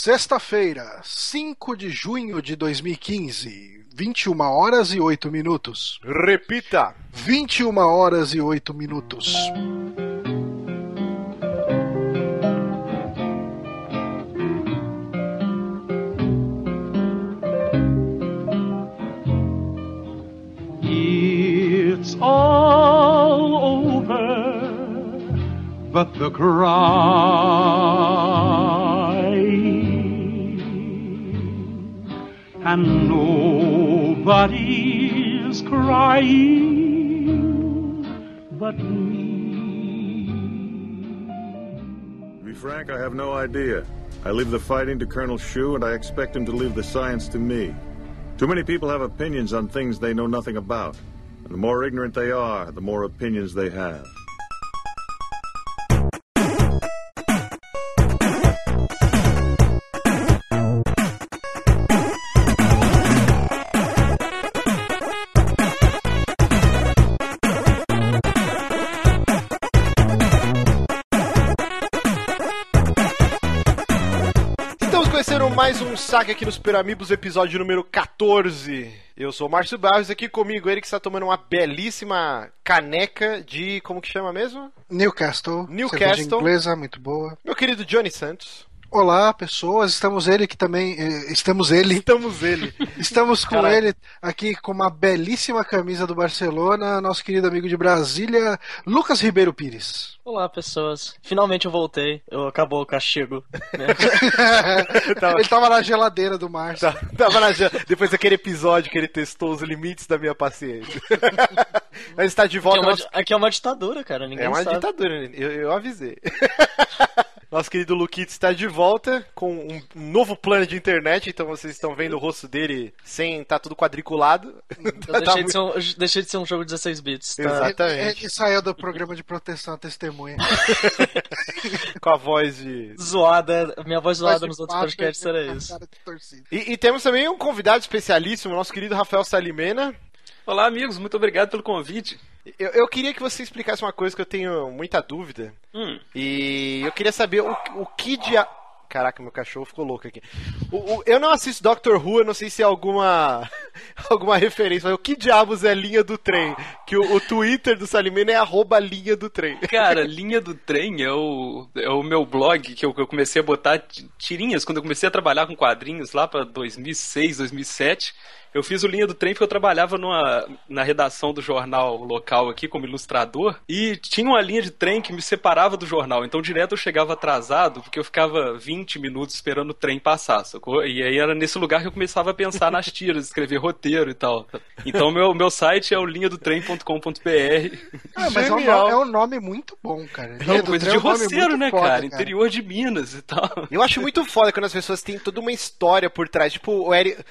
Sexta-feira, 5 de junho de 2015, 21 horas e 8 minutos. Repita! 21 horas e 8 minutos. It's all over, but the cry and nobody's crying but me. To be frank, I have no idea. I leave the fighting to Colonel Shu, and I expect him to leave the science to me. Too many people have opinions on things they know nothing about. And the more ignorant they are, the more opinions they have. Saque aqui nos Super Amigos, episódio número 14. Eu sou o Márcio Barros, aqui comigo ele que está tomando uma belíssima caneca de. como que chama mesmo? Newcastle. Newcastle. cerveja inglesa, muito boa. Meu querido Johnny Santos. Olá, pessoas. Estamos ele que também. eh, Estamos ele. Estamos ele. Estamos com Caralho. ele aqui com uma belíssima camisa do Barcelona, nosso querido amigo de Brasília, Lucas Ribeiro Pires. Olá, pessoas. Finalmente eu voltei. Eu acabou o castigo. né? Tava- Ele tava na geladeira do Márcio. Tá- Tava na jan- Depois daquele episódio que ele testou os limites da minha paciência. Mas está de Aqui, é volta. uma, nosso- aqui é uma ditadura, cara. Ninguém É uma sabe. ditadura, eu, eu avisei. Nosso querido Luquito está de volta com um novo plano de internet, então vocês estão vendo o rosto dele sem estar tudo quadriculado. Eu Tá deixei, de ser um, eu deixei de ser um jogo 16 bits. Tá? Exatamente. Ele, ele saiu do programa de proteção à testemunha. com a voz de. Zoada. Minha voz zoada Mas nos outros podcasts era isso. E, e temos também um convidado especialíssimo, nosso querido Rafael Salimena. Olá, amigos, muito obrigado pelo convite. Eu, eu queria que você explicasse uma coisa que eu tenho muita dúvida. Hum, E eu queria saber o, o que dia. Caraca, meu cachorro ficou louco aqui. O- o- eu não assisto Doctor Who, eu não sei se é alguma alguma referência, mas o que diabos é linha do trem? Que o, o Twitter do Salimena é arroba linha do trem. cara, Linha do Trem é o, é o meu blog que eu, eu comecei a botar ti- tirinhas quando eu comecei a trabalhar com quadrinhos lá pra 2006, 2007. Eu fiz o Linha do Trem porque eu trabalhava numa, na redação do jornal local aqui como ilustrador e tinha uma linha de trem que me separava do jornal. Então direto eu chegava atrasado porque eu ficava 20 minutos esperando o trem passar, sacou? E aí era nesse lugar que eu começava a pensar nas tiras, escrever roteiro e tal. Então meu, meu site é o linhadotrem.com.br. Ah, mas é um, Genial. nome, é um nome muito bom, cara. Linha do coisa Trem de é um roceiro, né, foda, cara? Interior de Minas e tal. Eu acho muito foda quando as pessoas têm toda uma história por trás. Tipo, o Eric.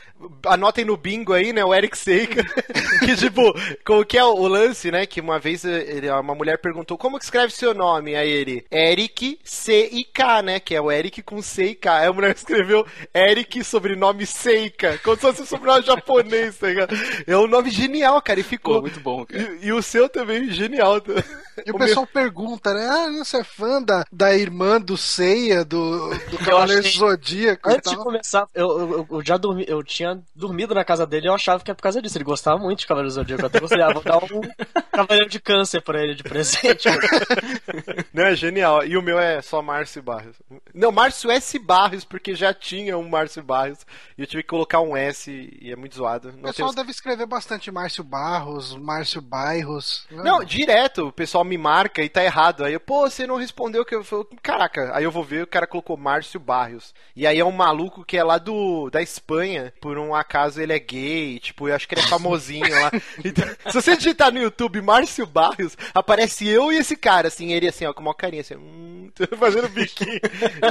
Anotem no bingo aí, né? O Eric Seika. que, tipo, como que é o o lance, né? Que uma vez ele- uma mulher perguntou como que escreve seu nome? Aí ele, Eric C e K, né? Que é o Eric com C e K. Aí a mulher escreveu Eric, sobrenome Seika. Como se fosse um sobrenome japonês, tá ligado? É um nome genial, cara. E ficou. Pô, muito bom, cara. E, e o seu também, genial. E o pessoal pergunta, né? Ah, você é fã da, da irmã do Ceia, do, do Cavaleiro achei- Zodíaco e Antes de começar, eu, eu, eu já dormi, eu tinha dormido na casa dele e eu achava que é por causa disso. Ele gostava muito de Cavaleiro do Zodíaco. Eu até gostei, ah, vou dar um Cavaleiro de Câncer pra ele de presente. Não, é genial. E o meu é só Márcio Barros. Não, Márcio S. Barros, porque já tinha um Márcio Barros. E eu tive que colocar um S e é muito zoado. O Não, pessoal temos- deve escrever bastante Márcio Barros, Márcio Bairros. né? não, direto, o pessoal me marca e tá errado. Aí eu, pô, você não respondeu que eu falo, caraca. Aí eu vou ver, o cara colocou Márcio Barros. E aí é um maluco que é lá do da Espanha, por um acaso ele é gay, tipo, eu acho que ele é famosinho lá. Então, se você digitar no YouTube Márcio Barros, aparece eu e esse cara, assim, ele assim, ó, com uma carinha assim, hum, fazendo biquinho.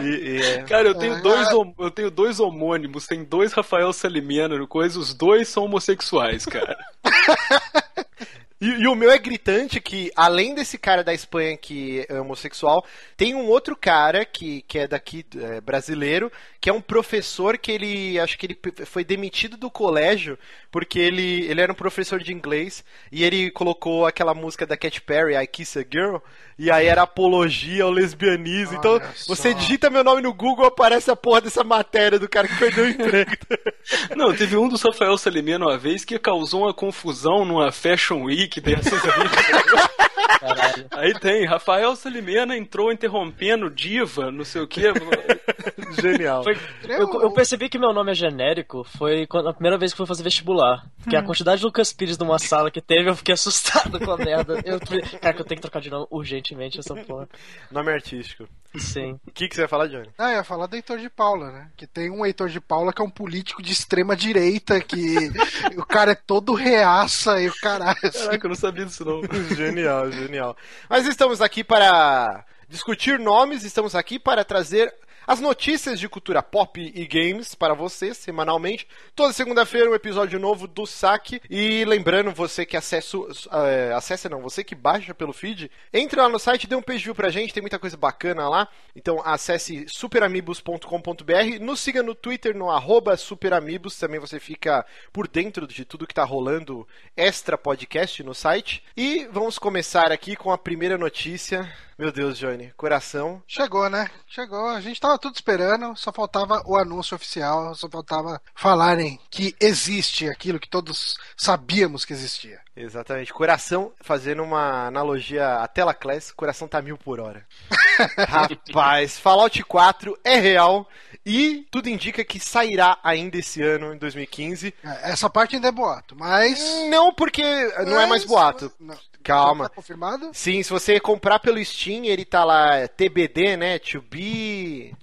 E- e é- Cara, eu tenho dois, eu tenho dois homônimos, tem dois Rafael Salimena no coisa, os dois são homossexuais, cara. E, e o meu é gritante que, além desse cara da Espanha que é homossexual, tem um outro cara que, que é daqui, é, brasileiro, que é um professor que ele, acho que ele foi demitido do colégio porque ele, ele era um professor de inglês e ele colocou aquela música da Katy Perry, I Kiss a Girl, e aí era apologia ao lesbianismo. Então, Olha você só. digita meu nome no Google, aparece a porra dessa matéria do cara que perdeu o emprego. Não, teve um do Rafael Salimena uma vez que causou uma confusão numa Fashion Week dessas aí. Caralho. Aí tem, Rafael Salimena entrou interrompendo diva, não sei o quê. Genial. Foi- eu, eu percebi que meu nome é genérico foi quando, a primeira vez que fui fazer vestibular. Porque a quantidade de Lucas Pires numa sala que teve, eu fiquei assustado com a merda. Eu, cara, que eu tenho que trocar de nome urgentemente essa porra. Nome artístico. Sim. O que, que você vai falar, Johnny? Ah, eu ia falar do Heitor de Paula, né? Que tem um Heitor de Paula que é um político de extrema direita, que o cara é todo reaça e o caralho. assim. Caraca, eu não sabia disso não. Genial, genial. Mas estamos aqui para discutir nomes, estamos aqui para trazer as notícias de cultura pop e games para você semanalmente. Toda segunda-feira um episódio novo do Saque. E lembrando, você que acessa, é, acessa não, você que baixa pelo feed, entre lá no site, dê um page view pra gente, tem muita coisa bacana lá. Então acesse superamigos.com.br, nos siga no Twitter no arroba também você fica por dentro de tudo que tá rolando extra podcast no site. E vamos começar aqui com a primeira notícia. Meu Deus, Johnny, coração. Chegou, né? Chegou. A gente tava tudo esperando, só faltava o anúncio oficial, só faltava falarem que existe aquilo que todos sabíamos que existia. Exatamente. Coração, fazendo uma analogia à tela class, coração tá mil por hora. Rapaz, Fallout 4 é real e tudo indica que sairá ainda esse ano, em 2015. É, Essa parte ainda é boato, mas. Não, porque não é mais mas- boato. Não. Calma. Tá confirmado? Sim, se você comprar pelo Steam, ele tá lá TBD, né? To be.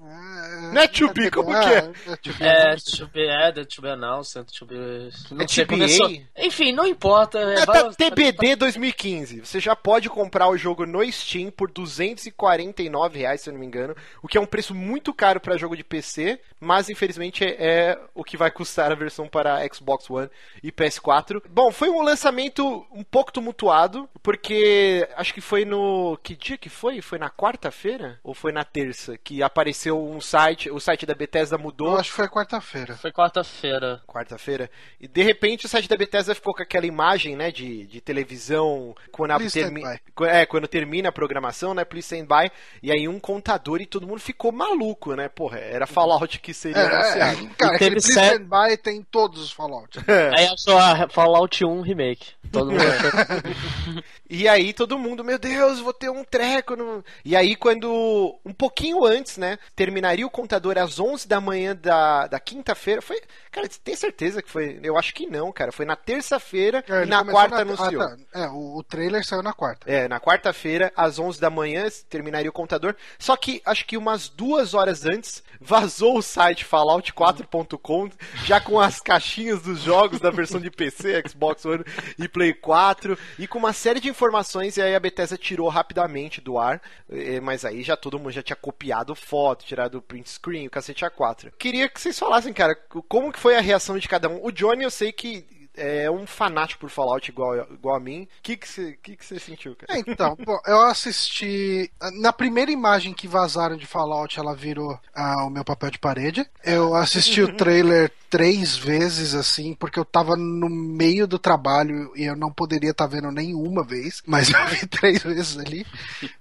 Não é to be, como que é? é to be. É, to be added, to be announced, to be... Não É sei, TBA? começou... Enfim, não importa. É, É, tá TBD 2015. Você já pode comprar o jogo no Steam por 249 reais, se eu não me engano, o que é um preço muito caro para jogo de PC, mas infelizmente é, é o que vai custar a versão para Xbox One e PS4. Bom, foi um lançamento um pouco tumultuado, porque acho que foi no que dia que foi? Foi na quarta-feira ou foi na terça que apareceu um site, o site da Bethesda Eu mudou acho que foi quarta-feira. Foi quarta-feira. quarta-feira. E de repente o site da Bethesda ficou com aquela imagem, né, de, de televisão quando, termi- é, quando termina a programação, né, please stand by, e aí um contador e todo mundo ficou maluco, né, porra, era Fallout que seria É, anunciado. é, cara, E aquele teve Please set- Stand By tem todos os Fallout. Aí achou a Fallout 1 Remake. Todo mundo E aí todo mundo, meu Deus, vou ter um treco. No... E aí quando, um pouquinho antes, né, terminaria o contador às 11 da manhã da, da quinta-feira, foi, cara, você tem certeza que foi, eu acho que não, cara, foi na terça-feira É, e na quarta ah, anunciou. tá. É, o, o trailer saiu na quarta. É, na quarta-feira, às 11 da manhã, terminaria o contador. Só que acho que umas duas horas antes, vazou o site Fallout4.com, já com as caixinhas dos jogos da versão de PC, Xbox One e Play 4, e com uma série de informações, e aí a Bethesda tirou rapidamente do ar, eh, mas aí já todo mundo já tinha copiado foto, tirado print screen, o cacete A4. Queria que vocês falassem, cara, como que foi a reação de cada um. O Johnny, eu sei que é um fanático por Fallout igual, igual a mim. O que que você que que você sentiu, cara? É, então, bom, eu assisti. Na primeira imagem que vazaram de Fallout, ela virou ah, o meu papel de parede. Eu assisti o trailer três vezes, assim, porque eu tava no meio do trabalho e eu não poderia estar vendo nenhuma vez, mas eu vi três vezes ali.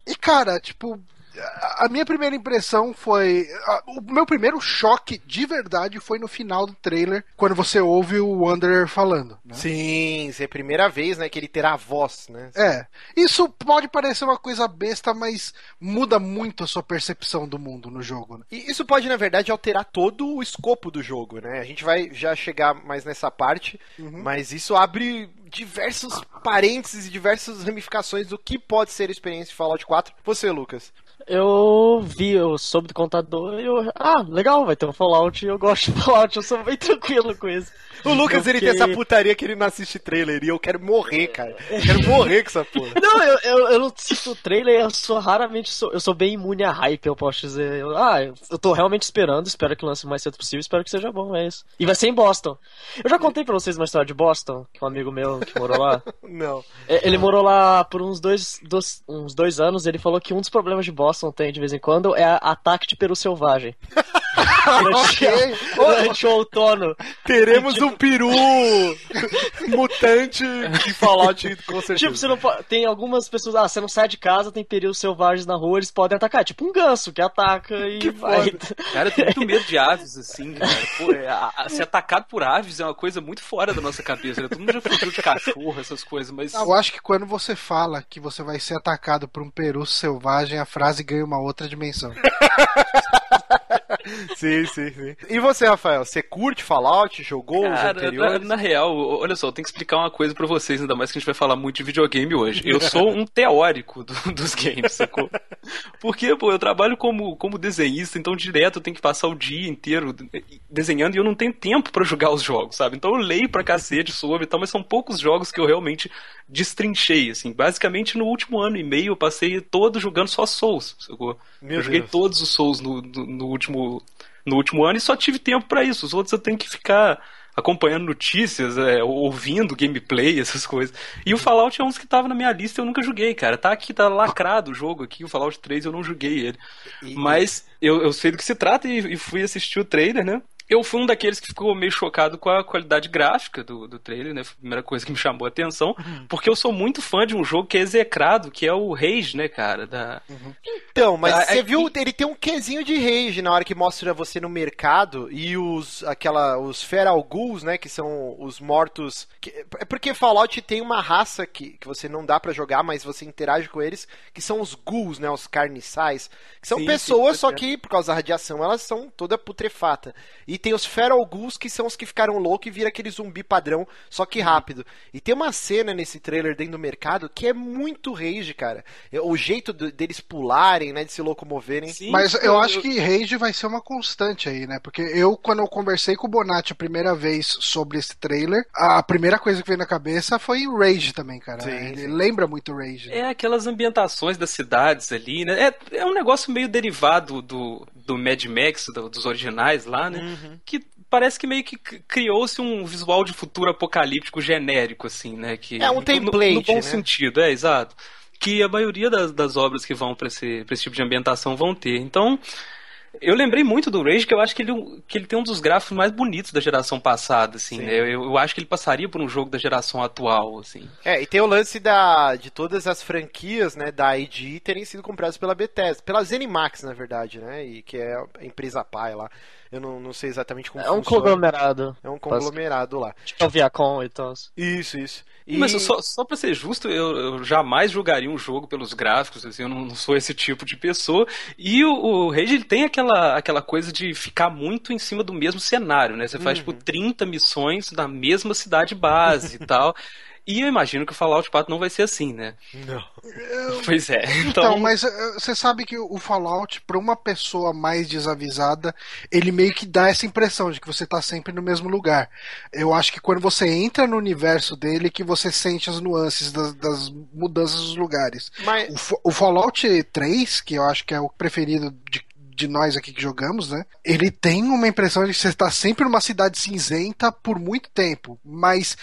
E, cara, tipo. A a minha primeira impressão foi. a- O meu primeiro choque de verdade foi no final do trailer, quando você ouve o Wanderer falando. né? Sim, é a primeira vez, né, que ele terá voz, né? É, isso pode parecer uma coisa besta, mas muda muito a sua percepção do mundo no jogo. Né? E isso pode, na verdade, alterar todo o escopo do jogo, né? A gente vai já chegar mais nessa parte, mas isso abre diversos parênteses e diversas ramificações do que pode ser a experiência de Fallout 4. Você, Lucas. Eu vi, eu soube do contador e eu. Ah, legal, vai ter um Fallout eu gosto de Fallout, eu sou bem tranquilo com isso. O Lucas, Eu ele tem essa fiquei- putaria que ele não assiste trailer e eu quero morrer, cara. Eu quero morrer com essa porra. Não, eu, eu, eu não assisto trailer, eu sou raramente. Sou, eu sou bem imune a hype, eu posso dizer. Eu- ah, eu, eu tô realmente esperando, espero que lance o mais cedo possível, espero que seja bom, é isso. E vai ser em Boston. Eu já contei pra vocês uma história de Boston, que um amigo meu que morou lá. Não. É, Ele morou lá por uns dois, dois- uns dois anos. Ele falou que um dos problemas de Boston tem de vez em quando é ataque de peru selvagem. durante, o outono. Teremos um peru mutante de Fallout, com certeza. Tipo, você não pode, tem algumas pessoas, ah, você não sai de casa, tem perigos selvagens na rua, eles podem atacar. Tipo um ganso que ataca e Que vai. Cara, eu tenho muito medo de aves, assim, cara. Pô, é, a- a- ser atacado por aves é uma coisa muito fora da nossa cabeça, né? Todo mundo já fugiu de cachorro, essas coisas, mas. Eu acho que quando você fala que você vai ser atacado por um peru selvagem, a frase ganha uma outra dimensão. Sim, sim, sim. E você, Rafael? Você curte Fallout? Jogou os Cara, na, anteriores? na real, olha só, eu tenho que explicar uma coisa pra vocês, ainda mais que a gente vai falar muito de videogame hoje. Eu sou um teórico do- dos games, sacou? Porque, pô, eu trabalho como, como desenhista, então direto eu tenho que passar o dia inteiro desenhando e eu não tenho tempo pra jogar os jogos, sabe? Então eu leio pra cacete sobre e tal, mas são poucos jogos que eu realmente destrinchei, assim. Basicamente, no último ano e meio eu passei todo jogando só Souls, sacou? Meu eu joguei Deus. todos os Souls no, no, no último, no último ano e só tive tempo pra isso. Os outros eu tenho que ficar acompanhando notícias, é, ouvindo gameplay, essas coisas. E o Fallout é um dos que tava na minha lista e eu nunca joguei, cara. Tá aqui, tá lacrado o jogo aqui, o Fallout 3 eu não joguei ele. Mas eu, eu sei do que se trata e, e fui assistir o trailer, né? Eu fui um daqueles que ficou meio chocado com a qualidade gráfica do, do trailer, né? Foi a primeira coisa que me chamou a atenção. Porque eu sou muito fã de um jogo que é execrado, que é o Rage, né, cara? Da... Então, mas Ah, você é viu, ele tem um quesinho de rage na hora que mostra você no mercado e os aquela os feral ghouls, né, que são os mortos. que- é porque Fallout tem uma raça que, que você não dá pra jogar, mas você interage com eles, que são os ghouls, né, os carniçais, que são Sim, pessoas, sim, só é. que por causa da radiação elas são toda putrefata. E tem os feral ghouls que são os que ficaram loucos e vira aquele zumbi padrão, só que rápido. E tem uma cena nesse trailer dentro do mercado que é muito rage, cara. O jeito do- deles pularem, né, de se locomoverem. Sim, Mas eu acho que Rage vai ser uma constante aí, né? Porque eu, quando eu conversei com o Bonatti a primeira vez sobre esse trailer, a primeira coisa que veio na cabeça foi Rage também, cara. Sim, Ele sim. lembra muito Rage. É aquelas ambientações das cidades ali, né? É, é um negócio meio derivado do, do Mad Max, do- dos originais lá, né? Uhum. Que parece que meio que criou-se um visual de futuro apocalíptico genérico, assim, né? Que, É um no- no- template, No, bom né? sentido, é, exato. Que a maioria das, das obras que vão pra esse, pra esse tipo de ambientação vão ter. Então, eu lembrei muito do Rage, que eu acho que ele, que ele tem um dos gráficos mais bonitos da geração passada, assim, Sim. né? Eu, eu acho que ele passaria por um jogo da geração atual, assim. É, e tem o lance da, de todas as franquias, né, da ID terem sido compradas pela Bethesda, pela Zenimax, na verdade, né, e que é a empresa pai lá. Eu não, não sei exatamente como É um funciona. conglomerado. É um conglomerado lá. Tipo o Viacom e tal. Isso, isso. E... Mas só, só pra ser justo, eu, eu jamais jogaria um jogo pelos gráficos, assim, eu não, não sou esse tipo de pessoa. E o, o Rage ele tem aquela, aquela coisa de ficar muito em cima do mesmo cenário, né? Você faz, tipo, 30 missões na mesma cidade base e tal. E eu imagino que o Fallout 4 não vai ser assim, né? Não. Pois é. Então, Então, mas eh, você sabe que o Fallout, pra uma pessoa mais desavisada, ele meio que dá essa impressão de que você tá sempre no mesmo lugar. Eu acho que quando você entra no universo dele, que você sente as nuances das, das mudanças dos lugares. Mas, O, o Fallout 3, que eu acho que é o preferido de, de nós aqui que jogamos, né? Ele tem uma impressão de que você está sempre numa cidade cinzenta por muito tempo, mas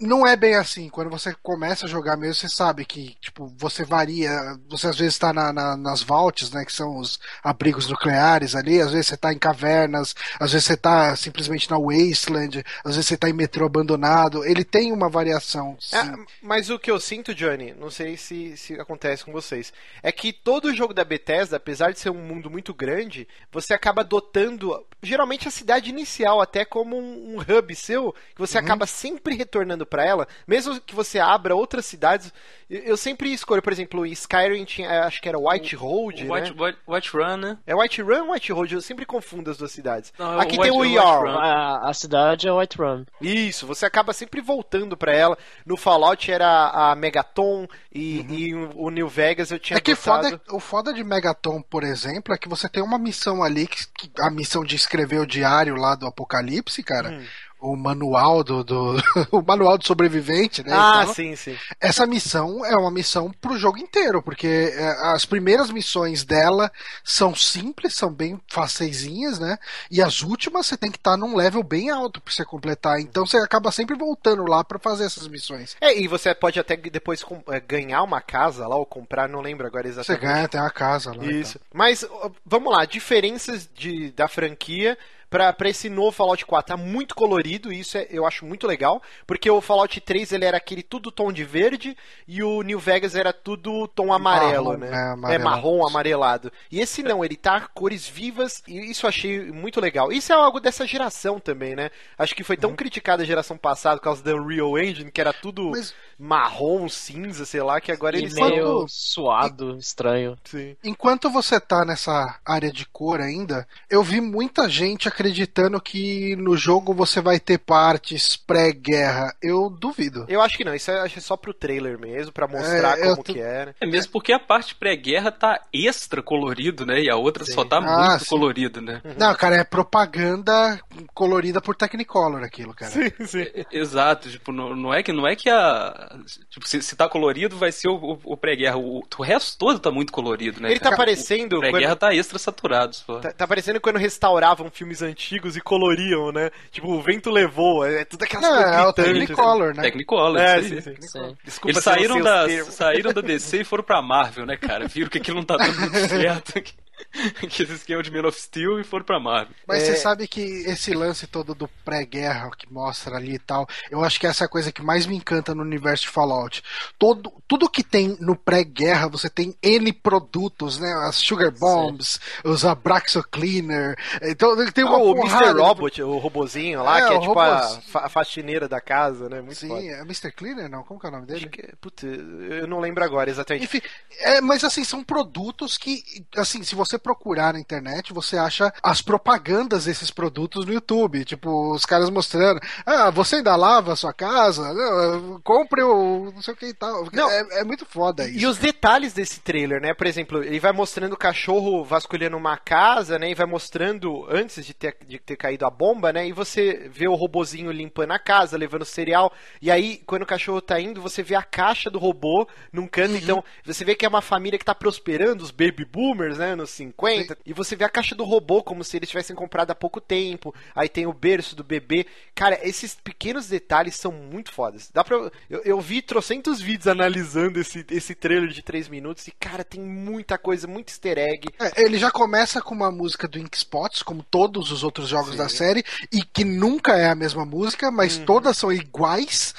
não é bem assim. Quando você começa a jogar mesmo, você sabe que, tipo, você varia. Você às vezes está na, na- nas vaults, né? Que são os abrigos nucleares ali. Às vezes você está em cavernas. Às vezes você está simplesmente na wasteland. Às vezes você está em metrô abandonado. Ele tem uma variação. Sim. é, mas o que eu sinto, Johnny, não sei se, se acontece com vocês, é que todo jogo da Bethesda, apesar de ser um mundo muito grande, você acaba dotando, geralmente a cidade inicial, até como um, um hub seu, que você acaba sempre retornando pra ela, mesmo que você abra outras cidades. Eu, sempre escolho, por exemplo, em Skyrim tinha, acho que era White Road, White, né? White, White Run, né? É White Run ou White Road? Eu sempre confundo as duas cidades. Não, é Aqui White- tem o ER. A, a cidade é White Run. Isso, você acaba sempre voltando pra ela. No Fallout era a Megaton e, e o New Vegas eu tinha É que foda, o foda de Megaton, por exemplo, é que você tem uma missão ali, que, que- a missão de escrever o diário lá do Apocalipse, cara. O manual do, do o manual do sobrevivente, né? Ah, tal. sim, sim. Essa missão é uma missão pro jogo inteiro, porque é, as primeiras missões dela são simples, são bem faceizinhas, né? E as últimas você tem que estar num level bem alto pra você completar. Então você acaba sempre voltando lá pra fazer essas missões. É, e você pode até depois é, ganhar uma casa lá ou comprar, não lembro agora Você exatamente. ganha até uma casa lá. Isso. Mas vamos lá, diferenças de, da franquia pra pra esse novo Fallout 4. Tá muito colorido, e isso é- eu acho muito legal, porque o Fallout 3 ele era aquele tudo tom de verde e o New Vegas era tudo tom amarelo, Marrom, né? é, É, amarelado. marrom, amarelado. E esse não, ele tá cores vivas e isso eu achei muito legal. Isso é algo dessa geração também, né? Acho que foi tão criticada a geração passada por causa da Unreal Engine, que era tudo Mas- marrom, cinza, sei lá, que agora E eles meio suado, estranho. Sim. Enquanto você tá nessa área de cor ainda, eu vi muita gente acreditando que no jogo você vai ter partes pré-guerra. Eu duvido. Eu acho que não, isso eu acho só pro trailer mesmo, pra mostrar É, como tô- que era. É mesmo porque a parte pré-guerra tá extra colorido, né? E a outra Sim. só tá Ah, muito sim. colorida, né? Não, cara, é propaganda colorida por Technicolor aquilo, cara. sim. Exato, tipo, não, não é que não é que a. Tipo, se, se tá colorido, vai ser o, o- o pré-guerra. O, o resto todo tá muito colorido, né? Ele tá parecendo O pré-guerra quando- tá extra saturado só. Tá, tá parecendo quando restauravam filmes antigos e coloriam, né? Tipo, o vento levou, é, é tudo aquelas Não, cores é o Technicolor, né? Technicolor, É, sim, sim. Sim. Desculpa Eles saíram da, saíram da DC e foram pra Marvel, né, cara? Viram que aquilo não tá dando muito certo. Que, esse esquema de Man of Steel e foram pra Marvel. Mas É. você sabe que esse lance todo do pré-guerra que mostra ali e tal, eu acho que essa é a coisa que mais me encanta no universo de Fallout. Todo, tudo que tem no pré-guerra, você tem N produtos, né? As Sugar Bombs, os Abraxo Cleaner. Então tem Ah, uma o porrada Mr. de- Robot, o robozinho lá, É, que é o tipo a, fa- a faxineira da casa, né? Muito Sim, foda. é Mr. Cleaner, não? Como que é o nome dele? Acho que, putz, eu não lembro agora exatamente. Enfim, é, mas assim, são produtos que, assim, se você procurar na internet, você acha as propagandas desses produtos no YouTube. Tipo, os caras mostrando, ah, você ainda lava a sua casa? Não, compre o não sei o que e tal. Não. É, é muito foda E isso. os detalhes desse trailer, né? Por exemplo, ele vai mostrando o cachorro vasculhando uma casa, né? E vai mostrando antes de ter, de ter caído a bomba, né? E você vê o robozinho limpando a casa, levando cereal. E aí, quando o cachorro tá indo, você vê a caixa do robô num canto. Então, você vê que é uma família que tá prosperando, os baby boomers, né? Anos 50. E você vê a caixa do robô como se eles tivessem comprado há pouco tempo. Aí tem o berço do bebê. Cara, esses pequenos detalhes são muito fodas. Dá pra. Eu, eu vi trocentos vídeos analisando esse, esse trailer de 3 minutos e, cara, tem muita coisa, muito easter egg. É, ele já começa com uma música do Ink Spots, como todos os outros jogos da série, e que nunca é a mesma música, mas todas são iguais.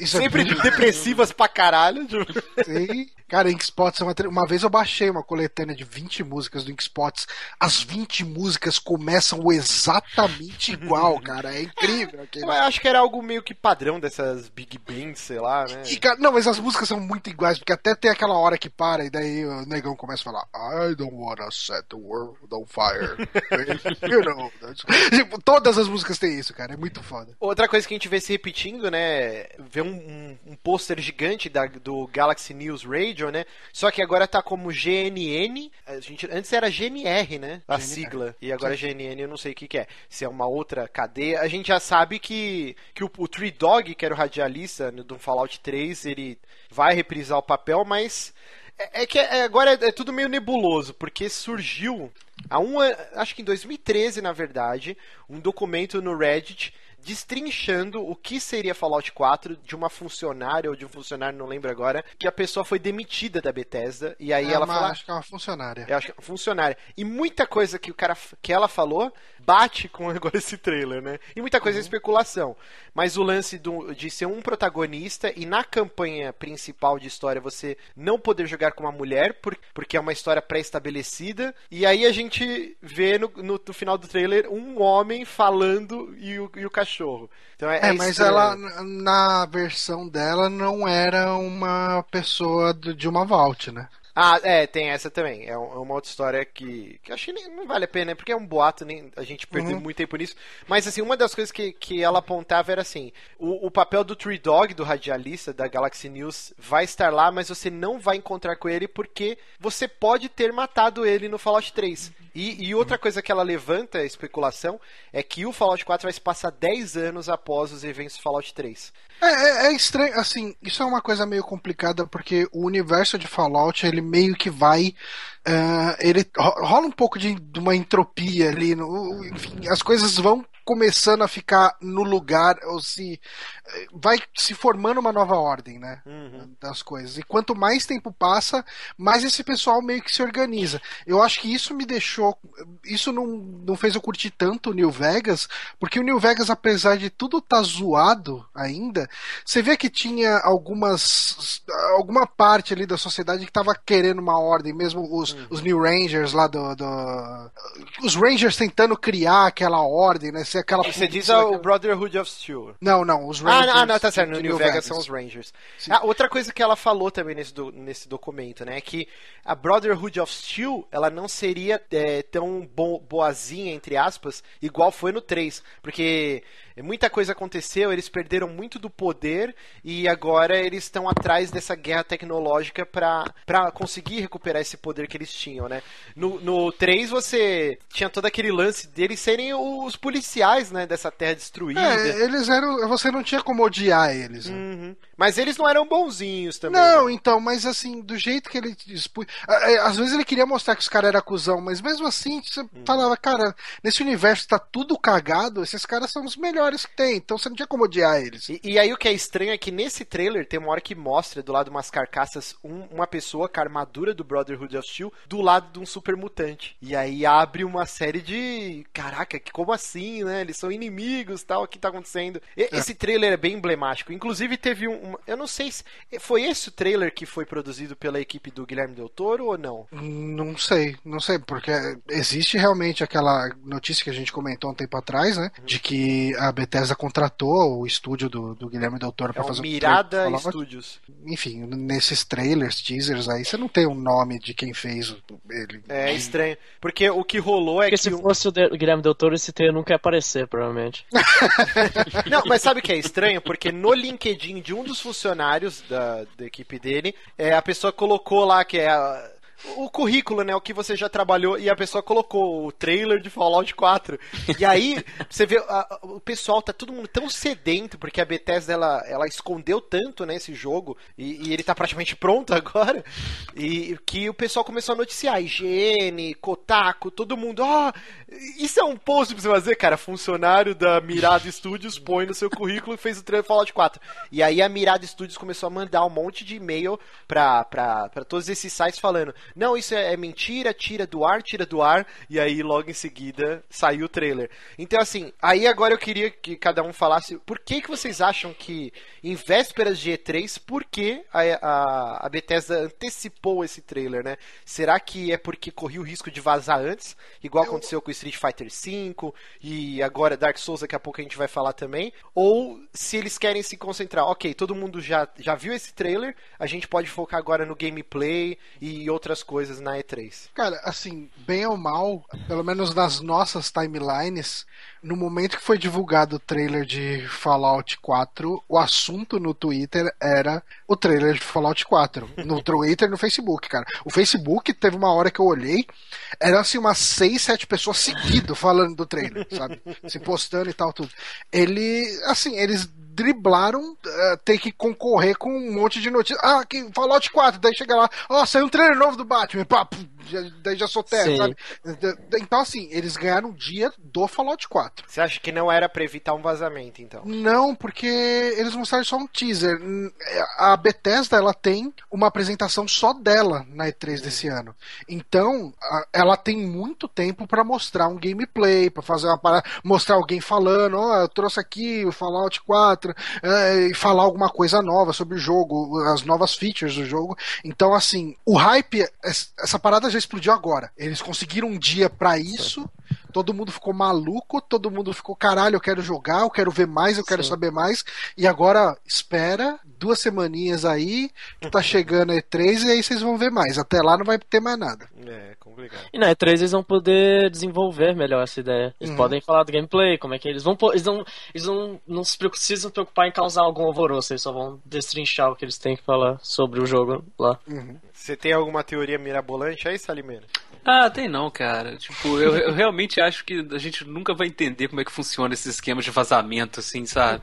Isso é Sempre bem- depressivas pra caralho. Sim. Cara, Ink Spots é uma, uma vez eu baixei uma coletânea de 20 músicas do Ink Spots. As 20 músicas começam exatamente igual, cara. É incrível aquilo. Eu acho que era algo meio que padrão dessas big bands, sei lá, né? E, cara, não, mas as músicas são muito iguais, porque até tem aquela hora que para e daí o negão começa a falar I don't wanna set the world on fire. you know. Tipo, todas as músicas têm isso, cara. É muito foda. Outra coisa que a gente vê se repetindo, né? Vê um, um, um pôster gigante da- do Galaxy News Radio, né? Só que agora tá como GNN. A gente, antes era GNR, né? A GNR. sigla. E agora GNN eu não sei o que, que é. Se é uma outra cadeia. A gente já sabe que, que o, o Tree Dog, que era o radialista do Fallout 3, ele vai reprisar o papel, mas. É, é que é- agora é, é tudo meio nebuloso, porque surgiu há um acho que em 2013, na verdade, um documento no Reddit destrinchando o que seria Fallout 4 de uma funcionária ou de um funcionário, não lembro agora, que a pessoa foi demitida da Bethesda e aí É ela uma- fala, Acho que é uma funcionária. eu acho que é funcionária. E muita coisa que o cara que ela falou bate com agora esse trailer, né? E muita coisa é especulação. Mas o lance do- de ser um protagonista e na campanha principal de história você não poder jogar com uma mulher, por- porque é uma história pré-estabelecida. E aí a gente vê no, no- no final do trailer um homem falando e o, e o cachorro. Então é, É, é mas estranho. ela, na versão dela, não era uma pessoa de uma Vault, né? Ah, é, tem essa também. É é uma outra história que, que eu achei nem não vale a pena, né? Porque é um boato, nem a gente perdeu Uhum. muito tempo nisso. Mas assim, uma das coisas que, que ela apontava era assim: o, o papel do Tree Dog, do radialista da Galaxy News, vai estar lá, mas você não vai encontrar com ele porque você pode ter matado ele no Fallout 3. E, e outra coisa que ela levanta, a especulação, é que o Fallout 4 vai se passar 10 anos após os eventos do Fallout 3. É, é, é estranho, assim, isso é uma coisa meio complicada porque o universo de Fallout ele meio que vai. eh, ele ro- rola um pouco de, de uma entropia ali, no, enfim, as coisas vão começando a ficar no lugar, ou se. vai se formando uma nova ordem, né? Das coisas. E quanto mais tempo passa, mais esse pessoal meio que se organiza. Eu acho que isso me deixou. Isso não, não fez eu curtir tanto o New Vegas, porque o New Vegas, apesar de tudo tá zoado ainda, você vê que tinha algumas. alguma parte ali da sociedade que tava querendo uma ordem, mesmo os, os New Rangers lá do, do- Os Rangers tentando criar aquela ordem, né? Aquela Você diz o daquela- Brotherhood of Steel. Não, não, os Rangers. não, ah, não, tá certo. No de New Vegas, são os Rangers. Ah, outra coisa que ela falou também nesse, do- nesse documento, né? É que a Brotherhood of Steel, ela não seria é, tão bo- boazinha, entre aspas, igual foi no 3. Porque muita coisa aconteceu, eles perderam muito do poder e agora eles estão atrás dessa guerra tecnológica pra, pra conseguir recuperar esse poder que eles tinham, né? No, no 3 você tinha todo aquele lance deles serem os policiais, né? Dessa terra destruída. É, eles eram. Você não tinha como odiar eles. né? Uhum. Mas eles não eram bonzinhos também. Não, né? então, mas assim, do jeito que ele. Ah, é, Às vezes ele queria mostrar que os caras eram cuzão, mas mesmo assim, você Hum. falava, cara, nesse universo tá tudo cagado, esses caras são os melhores que tem, então você não tinha como odiar eles. E, e aí o que é estranho é que nesse trailer tem uma hora que mostra do lado de umas carcaças um- uma pessoa com a armadura do Brotherhood of Steel do lado de um super mutante. E aí abre uma série de. Caraca, que como assim, né? Eles são inimigos tal, o que tá acontecendo? E- Esse trailer é bem emblemático. Inclusive teve um. uma- eu não sei se. Foi esse o trailer que foi produzido pela equipe do Guilherme Del Toro ou não? Não sei, não sei, porque existe realmente aquela notícia que a gente comentou um tempo atrás, né? De que a Bethesda contratou o estúdio do, do Guilherme Del Toro É pra o fazer um Mirada Fallout. Studios. Enfim, nesses trailers, teasers aí, você não tem o nome de quem fez ele. É estranho. Porque o que rolou é Porque que. se um- fosse o De- o Guilherme Del Toro, esse trailer nunca ia aparecer, provavelmente. Não, mas sabe o que é estranho? Porque no LinkedIn de um dos funcionários da, da equipe dele, é, a pessoa colocou lá que é a- o currículo, né? O que você já trabalhou, e a pessoa colocou o trailer de Fallout 4. E aí, você vê, a- o pessoal tá todo mundo tão sedento, porque a Bethesda ela, ela escondeu tanto né, esse jogo, e, e ele tá praticamente pronto agora, e que o pessoal começou a noticiar. IGN, Kotaku, todo mundo. Ó, isso é um post pra você fazer, cara. Funcionário da Mirado Studios põe no seu currículo e fez o trailer Fallout 4. E aí a Mirado Studios começou a mandar um monte de e-mail pra, pra, pra todos esses sites falando: não, isso é, é mentira, tira do ar, tira do ar. E aí logo em seguida saiu o trailer. Então, assim, aí agora eu queria que cada um falasse por que, que vocês acham que em vésperas de E3, por que a, a, a Bethesda antecipou esse trailer, né? Será que é porque corria o risco de vazar antes, igual aconteceu com Street Fighter V e agora Dark Souls, daqui a pouco a gente vai falar também? Ou se eles querem se concentrar, ok, todo mundo já, já viu esse trailer, a gente pode focar agora no gameplay e outras coisas na E3. Cara, assim, bem ou mal, pelo menos nas nossas timelines, no momento que foi divulgado o trailer de Fallout 4, o assunto no Twitter era o trailer de Fallout 4. No Twitter e no Facebook, cara. O Facebook teve uma hora que eu olhei, eram assim umas 6, 7 pessoas seguido falando do trailer, sabe? Se postando e tal, tudo. Ele, assim, eles driblaram eh, ter que concorrer com um monte de notícias. Ah, que Fallout 4, daí chega lá, ó, saiu um trailer novo do Batman, pá, pum, já- daí já sou terra, sabe? Então, assim, eles ganharam o dia do Fallout 4. Você acha que não era pra evitar um vazamento, então? Não, porque eles mostraram só um teaser. Hum, A Bethesda, ela tem uma apresentação só dela na E3 desse ano. Então, ela tem muito tempo pra mostrar um gameplay, pra fazer uma parada, mostrar alguém falando, ó, eu trouxe aqui o Fallout 4, é, e falar alguma coisa nova sobre o jogo, as novas features do jogo. Então, assim, o hype, es- essa parada já explodiu agora. Eles conseguiram um dia pra isso. Todo mundo ficou maluco, todo mundo ficou, caralho, eu quero jogar, eu quero ver mais, eu quero Sim. saber mais. E agora, espera, duas semaninhas aí, que tá chegando a E3 e aí vocês vão ver mais. Até lá não vai ter mais nada. É, complicado. E na E3 eles vão poder desenvolver melhor essa ideia. Eles Uhum. podem falar do gameplay, como é que eles vão. Eles não, eles não, não se precisam preocupar em causar algum alvoroço, eles só vão destrinchar o que eles têm que falar sobre o jogo lá. Você tem alguma teoria mirabolante aí, Salimeira? Ah, tem não, cara. Tipo, eu, eu realmente acho que a gente nunca vai entender como é que funciona esse esquema de vazamento, assim, sabe?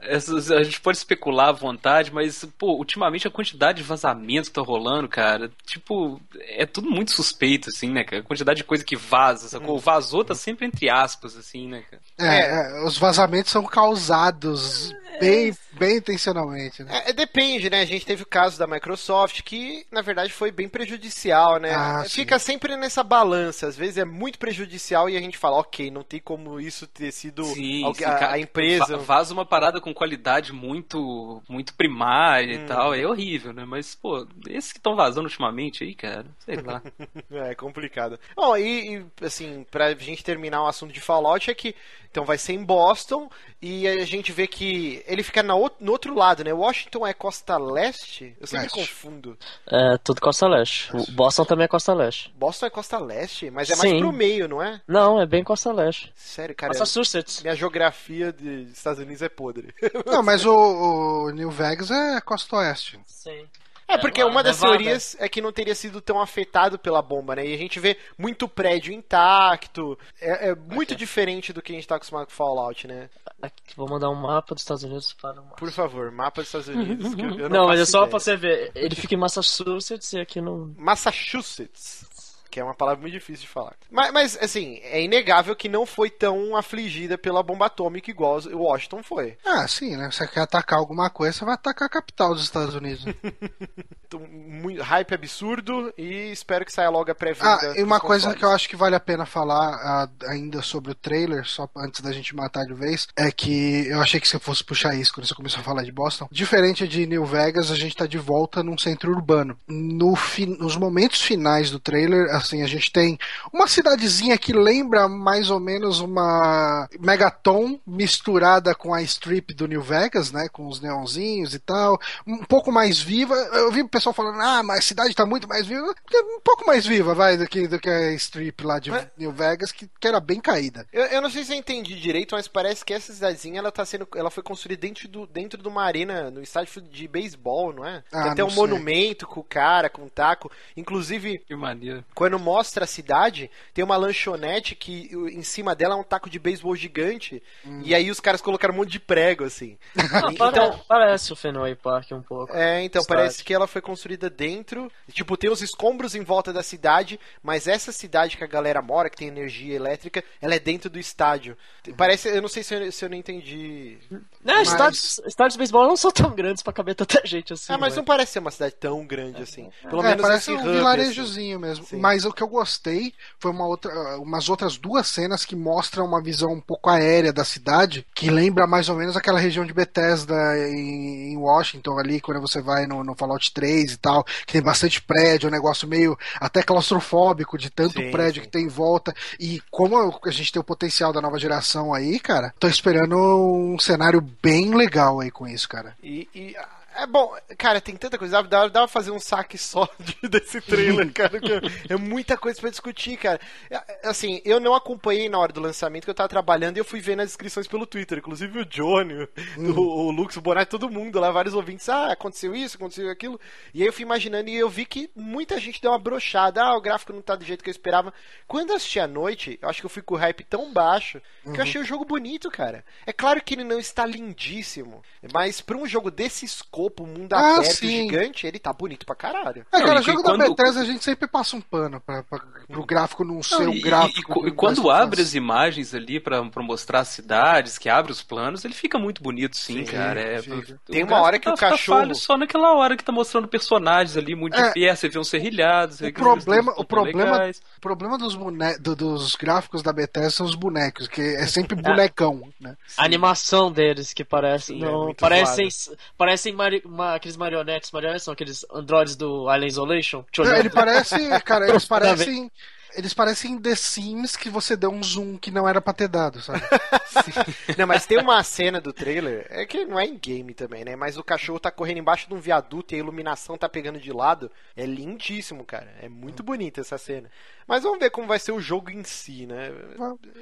Essas, a gente pode especular à vontade, mas, pô, ultimamente a quantidade de vazamentos que tá rolando, cara, tipo, é tudo muito suspeito, assim, né, cara? A quantidade de coisa que vaza, sacou? Vazou tá sempre entre aspas, assim, né, cara? É, é, os vazamentos são causados bem, bem intencionalmente, né? É, é, depende, né? A gente teve o caso da Microsoft que, na verdade, foi bem prejudicial, né? Ah, Fica sim. sempre nessa balança. Às vezes é muito prejudicial e a gente fala, ok, não tem como isso ter sido Sim, algu- sim, a, cara, a empresa. va- Vaza uma parada com qualidade muito muito primária Hum. e tal, é horrível, né? Mas, pô, esses que estão vazando ultimamente aí, cara, sei lá. É complicado. Bom, e, e, assim, pra gente terminar o assunto de Fallout é que então vai ser em Boston e a gente vê que ele fica na no outro lado, né? Washington é costa leste? Eu sempre Leste. confundo. É, tudo Costa Leste. O Boston também é Costa Leste. Boston é costa leste, mas é mais Sim. pro meio, não é? Não, é bem Costa Leste. Sério, cara. Massachusetts. Minha geografia de Estados Unidos é podre. Não, mas o, o New Vegas é costa oeste. Sim. É, porque É, uma das teorias é que não teria sido tão afetado pela bomba, né? E a gente vê muito prédio intacto. É, é muito diferente do que a gente tá acostumado com Fallout, né? Aqui, vou mandar um mapa dos Estados Unidos para o Por favor, mapa dos Estados Unidos. que eu- eu Não, mas é só ideia. pra você ver. Ele fica em Massachusetts e aqui no. Massachusetts. Que é uma palavra muito difícil de falar. Mas, mas, assim, é inegável que não foi tão afligida pela bomba atômica igual o Washington foi. Ah, sim, né? Você quer atacar alguma coisa, você vai atacar a capital dos Estados Unidos. né? Então, muito, hype absurdo e espero que saia logo a pré-venda. Ah, e uma coisa consoles. que eu acho que vale a pena falar ah, ainda sobre o trailer, só antes da gente matar de vez, é que eu achei que você fosse puxar isso quando você começou a falar de Boston. Diferente de New Vegas, a gente tá de volta num centro urbano. No fi- nos momentos finais do trailer, assim, a gente tem uma cidadezinha que lembra mais ou menos uma Megaton misturada com a strip do New Vegas, né? Com os neonzinhos e tal. Um pouco mais viva. Eu vi o pessoal falando, ah, mas a cidade tá muito mais viva. Um pouco mais viva, vai, do que, do que a strip lá de Mas- New Vegas, que, que era bem caída. Eu, eu não sei se eu entendi direito, mas parece que essa cidadezinha ela tá sendo, ela foi construída dentro, do, dentro de uma arena, no estádio de beisebol, não é? Ah, Tem até um sei. monumento com o cara, com o taco. Inclusive, Que maneiro. quando mostra a cidade, tem uma lanchonete que em cima dela é um taco de beisebol gigante. Hum. E aí os caras colocaram um monte de prego, assim. Ah, E- então, Parece o Fenway Park um pouco. é, então, Cidade. parece que ela foi construída dentro. Tipo, tem os escombros em volta da cidade, mas essa cidade que a galera mora, que tem energia elétrica, ela é dentro do estádio. Parece, eu não sei se eu, se eu não entendi. Né, Mas- estádios, estádios de beisebol não são tão grandes pra caber tanta gente assim. ah, mas né? não parece ser uma cidade tão grande assim. Pelo é, menos parece um hub, vilarejozinho mesmo. Sim. Mas o que eu gostei foi uma outra, umas outras duas cenas que mostram uma visão um pouco aérea da cidade, que lembra mais ou menos aquela região de Bethesda em, em Washington ali, quando você vai no, no Fallout 3 e tal, que tem bastante prédio, um negócio meio até claustrofóbico de tanto Sim, prédio sim. que tem em volta. E como a gente tem o potencial da nova geração aí, cara, tô esperando um cenário bem legal aí com isso, cara. E, e, é bom, cara, tem tanta coisa. Dá, dá pra fazer um saque só de- desse trailer, cara. é muita coisa pra discutir, cara. É, Assim, eu não acompanhei na hora do lançamento, que eu tava trabalhando e eu fui ver nas inscrições pelo Twitter. Inclusive o Johnny, o, o Lux, o Bonatti, todo mundo lá, vários ouvintes. Ah, aconteceu isso, aconteceu aquilo. E aí eu fui imaginando e eu vi que muita gente deu uma brochada. Ah, o gráfico não tá do jeito que eu esperava. Quando eu assisti à noite, eu acho que eu fui com o hype tão baixo que eu achei o jogo bonito, cara. É claro que ele não está lindíssimo, mas pra um jogo desse escopo, mundo Ah, aberto, sim. gigante, ele tá bonito pra caralho. É, Não, cara, e jogo quando- da Bethesda a gente sempre passa um pano pra, pra, pro gráfico não ser Não, um e, gráfico. e- e e quando abre as imagens ali pra, pra mostrar as cidades, que abre os planos, ele fica muito bonito, sim, Sim, cara. É, o Tem uma hora que tá- o cachorro- só naquela hora que tá mostrando personagens ali muito É, de perto, você vê uns serrilhados. O problema, o problema, legais. o problema dos, bone... do- dos gráficos da Bethesda são os bonecos, que é sempre bonecão, né? A animação deles que parece. Sim, é não, muito parecem. Parecem mari- ma- aqueles marionetes. Marionetes são aqueles androides do Alien Isolation. Olhar. Ele parece, cara, eles parecem. Eles parecem The Sims que você deu um zoom que não era pra ter dado, sabe? Não, mas tem uma cena do trailer, é que não é em game também, né? Mas o cachorro tá correndo embaixo de um viaduto e a iluminação tá pegando de lado. É lindíssimo, cara. É muito bonita essa cena. Mas vamos ver como vai ser o jogo em si, né?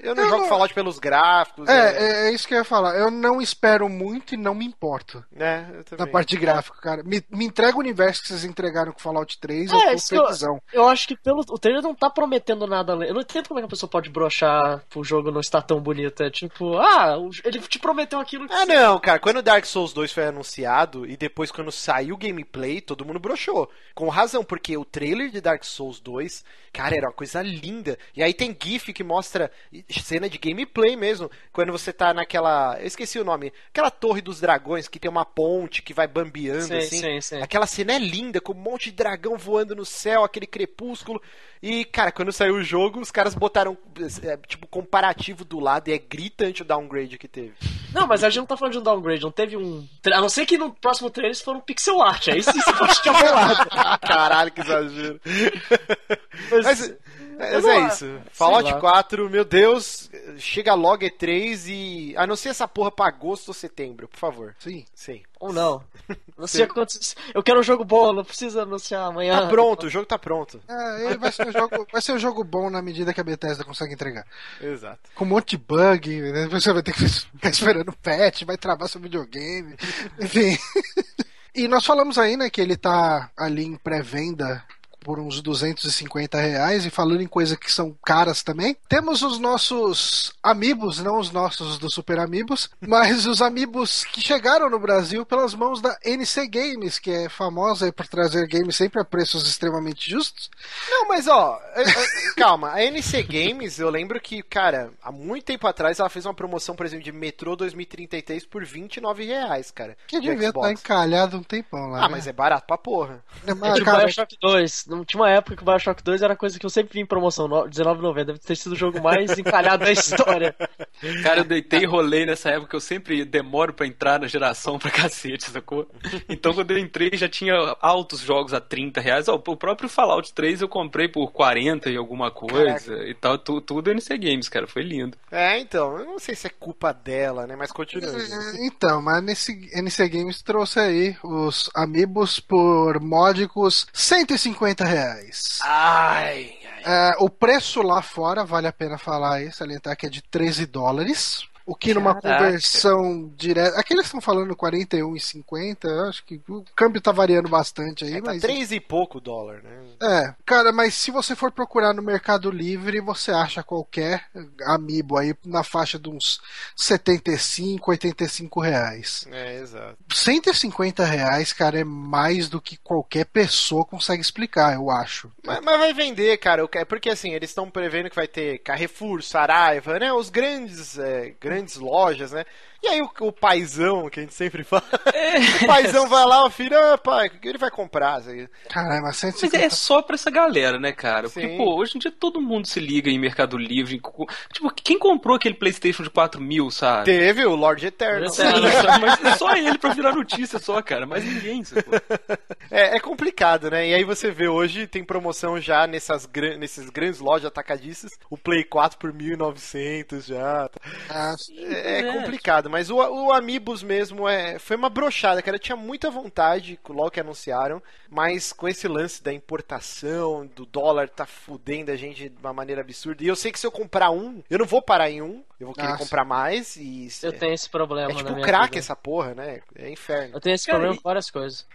Eu não Eu jogo não- Fallout pelos gráficos. É, né? é, é isso que eu ia falar. Eu não espero muito e não me importo. É, eu Na também. parte de gráfico, cara. Me, me entrega o universo que vocês entregaram com Fallout 3, É, eu tô eu-. Eu acho que pelo o trailer não tá prometendo prometendo nada. Eu não entendo como é que a pessoa pode brochar pro jogo não estar tão bonito. É tipo, ah, o- ele te prometeu aquilo que Ah, não, cara. Quando Dark Souls 2 foi anunciado e depois quando saiu o gameplay, todo mundo broxou. Com razão, porque o trailer de Dark Souls 2, cara, era uma coisa linda. E aí tem GIF que mostra cena de gameplay mesmo. Quando você tá naquela. Eu esqueci o nome. Aquela torre dos dragões que tem uma ponte que vai bambeando Sim, assim. sim, sim. Aquela cena é linda, com um monte de dragão voando no céu, aquele crepúsculo. E, cara, quando saiu o jogo, os caras botaram, é, tipo, comparativo do lado e é gritante o downgrade que teve. Não, mas a gente não tá falando de um downgrade, não teve um. A não ser que no próximo trailer eles foram pixel art, aí sim você pode ficar bolado. Caralho, que exagero. Mas- Mas, mas não- é isso. Fallout lá. 4, meu Deus, chega logo E3 e. Anuncia essa porra pra agosto ou setembro, por favor. Sim. Sim. Ou não. Não sei quantos. Eu quero um jogo bom, não precisa anunciar amanhã. Tá pronto, o jogo tá pronto. É, ele vai ser, um jogo, vai ser um jogo bom na medida que a Bethesda consegue entregar. Exato. Com um monte de bug, né? você vai ter que ficar esperando patch, vai travar seu videogame, enfim. E nós falamos aí, né, que ele tá ali em pré-venda por uns 250 reais e falando em coisas que são caras também. Temos os nossos amigos, não os nossos do Super Amigos, mas os amigos que chegaram no Brasil pelas mãos da NC Games, que é famosa por trazer games sempre a preços extremamente justos. Não, mas ó, é, é, calma, a NC Games, eu lembro que, cara, há muito tempo atrás ela fez uma promoção, por exemplo, de Metrô 2033 por 29 reais, cara. Que de devia estar encalhado um tempão lá. Ah, né? mas é barato pra porra. É, É mas, tipo cara, Bioshock 2. Não tinha uma época que o Bioshock 2 era coisa que eu sempre vi em promoção, no- R$19,90. Deve ter sido o jogo mais encalhado da história. Cara, eu deitei e rolei nessa época, eu sempre demoro pra entrar na geração pra cacete, sacou? Então quando eu entrei já tinha altos jogos a 30 reais. Ó, o próprio Fallout 3 eu comprei por 40 e alguma coisa e tal. Tu, tudo NC Games, cara, foi lindo. É, então, eu não sei se é culpa dela, né, mas continua. É, Então, mas nesse NC Games trouxe aí os Amiibos por módicos 150 reais. Ai, ai. É, o preço lá fora, vale a pena falar aí, salientar que é de 13 dólares. O que numa Caraca. conversão direta. Aqui eles estão falando 41,50. eu Acho que o câmbio tá variando bastante aí, É, tá mas. três e pouco dólar, né? É, cara, mas se você for procurar no Mercado Livre, você acha qualquer amiibo aí na faixa de uns 75, 85 reais. É, exato. 150 reais, cara, é mais do que qualquer pessoa consegue explicar, eu acho. Mas, mas vai vender, cara, que- porque assim, eles estão prevendo que vai ter Carrefour, Saraiva, né? Os grandes, é, grandes lojas, né? E aí o, o paizão, que a gente sempre fala, o paizão vai lá, o filho, ah, pai, o que ele vai comprar? Assim, Caralho, mas Mas 150 é só pra essa galera, né, cara? Porque, Sim. pô, hoje em dia todo mundo se liga em Mercado Livre. co- Tipo, quem comprou aquele PlayStation de 4 mil, sabe? Teve o Lord Eterno. Sim, sabe? mas é só ele pra virar notícia só, cara. Mas ninguém, sacou? É, é complicado, né? E aí você vê hoje, tem promoção já nessas gran- grandes lojas atacadistas, o Play 4 por 1.900 já. Ah, É, é É. complicado, mas o, o Amiibos mesmo é, foi uma brochada, cara. Eu tinha muita vontade, logo que anunciaram, mas com esse lance da importação, do dólar tá fudendo a gente de uma maneira absurda. E eu sei que se eu comprar um, eu não vou parar em um, eu vou querer Ah, sim. comprar mais. E Eu tenho esse problema é tipo crack vida. essa porra, né? É inferno. Eu tenho esse Cara, problema e- com várias coisas.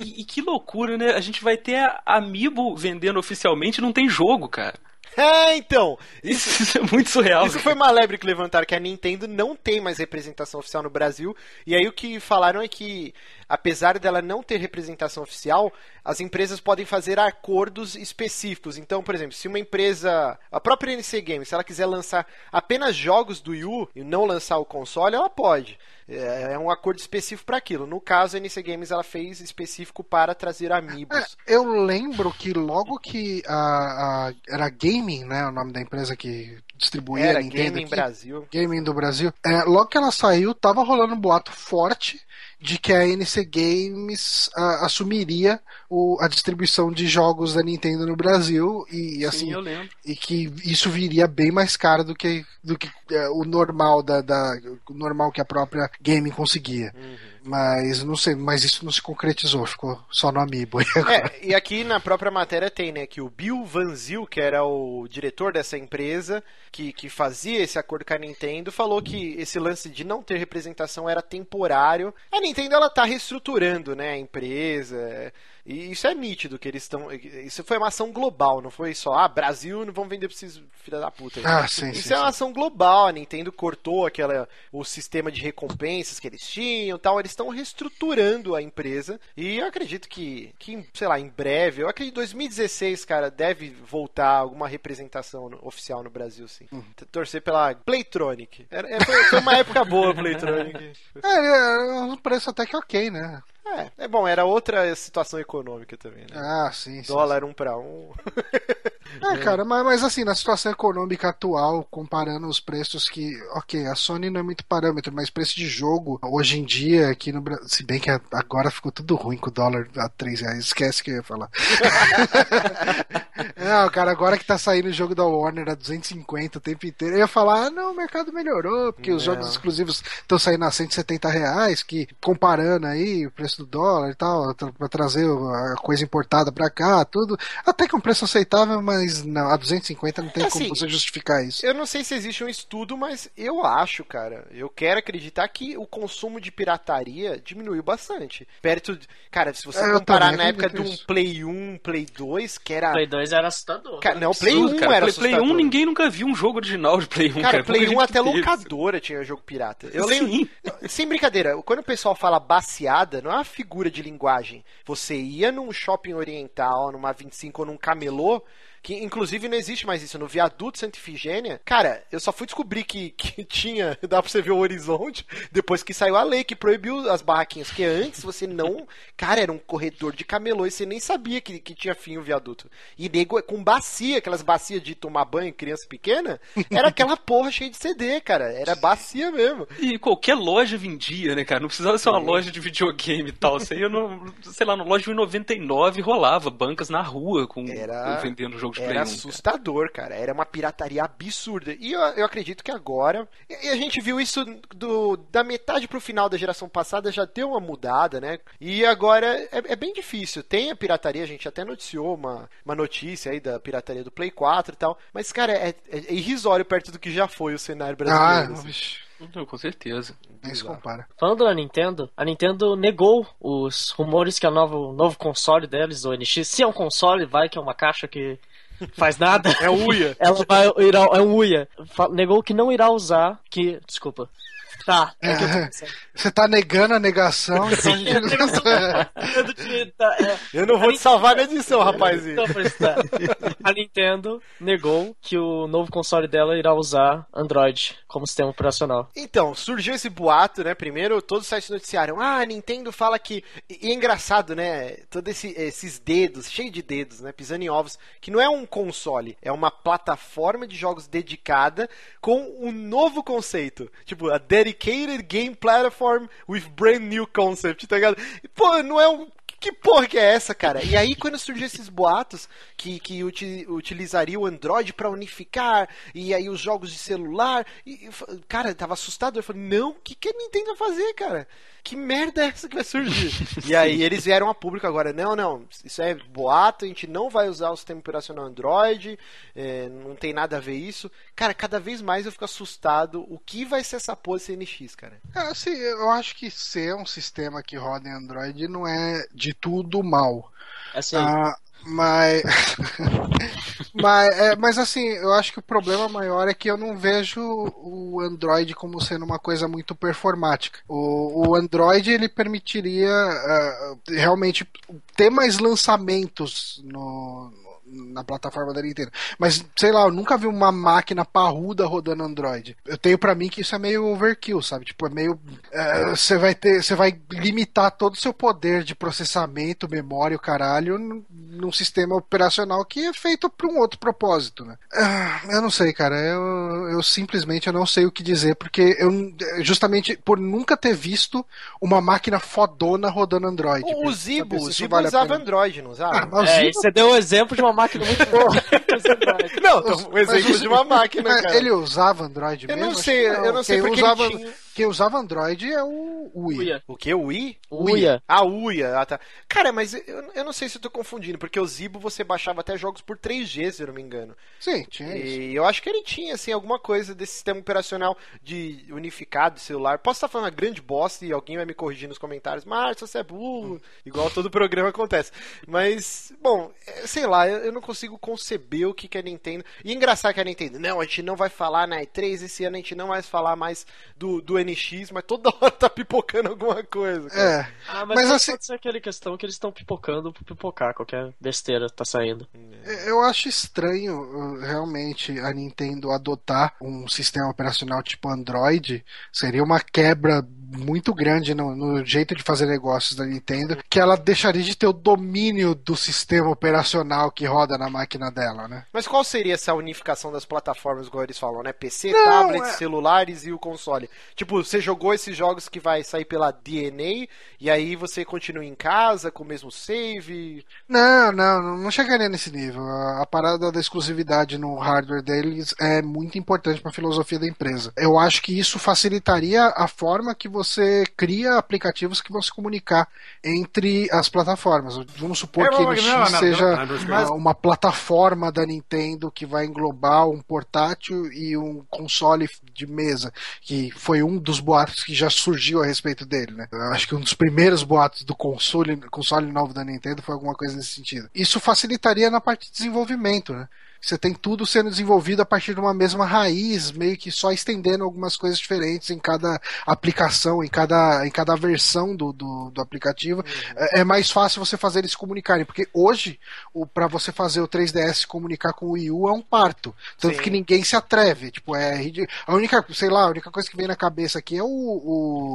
E, e que loucura, né? A gente vai ter a Amiibo vendendo oficialmente e não tem jogo, cara. É, então. Isso, isso é muito surreal. Isso foi uma lebre que levantaram que a Nintendo não tem mais representação oficial no Brasil. E aí o que falaram é que, apesar dela não ter representação oficial, as empresas podem fazer acordos específicos. Então, por exemplo, se uma empresa, a própria NC Games, se ela quiser lançar apenas jogos do Wii U e não lançar o console, ela pode. É é um acordo específico para aquilo. No caso, a NC Games ela fez específico para trazer É, amiibos. eu lembro que logo que a, a- era Gaming, né, o nome da empresa que distribuía Era a Nintendo Gaming aqui, Brasil. Gaming do Brasil, é, logo que ela saiu, tava rolando um boato forte de que a NC Games ah, assumiria o- a distribuição de jogos da Nintendo no Brasil e assim Sim, eu lembro. e que isso viria bem mais caro do que, do que é, o normal da, da o normal que a própria Gaming conseguia. Mas não sei, mas isso não se concretizou, ficou só no Amiibo. É, e aqui na própria matéria tem, né, que o Bill Van Zyl, que era o diretor dessa empresa, que, que fazia esse acordo com a Nintendo, falou que esse lance de não ter representação era temporário. A Nintendo, ela tá reestruturando, né, a empresa, E isso é nítido que eles estão. Isso foi uma ação global, não foi só, ah, Brasil, não vamos vender pra esses filha da puta. Ah, sim, Isso sim, é uma sim. ação global, a Nintendo cortou aquela, o sistema de recompensas que eles tinham e tal. Eles estão reestruturando a empresa. E eu acredito que, que, sei lá, em breve, eu acredito que 2016, cara, deve voltar alguma representação no- oficial no Brasil, sim. Uhum. Torcer pela Playtronic. Era, é, foi, uma época boa, Playtronic. É, é um preço até que ok, né? É, é bom, era outra situação econômica também, né? Ah, sim, sim. Dólar um pra um. É, cara, mas, mas assim, na situação econômica atual, comparando os preços que. Ok, a Sony não é muito parâmetro, mas preço de jogo, hoje em dia, aqui no Brasil. Se bem que agora ficou tudo ruim com o dólar a 3 reais, esquece que eu ia falar. não, cara, agora que tá saindo o jogo da Warner a 250 o tempo inteiro, eu ia falar, ah, não, o mercado melhorou, porque os Não. jogos exclusivos estão saindo a 170 reais, que comparando aí o preço do dólar e tal, pra trazer a coisa importada pra cá, tudo. Até que é um preço aceitável, mas não, a 250 não tem É como assim, você justificar isso. Eu não sei se existe um estudo, mas eu acho, cara. Eu quero acreditar que o consumo de pirataria diminuiu bastante. Perto de. Cara, se você É, eu comparar na época de um. Play 1, Play 2, que era. Play 2 era assustador. Cara, não, o Play Absurdo, 1 cara. era Play, Play 1 assustador. ninguém nunca viu um jogo original de Play 1, cara. Cara, Play Pouca 1 gente até teve. locadora tinha jogo pirata. Eu Sim. lembro. Sem brincadeira, quando o pessoal fala baseada, não é uma figura de linguagem. Você ia num shopping oriental, numa 25 ou num camelô. Que inclusive não existe mais isso. No viaduto Santa Ifigênia, cara, eu só fui descobrir que, que tinha. Dá pra você ver o horizonte depois que saiu a lei que proibiu as barraquinhas. Que antes você não. Cara, era um corredor de camelô e você nem sabia que, que tinha fim o viaduto. E nego com bacia, aquelas bacias de tomar banho, criança pequena, era aquela porra cheia de CD, cara. Era bacia mesmo. E qualquer loja vendia, né, cara? Não precisava ser uma loja de videogame e tal. Sei lá, no loja de 99 rolava bancas na rua com Era- com vendendo jogo de Era Play 1. cara. assustador, cara. Era uma pirataria absurda. E eu, eu acredito que agora. E a gente viu isso do, da metade pro final da geração passada, já deu uma mudada, né? E agora é, é bem difícil. Tem a pirataria, a gente até noticiou uma, uma notícia aí da pirataria do Play 4 e tal. Mas, cara, é, é irrisório perto do que já foi o cenário Ah, brasileiro. assim. vixe, Não, Com certeza. nem se compara. Falando da Nintendo, a Nintendo negou os rumores que a novo, novo console deles, o NX, se é um console, vai que é uma caixa que faz nada. É Uia. Ela vai irá, é um Uia. Negou que não irá usar, que desculpa. Tá, é que eu tô pensando. Você tá negando a negação, então a gente Nintendo tinha- tá, é. Eu não vou te salvar na edição, rapazinho. A Nintendo negou que o novo console dela irá usar Android como sistema operacional. Então, surgiu esse boato, né? Primeiro, todos os sites noticiaram. Ah, a Nintendo fala que. E é engraçado, né? Todos esse- esses dedos, cheio de dedos, né? Pisando em ovos, que não é um console, é uma plataforma de jogos dedicada com um novo conceito. Tipo, a Dedicated Game Platform with Brand New Concept, tá ligado? Pô, não é um. Que porra que é essa, cara? E aí, quando surgiu esses boatos que, que uti- utilizaria o Android pra unificar, e aí os jogos de celular, e, cara, tava assustado. Eu falei, não, o que, que a Nintendo vai fazer, cara? Que merda é essa que vai surgir? e aí eles vieram a público agora, não, não, isso é boato, a gente não vai usar o sistema operacional Android, é, não tem nada a ver isso. Cara, cada vez mais eu fico assustado. O que vai ser essa porra desse NX, cara? É, assim, eu acho que ser um sistema que roda em Android não é de tudo mal. Assim, Ah, mas. mas, é, mas assim, eu acho que o problema maior é que eu não vejo o Android como sendo uma coisa muito performática. O, o Android ele permitiria ah, realmente ter mais lançamentos no. Na plataforma da Nintendo. Mas, sei lá, eu nunca vi uma máquina parruda rodando Android. Eu tenho pra mim que isso é meio overkill, sabe? Tipo, é meio. é, Você vai ter. Você vai limitar todo o seu poder de processamento, memória, o caralho, num- sistema operacional que é feito para um outro propósito, né? Ah, Eu não sei, cara. Eu, eu simplesmente eu não sei o que dizer, porque eu justamente por nunca ter visto uma máquina fodona rodando Android. O, Zibo, o Zibo vale usava. Android, não usava? Ah, é, Zibo- você deu o exemplo de uma máquina muito boa. Não, um exemplo Mas de uma máquina, cara. Ele usava Android Eu mesmo? não sei, eu não sei porque usava, ele tinha... Quem usava Android é o Uia. Uia. O que? O Wii? Uia. Ah, Uia. Ah, tá. Cara, mas eu, eu não sei se eu tô confundindo, porque o Zibo você baixava até jogos por 3G, se eu não me engano. Sim, tinha isso. E eu acho que ele tinha, assim, alguma coisa desse sistema operacional de unificado de celular. Posso estar falando uma grande bosta e alguém vai me corrigir nos comentários. Márcio, você é burro. Igual todo programa acontece. Mas, bom, é, sei lá, eu eu não consigo conceber o que, que a Nintendo. E engraçado que a Nintendo, não, a gente não vai falar na E3 esse ano, a gente não vai falar mais do, do NX, mas toda hora tá pipocando alguma coisa. cara. É. Ah, mas, Mas pode assim- ser aquela questão que eles estão pipocando por pipocar, qualquer besteira tá saindo. Eu acho estranho uh, realmente a Nintendo adotar um sistema operacional tipo Android. Seria uma quebra muito grande no, no jeito de fazer negócios da Nintendo, que ela deixaria de ter o domínio do sistema operacional que roda na máquina dela, né? Mas qual seria essa unificação das plataformas, igual eles falam, né? PC, Não, tablets, é- celulares e o console. Tipo, você jogou esses jogos que vai sair pela DNA e aí você continua em casa com o mesmo save. Não, não, não chegaria nesse nível. A, parada da exclusividade no hardware deles é muito importante para a filosofia da empresa. Eu acho que isso facilitaria a forma que você cria aplicativos que vão se comunicar entre as plataformas. Vamos supor É, que NX não, não, seja não, uma plataforma da Nintendo que vai englobar um portátil e um console de mesa, que foi um dos boatos que já surgiu a respeito dele, né? Eu acho que um dos primeiros boatos do console, console novo da Nintendo foi alguma coisa nesse sentido. Isso facilitaria na parte de desenvolvimento, né? Você tem tudo sendo desenvolvido a partir de uma mesma raiz, meio que só estendendo algumas coisas diferentes em cada aplicação, em cada, em cada versão do, do, do aplicativo. É, é mais fácil você fazer eles comunicarem, porque hoje, para você fazer o 3DS se comunicar com o Wii U é um parto. Tanto Sim. que ninguém se atreve. Tipo, é A única, sei lá, a única coisa que vem na cabeça aqui é o,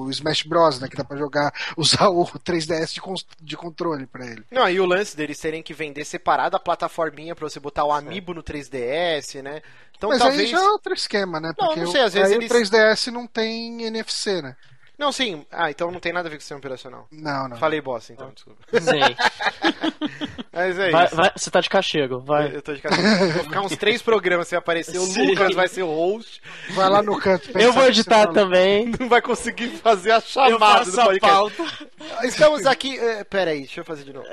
o Smash Bros, né? Que dá pra jogar, usar o 3DS de, de controle pra ele. Não, e o lance deles terem que vender separado a plataforminha pra você botar o Amiibo no 3DS, né? Então Mas talvez. aí já é outro esquema, né? Não, Porque não sei, o- às vezes aí eles- o 3DS não tem NFC, né? Não, sim. Ah, então não tem nada a ver com o sistema operacional. Não, não. Falei bosta, então, desculpa. Sim. Mas é Vai- isso. vai- você tá de cachego, vai. Eu tô de casa. Vou ficar uns três programas sem aparecer. O Sim. Lucas vai ser o host. Vai lá no canto. pensar Eu vou editar também. Não vai conseguir fazer a Eu chamada do podcast. pauta. Estamos aqui. É, pera aí, deixa eu fazer de novo.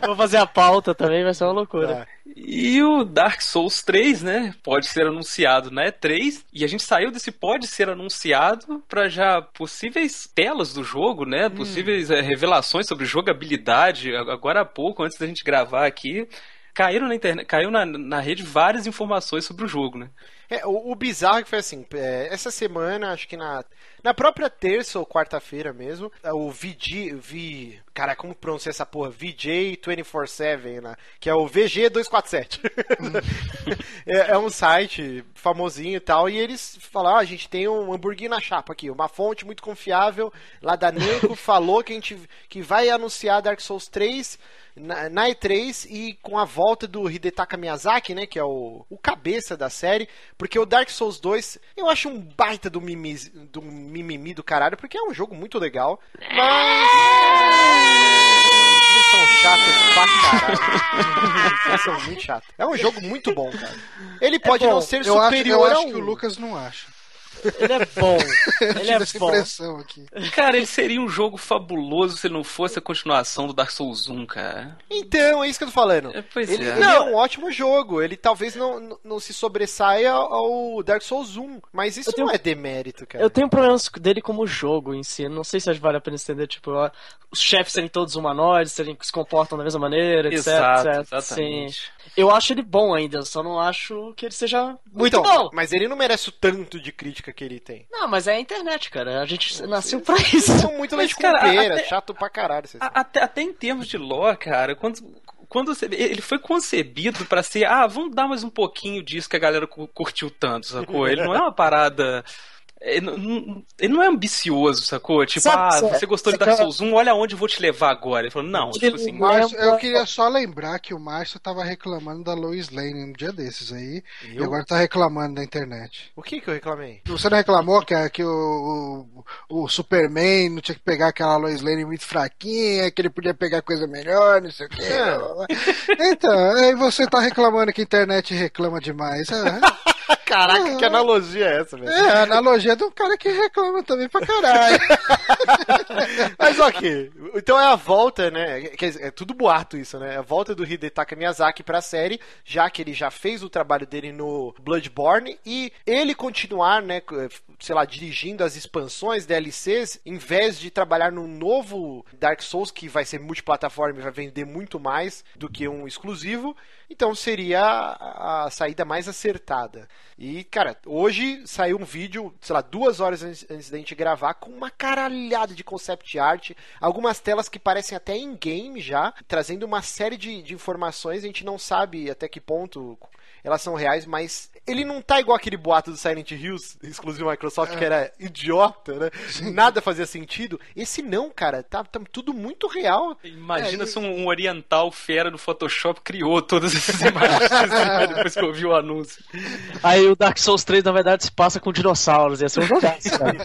Eu vou fazer a pauta também, vai ser uma loucura. Tá. E o Dark Souls 3, né? Pode ser anunciado na E3. E a gente saiu desse pode ser anunciado para já possíveis telas do jogo, né? Possíveis eh, revelações sobre jogabilidade. Agora há pouco, antes da gente gravar aqui, caíram na internet, caiu na, na rede várias informações sobre o jogo, né? É, o, o bizarro é que foi assim, é, essa semana, acho que na, na própria terça ou quarta-feira mesmo, é, o VG, V, cara, como pronuncia essa porra? VJ247, né? Que é o VG247. é, é um site famosinho e tal, e eles falaram, ah, a gente tem um hambúrguer na chapa aqui, uma fonte muito confiável lá da Namco falou que a gente que vai anunciar Dark Souls 3 na, na E3 e com a volta do Hidetaka Miyazaki, né, que é o, o cabeça da série, porque o Dark Souls 2 eu acho um baita do mimimi, do mimimi do caralho, porque é um jogo muito legal, mas eles são chatos pra caralho. Eles são muito chatos. É um jogo muito bom, cara. Ele pode bom. não ser Eu acho, superior eu a acho um. que o Lucas não acha. Ele é bom. Ele é essa bom. impressão aqui. Cara, ele seria um jogo fabuloso se ele não fosse a continuação do Dark Souls 1, cara. Então, é isso que eu tô falando. É, pois Ele, é. ele é um ótimo jogo. Ele talvez não, não- não se sobressaia ao Dark Souls 1. Mas isso tenho- não é demérito, cara. Eu tenho problemas dele como jogo em si. Não sei se vale a pena estender, tipo, ó, os chefes serem todos humanoides, serem que se comportam da mesma maneira, etc. Exato, etc. exatamente. Sim. Eu acho ele bom ainda, eu só não acho que ele seja muito Então, bom. Mas ele não merece o tanto de crítica que ele tem. Não, mas é a internet, cara. A gente nasceu pra isso. São muito Mas, leite com cara, pera, até- chato pra caralho. Vocês A- Até, até em termos de lore, cara, quando, quando você- ele foi concebido pra ser, ah, vamos dar mais um pouquinho disso que a galera cu- curtiu tanto, sacou? Ele não é uma parada. Ele não, ele não é ambicioso, sacou? Tipo, Sabe, ah, sabe, você gostou de Dark Souls 1, olha onde eu vou te levar agora. Ele falou, não, Ele tipo assim, não- Márcio, eu queria só lembrar que o Márcio tava reclamando da Lois Lane um dia desses aí. E Eu? agora tá reclamando da internet. O que que eu reclamei? Você não reclamou que, que o, o, o Superman não tinha que pegar aquela Lois Lane muito fraquinha, que ele podia pegar coisa melhor, não sei o quê. Então, aí você tá reclamando que a internet reclama demais. Ah, Caraca, que analogia é essa, velho? É, a analogia de um cara que reclama também pra caralho. Mas ok. Então é a volta, né? Quer dizer, é tudo boato isso, né? A volta do Hidetaka Miyazaki pra série, já que ele já fez o trabalho dele no Bloodborne e ele continuar, né, sei lá, dirigindo as expansões, DLCs, em vez de trabalhar num novo Dark Souls que vai ser multiplataforma e vai vender muito mais do que um exclusivo. Então seria a saída mais acertada. E, cara, hoje saiu um vídeo, sei lá, duas horas antes da gente gravar, com uma caralhada de concept art, algumas telas que parecem até em game já, trazendo uma série de, de informações. A gente não sabe até que ponto elas são reais, mas ele não tá igual aquele boato do Silent Hills, exclusivo Microsoft, que era idiota, né? Nada fazia sentido. Esse não, cara, tá, tá tudo muito real. Imagina se um, um oriental fera do Photoshop criou todas essas imagens né, depois que eu vi o anúncio. Aí o Dark Souls 3, na verdade, se passa com dinossauros. Ia ser um jogaço, cara.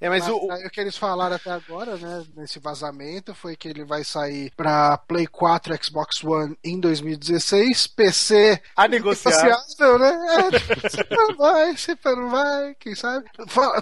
É, mas Mas o, o que eles falaram até agora, né, nesse vazamento, foi que ele vai sair pra Play 4 Xbox One em 2016, PC a negociar. Negociável, né? É, sempre não vai, sempre não vai, quem sabe.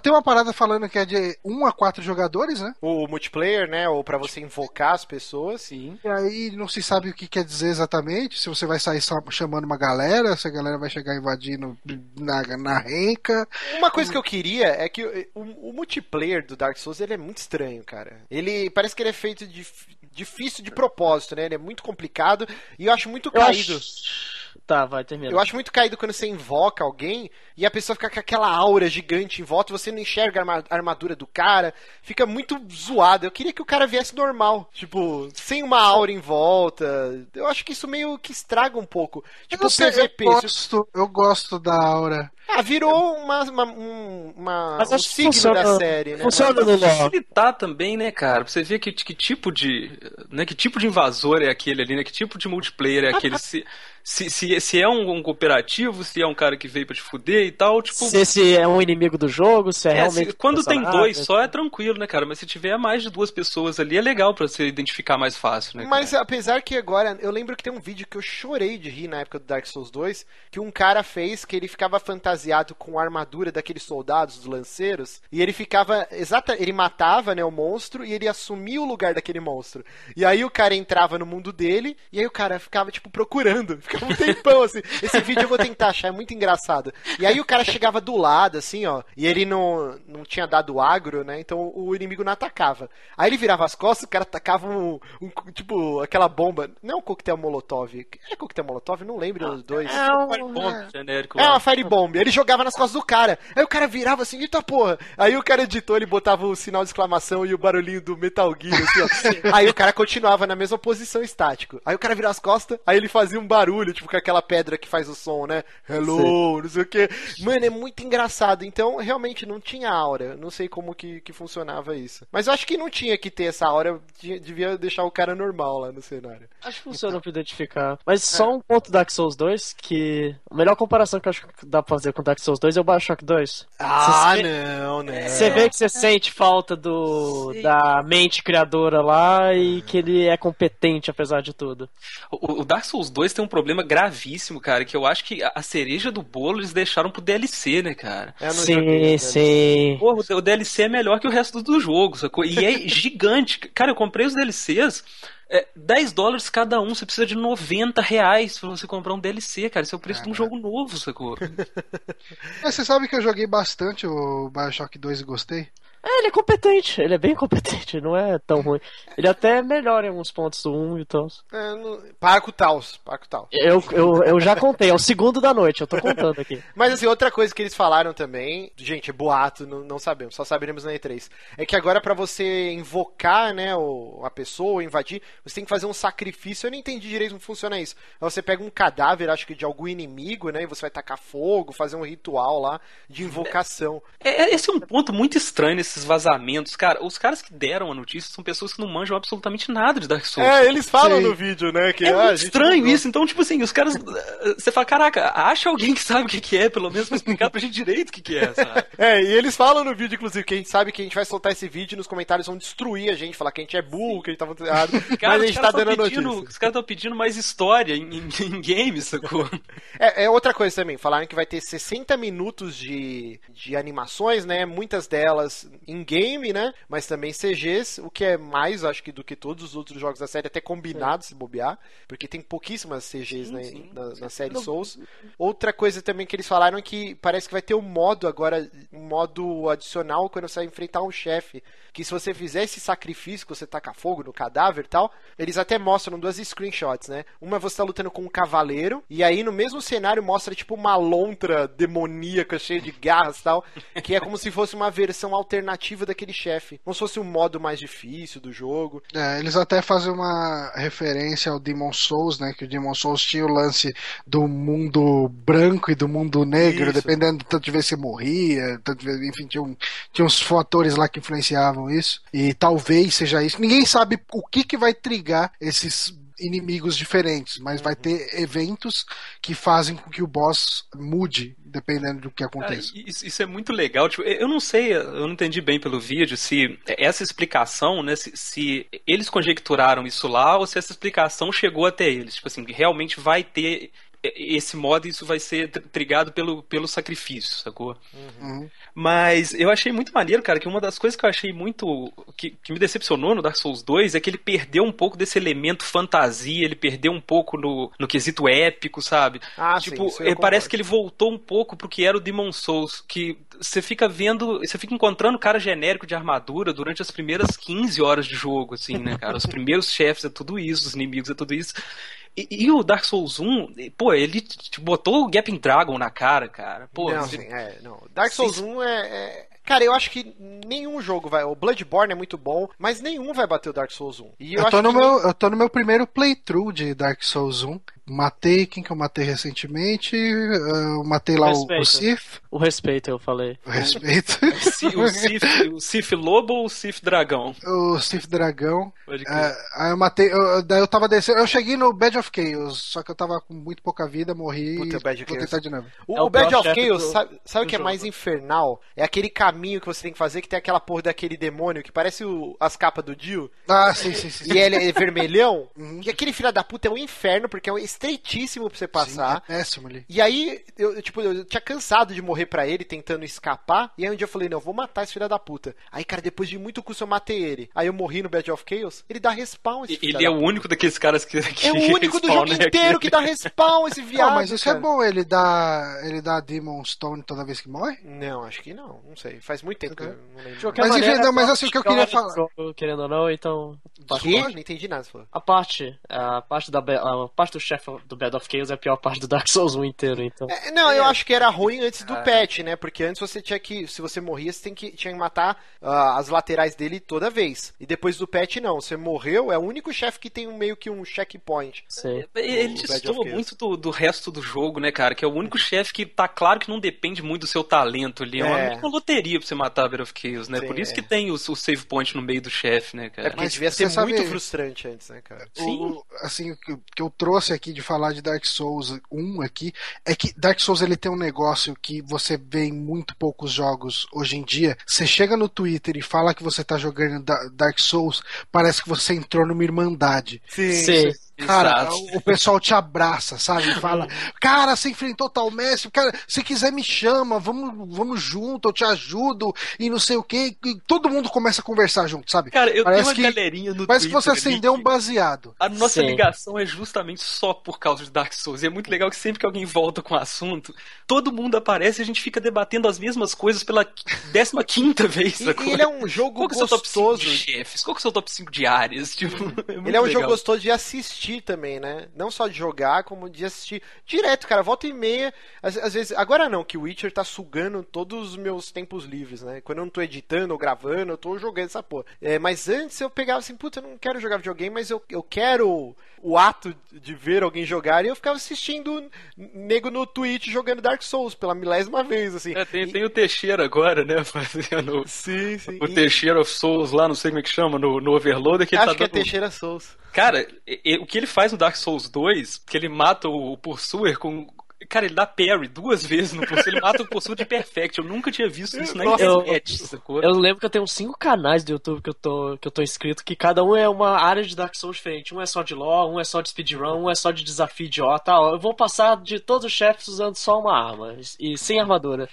Tem uma parada falando que é de 1 a 4 jogadores, né? O multiplayer, né? Ou pra você invocar as pessoas. Sim. E aí não se sabe o que quer dizer exatamente, se você vai sair só chamando uma galera, se a galera vai chegar invadindo na, na renca. Uma coisa que eu queria é que o, o multiplayer do Dark Souls ele é muito estranho, cara. Ele parece que ele é feito de difícil de propósito, né? Ele é muito complicado e eu acho muito Eu caído. acho... Tá, vai, termina. Eu acho muito caído quando você invoca alguém e a pessoa fica com aquela aura gigante em volta, você não enxerga a arma- a armadura do cara, fica muito zoado. Eu queria que o cara viesse normal, tipo, sem uma aura em volta. Eu acho que isso meio que estraga um pouco. Tipo, eu, o sei, eu PVP. se- gosto, eu gosto da aura. Ah, virou uma, uma, um, uma- Mas um acho que signo funciona- da série, né? funciona no LoL. facilitar também, né, cara? Pra você ver que, que tipo de. Né, que tipo de invasor é aquele ali, né? Que tipo de multiplayer é aquele. Se, se, se, se é um, um cooperativo, se é um cara que veio pra te fuder e tal, tipo. Se esse é um inimigo do jogo, se é, É, realmente. se- quando tem dois só é tranquilo, né, cara? Mas se tiver mais de duas pessoas ali, é legal pra você identificar mais fácil, né? Mas cara? apesar que agora, eu lembro que tem um vídeo que eu chorei de rir na época do Dark Souls 2, que um cara fez que ele ficava fantasiado com a armadura daqueles soldados, os lanceiros, e ele ficava, exata, ele matava, né, o monstro e ele assumia o lugar daquele monstro. E aí o cara entrava no mundo dele, e aí o cara ficava tipo procurando, ficava um tempão assim. Esse vídeo eu vou tentar achar, é muito engraçado. E aí o cara chegava do lado assim, ó, e ele não não tinha dado agro, né? Então o inimigo não atacava. Aí ele virava as costas, o cara atacava um, um- tipo aquela bomba, não é um coquetel molotov. É coquetel molotov? Não lembro os dois. É um- Firebomb genérico É lá. uma firebomb. Ele jogava nas costas do cara. Aí o cara virava assim, eita porra. Aí o cara editou, ele botava o sinal de exclamação e o barulhinho do Metal Gear, assim, ó. Aí o cara continuava na mesma posição estático. Aí o cara virava as costas, aí ele fazia um barulho, tipo com aquela pedra que faz o som, né? Hello, não sei o que. Mano, é muito engraçado. Então, realmente, não tinha aura. Não sei como que, que funcionava isso. Mas eu acho que não tinha que ter essa aura. Devia deixar o cara normal lá no cenário. Acho que funciona pra identificar. Mas só um ponto Dark Souls 2, que a melhor comparação que eu acho que dá pra fazer com Dark Souls 2 é o Bioshock 2. Ah, Você- não, né? Você vê que você sente falta do da mente criadora lá e que ele é competente apesar de tudo. O, o Dark Souls 2 tem um problema gravíssimo, cara, que eu acho que a, cereja do bolo eles deixaram pro DLC, né, cara? É, sim, joguei, sim. Porra, o- DLC é melhor que o resto do jogo, sacou? E é gigante. Cara, eu comprei os DLCs, é, 10 dólares cada um, você precisa de 90 reais pra você comprar um DLC, cara. Esse é o preço de um jogo novo, sacou? Mas você sabe que eu joguei bastante o Bioshock 2 e gostei? É, ele é competente, ele é bem competente, não é tão ruim. Ele até é melhor em alguns pontos do 1 e tal. É, não... Parco Taos, Parco Taos. Eu, eu, eu já contei, é o segundo da noite, eu tô contando aqui. Mas assim, outra coisa que eles falaram também, gente, é boato, não, não sabemos, só saberemos na E3, é que agora pra você invocar, né, o, a pessoa, invadir, você tem que fazer um sacrifício. Eu não entendi direito como funciona isso. Você pega um cadáver, acho que de algum inimigo, né, e você vai tacar fogo, fazer um ritual lá de invocação. É, é- esse é um ponto muito estranho nesses vazamentos. Cara, os caras que deram a notícia são pessoas que não manjam absolutamente nada de Dark Souls. É, eles falam Sim. no vídeo, né, que É ah, estranho isso, então, tipo assim, os caras. Você fala, caraca, acha alguém que sabe o que, que é, pelo menos pra explicar pra gente direito o que, que é, sabe? É, e eles falam no vídeo, inclusive, que a gente sabe que a gente vai soltar esse vídeo e nos comentários vão destruir a gente, falar que a gente é burro, que a gente tá muito errado. Cara, Mas a gente tá dando pedindo, notícia. os caras estão pedindo mais história em, em, em games, sacou? É, é outra coisa também, falaram que vai ter 60 minutos de, de animações, né? Muitas delas em game, né? Mas também CGs, o que é mais, acho que, do que todos os outros jogos da série, até combinado se bobear, porque tem pouquíssimas CGs né, sim, na, sim. na série Não- Souls. Outra coisa também que eles falaram é que parece que vai ter um modo agora, um modo adicional quando você vai enfrentar um chefe. Que se você fizer esse sacrifício, que você taca fogo no cadáver e tal, eles até mostram duas screenshots, né? Uma você tá lutando com um cavaleiro, e aí no mesmo cenário mostra tipo uma lontra demoníaca cheia de garras e tal, que é como se fosse uma versão alternativa daquele chefe. Como se fosse um modo mais difícil do jogo. É, eles até fazem uma referência ao Demon Souls, né? Que o Demon Souls tinha o lance do mundo branco e do mundo negro, Isso. dependendo do tanto de vezes você morria, tanto de vezes, enfim, tinha, um- tinha uns fatores lá que influenciavam isso. E talvez seja isso. Ninguém sabe o que, que vai trigar esses inimigos diferentes, mas vai ter eventos que fazem com que o boss mude, dependendo do que Cara, aconteça. isso, isso é muito legal. Tipo, eu não sei, eu não entendi bem pelo vídeo se essa explicação, né, se, se eles conjecturaram isso lá ou se essa explicação chegou até eles. Tipo assim, realmente vai ter esse modo isso vai ser tr- trigado pelo, pelo sacrifício, sacou? Uhum. Mas eu achei muito maneiro, cara, que uma das coisas que eu achei muito. que, que me decepcionou no Dark Souls 2 é que ele perdeu um pouco desse elemento fantasia, ele perdeu um pouco no, no quesito épico, sabe? Ah, sim, tipo, isso eu eh, parece que ele voltou um pouco pro que era o Demon Souls, que você fica vendo, você fica encontrando cara genérico de armadura durante as primeiras 15 horas de jogo, assim, né, cara? Os primeiros chefes é tudo isso, os inimigos é tudo isso. E, e o Dark Souls 1, eh, pô, ele te botou o Gaping Dragon na cara, cara. Pô, não, você- sim, é, não. Dark Souls Sim. 1 é, é- Cara, eu acho que nenhum jogo vai. O Bloodborne é muito bom, mas nenhum vai bater o Dark Souls 1. E eu, Eu tô, acho no que meu, eu tô no meu primeiro playthrough de Dark Souls 1. Matei quem que eu matei recentemente. Eu matei lá o, o Respeito. Sif. O respeito, eu falei. Respeito. Si- o Sif, o Sif Lobo ou o Sif Dragão? o Sif Dragão. Pode. É, aí eu matei. Eu, daí eu tava descendo. Eu cheguei no Bed of Chaos, só que eu tava com muito pouca vida, morri. Puta, e Bad of vou Chaos. tentar de novo. O, É o o Bad of Chaos, do- sabe, sabe o que é mais jogo. infernal? É aquele caminho que você tem que fazer que tem aquela porra daquele demônio que parece o- as capas do Dio. Ah, sim, sim, sim. sim. E ele é vermelhão. E aquele filho da puta é um inferno, porque é estreitíssimo pra você Sim, passar. é péssimo ali. E aí, eu, eu, tipo, eu tinha cansado de morrer pra ele, tentando escapar. E aí um dia eu falei, não, eu vou matar esse filho da puta. Aí, cara, depois de muito custo eu matei ele. Aí eu morri no Bad of Chaos. Ele dá respawn, esse filho Ele da é o único daqueles caras que. que É o único do jogo inteiro aqui. que dá respawn, esse viado. Não, mas isso cara. é bom, ele dá. Ele dá Demon Stone toda vez que morre? Não, acho que não. Não sei. Faz muito tempo que eu não lembro. De qualquer Mas, enfim, maneira, não, mas assim, o que eu queria falar- jogo, Querendo ou não, então. Que? Não entendi nada, você falou. A parte, a parte, da, a parte do chefe do Bed of Chaos é a pior parte do Dark Souls 1 inteiro, então. É, não, eu acho que era ruim antes do patch, né? Porque antes você tinha que, se você morria, você tem que, tinha que matar ah, as laterais dele toda vez. E depois do patch, não. Você morreu, é o único chefe que tem um, meio que um checkpoint. Sim. Ele destoa muito do, do resto do jogo, né, cara? Que é o único chefe que tá claro que não depende muito do seu talento ali. É uma, É. uma loteria pra você matar a Bed of Chaos, né? Sim, Por isso é. que tem o, o save point no meio do chefe, né, cara? É porque Mas devia você ser sabe- muito frustrante antes, né, cara? O, assim, o que, eu trouxe aqui de falar de Dark Souls 1 aqui é que Dark Souls ele tem um negócio que você vê em muito poucos jogos hoje em dia. Você chega no Twitter e fala que você tá jogando Da- Dark Souls, parece que você entrou numa irmandade. Sim. Cara, Exato. o pessoal te abraça, sabe? E fala, cara, você enfrentou tal mestre, cara, se quiser me chama, vamos, vamos junto, eu te ajudo, e não sei o que. todo mundo começa a conversar junto, sabe? Cara, eu Parece tenho uma que- galerinha no Parece que Twitter você ali acendeu um que- baseado. A nossa Sim. ligação é justamente só por causa de Dark Souls. E é muito legal que sempre que alguém volta com o assunto, todo mundo aparece e a gente fica debatendo as mesmas coisas pela 15 quinta vez. E, e ele é um jogo Qual que é o seu top 5 gostoso. de chefes? Qual que é o seu top 5 de áreas? Tipo, é Ele é um legal. jogo gostoso de assistir também, né? Não só de jogar, como de assistir direto, cara. Volta e meia. Às, às vezes. Agora não, que o Witcher tá sugando todos os meus tempos livres, né? Quando eu não tô editando ou gravando, eu tô jogando essa porra. É, mas antes eu pegava assim, puta, eu não quero jogar videogame, mas eu, eu quero o ato de ver alguém jogar. E eu ficava assistindo nego no Twitch jogando Dark Souls pela milésima vez, assim. É, tem, E- tem o Teixeira agora, né? Fazendo Sim, sim. o E- Teixeira of Souls lá, não sei como é que chama, no, no Overloader, que ele Acho tá que é dando... Teixeira Souls. Cara, o que ele faz no Dark Souls 2, que ele mata o Pursuer com. Cara, ele dá parry duas vezes no pulso. Ele mata o pulso de perfect. Eu nunca tinha visto isso na internet, sacou? Eu lembro que eu tenho cinco canais do YouTube que eu tô, que eu tô inscrito, que cada um é uma área de Dark Souls diferente. Um é só de lore, um é só de speedrun, um é só de desafio idiota. Ó, eu vou passar de todos os chefes usando só uma arma e sem armadura.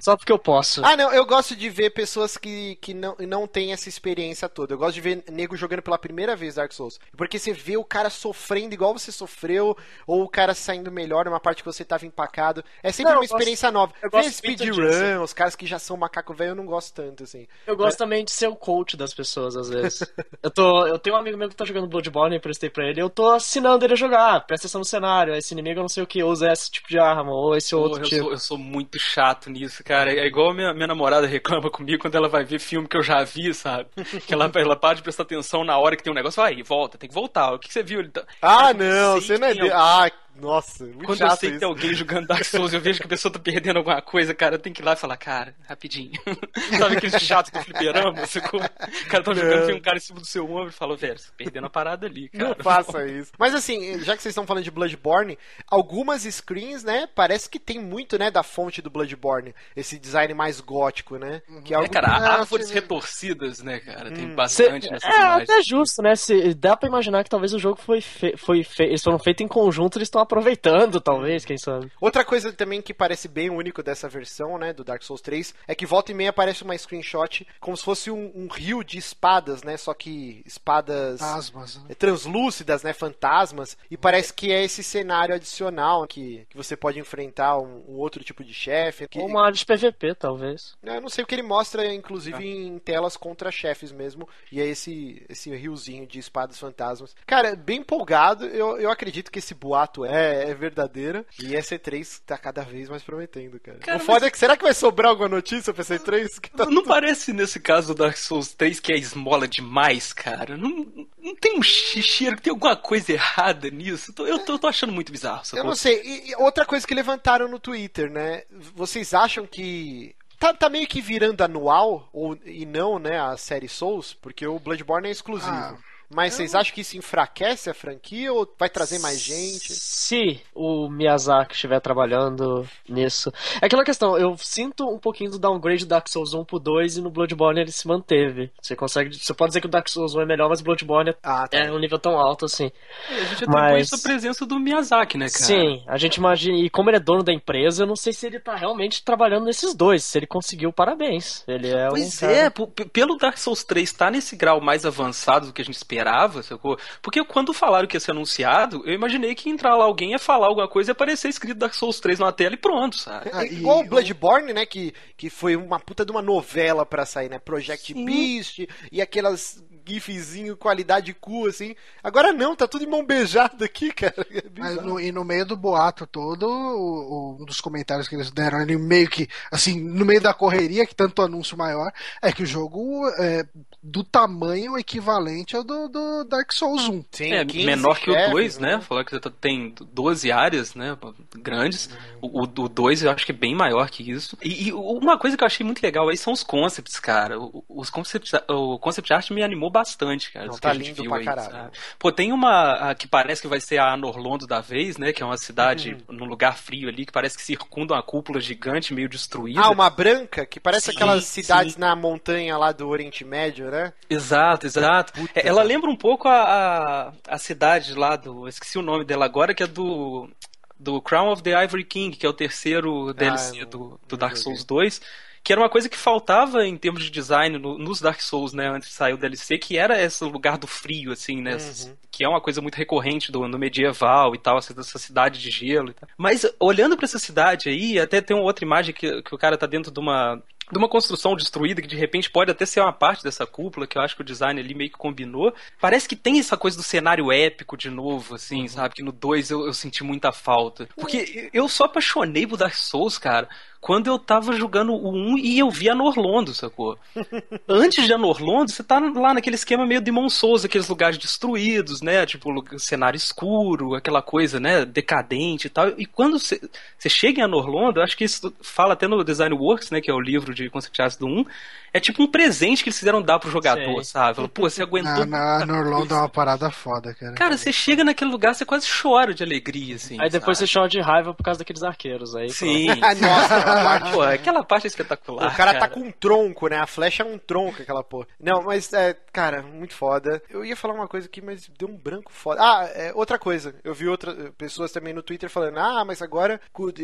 Só porque eu posso. Ah, não, eu gosto de ver pessoas que, que não, não têm essa experiência toda. Eu gosto de ver nego jogando pela primeira vez Dark Souls. Porque você vê o cara sofrendo igual você sofreu, ou o cara saindo melhor numa parte que você tava empacado. É sempre Não, uma eu gosto- experiência nova. eu disso. speedrun, os caras que já são macaco velho, eu não gosto tanto, assim. Eu gosto também de ser o coach das pessoas, às vezes. eu, tô, eu tenho um amigo meu que tá jogando Bloodborne, eu prestei pra ele, eu tô assinando ele a jogar. Ah, presta atenção no cenário, esse inimigo eu não sei o que, usa esse tipo de arma, ou esse Porra, outro eu, tipo. sou, eu sou muito chato nisso, cara. É igual minha, minha namorada reclama comigo quando ela vai ver filme que eu já vi, sabe? Que ela, ela para de prestar atenção na hora que tem um negócio. Vai, volta, tem que voltar. O que você viu? Ele tá... Ah, Cara, não, você não é. de- alguém- Ah, nossa, muito Quando eu sei que tem alguém jogando Dark Souls, eu vejo que a pessoa tá perdendo alguma coisa, cara, eu tenho que ir lá e falar, cara, rapidinho. Sabe aquele chato do fliperama? sacou? O cara tá jogando, tem um cara em cima do seu ombro e fala, velho, você tá perdendo a parada ali, cara. Não faça isso. Mas assim, já que vocês estão falando de Bloodborne, algumas screens, né, parece que tem muito, né, da fonte do Bloodborne. Esse design mais gótico, né? Que é É, cara, Ah, árvores retorcidas, né, cara? Tem Cê- bastante nessas é imagens. até justo, né? Se, dá pra imaginar que talvez o jogo foi, fe, foi fe, eles foram feitos em conjunto, eles estão aproveitando, talvez, quem sabe. Outra coisa também que parece bem único dessa versão, né, do Dark Souls 3, é que volta e meia aparece uma screenshot como se fosse um, um rio de espadas, né, só que espadas Asmas. né? é, translúcidas, né, fantasmas, e parece que é esse cenário adicional que, que você pode enfrentar um, um outro tipo de chefe. que- Ou uma área de PVP, talvez. Eu não sei o que ele mostra, inclusive, em telas contra chefes mesmo. E é esse, esse riozinho de espadas fantasmas. Cara, bem empolgado. Eu, eu acredito que esse boato é, é verdadeiro. E essa E3 tá cada vez mais prometendo, cara. Cara, o foda é que será que vai sobrar alguma notícia pra essa E3? Que tá Não parece nesse caso do Dark Souls 3 que é esmola demais, cara? Não, não tem um che- cheiro, tem alguma coisa errada nisso? Tô- Eu tô, tô achando muito bizarro. Eu sacou? não sei. E, e outra coisa que levantaram no Twitter, né? Vocês acham que. Tá, tá meio que virando anual, ou, e não, né, a série Souls, porque o Bloodborne é exclusivo. Ah, Mas vocês acham que isso enfraquece a franquia ou vai trazer mais gente? Se o Miyazaki estiver trabalhando nisso. É aquela questão, eu sinto um pouquinho do downgrade do Dark Souls 1 pro 2 e no Bloodborne ele se manteve. Você consegue. Você pode dizer que o Dark Souls 1 é melhor, mas o Bloodborne Ah, tá. é um nível tão alto assim. E a gente atribui Mas- isso à presença do Miyazaki, né, cara? Sim, a gente imagina. E como ele é dono da empresa, eu não sei se ele tá realmente trabalhando nesses dois. Se ele conseguiu, parabéns. Ele é um. Pois cara- é, p- pelo Dark Souls 3 tá nesse grau mais avançado do que a gente esperava, sacou? Porque quando falaram que ia ser anunciado, eu imaginei que ia entrar lá alguém ia falar alguma coisa e aparecer escrito Dark Souls 3 na tela e pronto, sabe? Ah, É e igual o o- Bloodborne, né? Que, que foi uma puta de uma novela pra sair, né? Project Sim. Beast e aquelas gifzinho qualidade cu, assim. Agora não, tá tudo em mão beijada aqui, cara. É Mas no- e no meio do boato todo, o- o- um dos comentários que eles deram ali, meio que, assim, no meio da correria, que tanto anúncio maior, é que o jogo é do tamanho equivalente ao do, do Dark Souls 1. Sim, É, 15 menor que o chefes, 2, né? Falar que tem 12 áreas, né? Grandes. O 2 eu acho que é bem maior que isso. E, e uma coisa que eu achei muito legal aí são os concepts, cara. O- Os concept, o concept art me animou bastante, cara. Não, tá que a gente lindo viu pra aí, caralho. sabe? Pô, tem uma que parece que vai ser a Norlondo da vez, né? Que é uma cidade Uhum. num lugar frio ali, que parece que circunda uma cúpula gigante, meio destruída. Ah, uma branca, que parece Sim, aquelas cidades sim. na montanha lá do Oriente Médio, né? Exato, exato. É, Ela lembra um pouco a, a, a cidade lá do. eu Esqueci o nome dela agora, que é do. Do Crown of the Ivory King, que é o terceiro DLC não- do, do Dark. Souls 2. Que era uma coisa que faltava em termos de design no- nos Dark Souls, né? Antes de sair o DLC, que era esse lugar do frio, assim, né? Uhum. Que é uma coisa muito recorrente do, no medieval e tal, essa, essa cidade de gelo e tal. Mas olhando pra essa cidade aí, até tem uma outra imagem que, que o cara tá dentro de uma de uma construção destruída que de repente pode até ser uma parte dessa cúpula, que eu acho que o design ali meio que combinou. Parece que tem essa coisa do cenário épico de novo, assim, sabe? Que no 2 eu, eu senti muita falta. Porque eu só apaixonei por Dark Souls, cara, quando eu tava jogando o 1 e eu vi a Norlondo, sacou? Antes de a Norlondo, você tá lá naquele esquema meio Demon Souls, aqueles lugares destruídos, né? Tipo, cenário escuro, aquela coisa, né? Decadente e tal. E quando você chega em Anorlondo, acho que isso fala até no Design Works, né? Que é o livro de concept do 1. É tipo um presente que eles fizeram dar pro jogador, Sei. sabe? Fala, Pô, você aguentou. Na, na muita Norlando é uma parada foda, cara. Cara, você chega naquele lugar, você quase chora de alegria, assim. Aí depois sabe? você chora de raiva por causa daqueles arqueiros. Aí, Sim. Nossa, aquela parte- Pô, aquela parte é espetacular. O cara tá com um tronco, né? A flecha é um tronco, aquela porra. Não, mas, é, cara, muito foda. Eu ia falar uma coisa aqui, mas deu um branco foda. Ah, é, outra coisa. Eu vi outras pessoas também no Twitter falando: ah, mas agora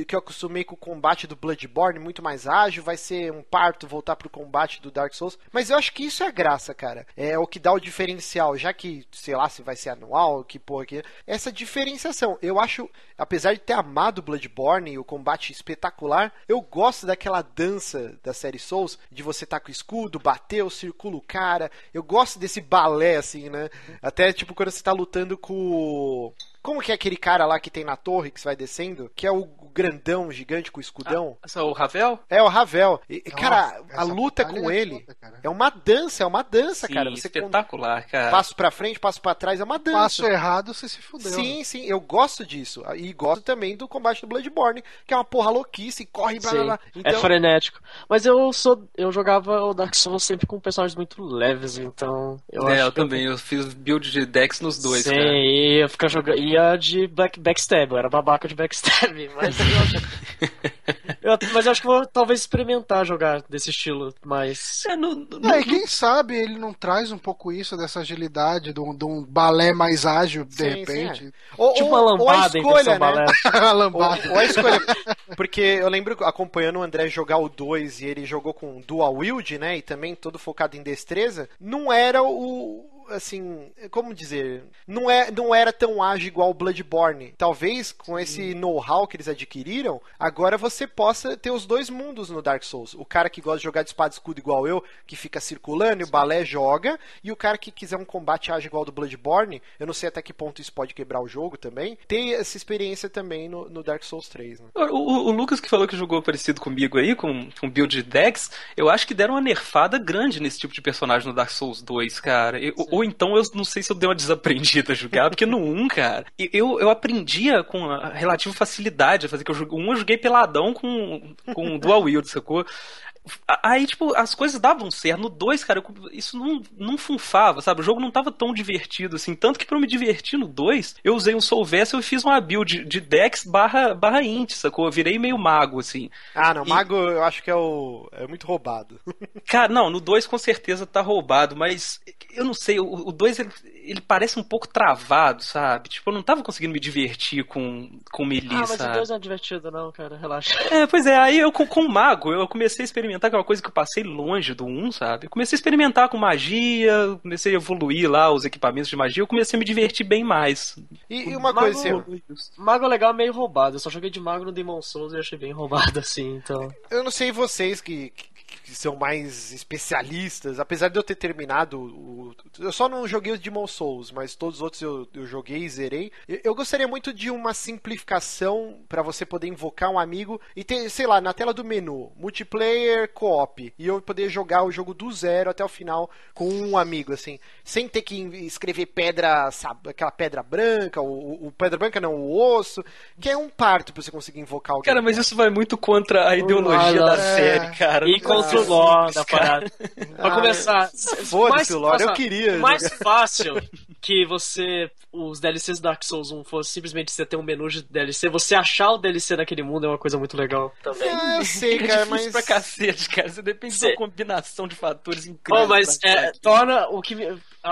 que eu acostumei com o combate do Bloodborne, muito mais ágil, vai ser um parto voltar pro combate do Dark Souls. Mas eu acho que isso é a graça, cara. É o que dá o diferencial, já que, sei lá, se vai ser anual, que porra que. Essa diferenciação. Eu acho, apesar de ter amado Bloodborne e o combate espetacular, eu gosto daquela dança da série Souls, de você tá com o escudo, bateu, circula o cara. Eu gosto desse balé, assim, né? Até tipo quando você tá lutando com. o- Como que é aquele cara lá que tem na torre que você vai descendo? Que é o grandão gigante com o escudão? Essa, o Ravel? É o Ravel. E, Nossa, cara, a luta com é ele foda, é uma dança, é uma dança, Sim, cara. Você com- espetacular, cara. passo pra frente, passo pra trás, é uma dança. Passo errado, você se fudeu. Sim, sim, eu gosto disso. E gosto também do combate do Bloodborne, que é uma porra louquice, corre, blá blá Sim, blá. É Então, frenético. Mas eu sou. Eu jogava o Dark Souls sempre com personagens muito leves, então. Eu é, acho eu que também. Eu fiz build de Dex nos dois, Sim, cara. e ia ficar jogando. Ia de back, backstab, eu era babaca de backstab, mas eu, mas eu acho que vou talvez experimentar jogar desse estilo, mas. É, no, no- É, e quem sabe ele não traz um pouco isso, dessa agilidade, de um, de um balé mais ágil, de Sim, repente. sim, Ou, Tipo uma ou a lambada em escolha, versão né? balé. A Ou, lambada. ou a escolha. Porque eu lembro acompanhando o André jogar o 2 e ele jogou com dual wield, né? E também todo focado em destreza. Não era o. Assim, como dizer? Não, é, não era tão ágil igual o Bloodborne. Talvez com esse know-how que eles adquiriram, agora você possa ter os dois mundos no Dark Souls. O cara que gosta de jogar de espada e escudo igual eu, que fica circulando e o balé joga. E o cara que quiser um combate ágil igual do Bloodborne, eu não sei até que ponto isso pode quebrar o jogo também. Tem essa experiência também no, no Dark Souls 3, né? O, o- o Lucas que falou que jogou parecido comigo aí, com, com build de Dex, eu acho que deram uma nerfada grande nesse tipo de personagem no Dark Souls 2, cara. Eu- ou então eu não sei se eu dei uma desaprendida a jogar, porque no 1, cara, eu, eu aprendia com relativa facilidade a fazer que eu joguei. Um eu joguei peladão com, com dual wield, sacou? Aí, tipo, as coisas davam certo. No 2, cara, eu- isso não, não funfava, sabe? O jogo não tava tão divertido assim. Tanto que pra eu me divertir no 2, eu usei um Soul Vessel e fiz uma build de Dex barra, barra int, sacou? Eu virei meio mago, assim. Ah, não, E- Mago eu acho que é o. é muito roubado. Cara, não, no 2 com certeza tá roubado, mas eu não sei, o 2 ele, ele parece um pouco travado, sabe? Tipo, eu não tava conseguindo me divertir com, com melee, Ah, mas o sabe? 2 não é divertido, não, cara, relaxa. É, pois é, aí eu com, com o mago, eu comecei a experimentar, que é uma coisa que eu passei longe do 1, sabe? Eu comecei a experimentar com magia, comecei a evoluir lá os equipamentos de magia, eu comecei a me divertir bem mais. E, e uma Mago- coisa assim, Mago legal é meio roubado. Eu só joguei de mago no Demon Souls e achei bem roubado assim, então. eu não sei vocês que, que- que são mais especialistas, apesar de eu ter terminado o. Eu só não joguei o Demon Souls, mas todos os outros eu, eu joguei e zerei. Eu, eu gostaria muito de uma simplificação pra você poder invocar um amigo e ter, sei lá, na tela do menu, multiplayer co-op. E eu poder jogar o jogo do zero até o final com um amigo, assim, sem ter que escrever pedra, sabe, aquela pedra branca, o, o- pedra branca não, o osso, que é um parto pra você conseguir invocar alguém. Cara, mas isso vai muito contra a ideologia Ah, da é. série, cara. E Não contra o é lore da parada. Pra Ah, começar, foda-se mais- o lore, eu queria o mais jogar. fácil que você, os DLCs do Dark Souls 1 fosse simplesmente você ter um menu de DLC, você achar o DLC daquele mundo é uma coisa muito legal também. É, eu sei, É cara, difícil mas. pra cacete, cara. Você depende de Cê- uma combinação de fatores incríveis. Oh, mas é, torna o que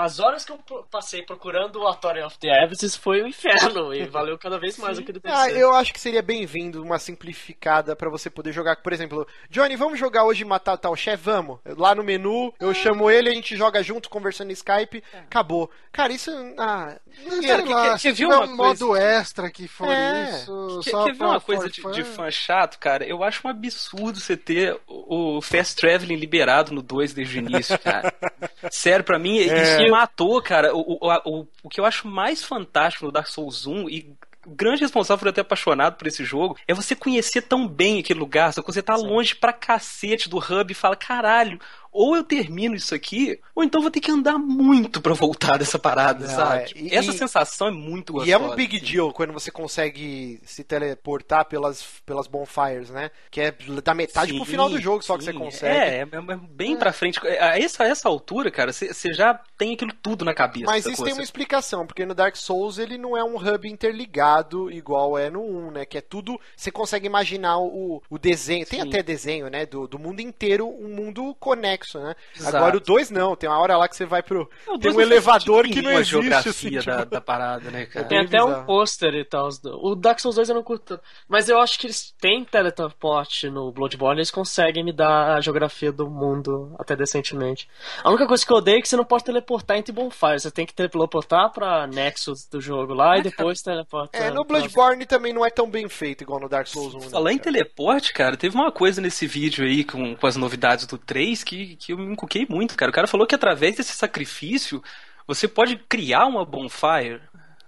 as horas que eu passei procurando o Authority of the Abyss foi um inferno e valeu cada vez mais aquele DLC. Ah, eu acho que seria bem-vindo uma simplificada pra você poder jogar. Por exemplo, Johnny, vamos jogar hoje e matar tal chefe? Vamos. Lá no menu, eu chamo ele, a gente joga junto, conversando no Skype, acabou. Cara, isso. Ah, Sei ninguém- lá, que- se que viu tiver uma um coisa- modo extra que for É. isso, Quer, só ver uma coisa de, de fã chato, cara? Eu acho um absurdo você ter o, o Fast Traveling liberado no 2 desde o início, cara. Sério, pra mim, É. isso matou, cara. O, o, o, o que eu acho mais fantástico no Dark Souls 1, e grande responsável por eu ter apaixonado por esse jogo é você conhecer tão bem aquele lugar, só que você tá longe pra cacete do hub e fala, caralho, ou eu termino isso aqui, ou então vou ter que andar muito pra voltar dessa parada, Não, sabe? é, e- Essa e- sensação é muito gostosa. E é um big deal quando você consegue se teleportar pelas, pelas bonfires, né? Que é da metade pro Sim, final do jogo só que você sim. consegue. É, é, é bem pra frente. A essa, a essa altura, cara, você já tem aquilo tudo na cabeça. Mas isso tem uma explicação, porque no Dark Souls ele não é um hub interligado igual é no 1, né? Que é tudo. Você consegue imaginar o, o desenho. Tem Sim. até desenho, né? Do, do mundo inteiro, um mundo conexo, né? Exato. Agora o 2 não. Tem uma hora lá que você vai pro. Não, tem dois um elevador que não existe. geografia Assim, da, tipo... da parada, né, cara? Tem bem até um pôster e tal. O Dark Souls 2 eu não curto. Mas eu acho que eles têm teletransporte no Bloodborne, eles conseguem me dar a geografia do mundo até decentemente. A única coisa que eu odeio é que você não pode teleportar entre bonfires. Você tem que teleportar pra Nexus do jogo lá e depois teleportar. É, no pra- Bloodborne também não é tão bem feito igual no Dark Souls 1. né, Falar em cara? teleporte, cara, teve uma coisa nesse vídeo aí com, com as novidades do 3 que, que eu me encuquei muito, cara. O cara falou que através desse sacrifício você pode criar uma bonfire.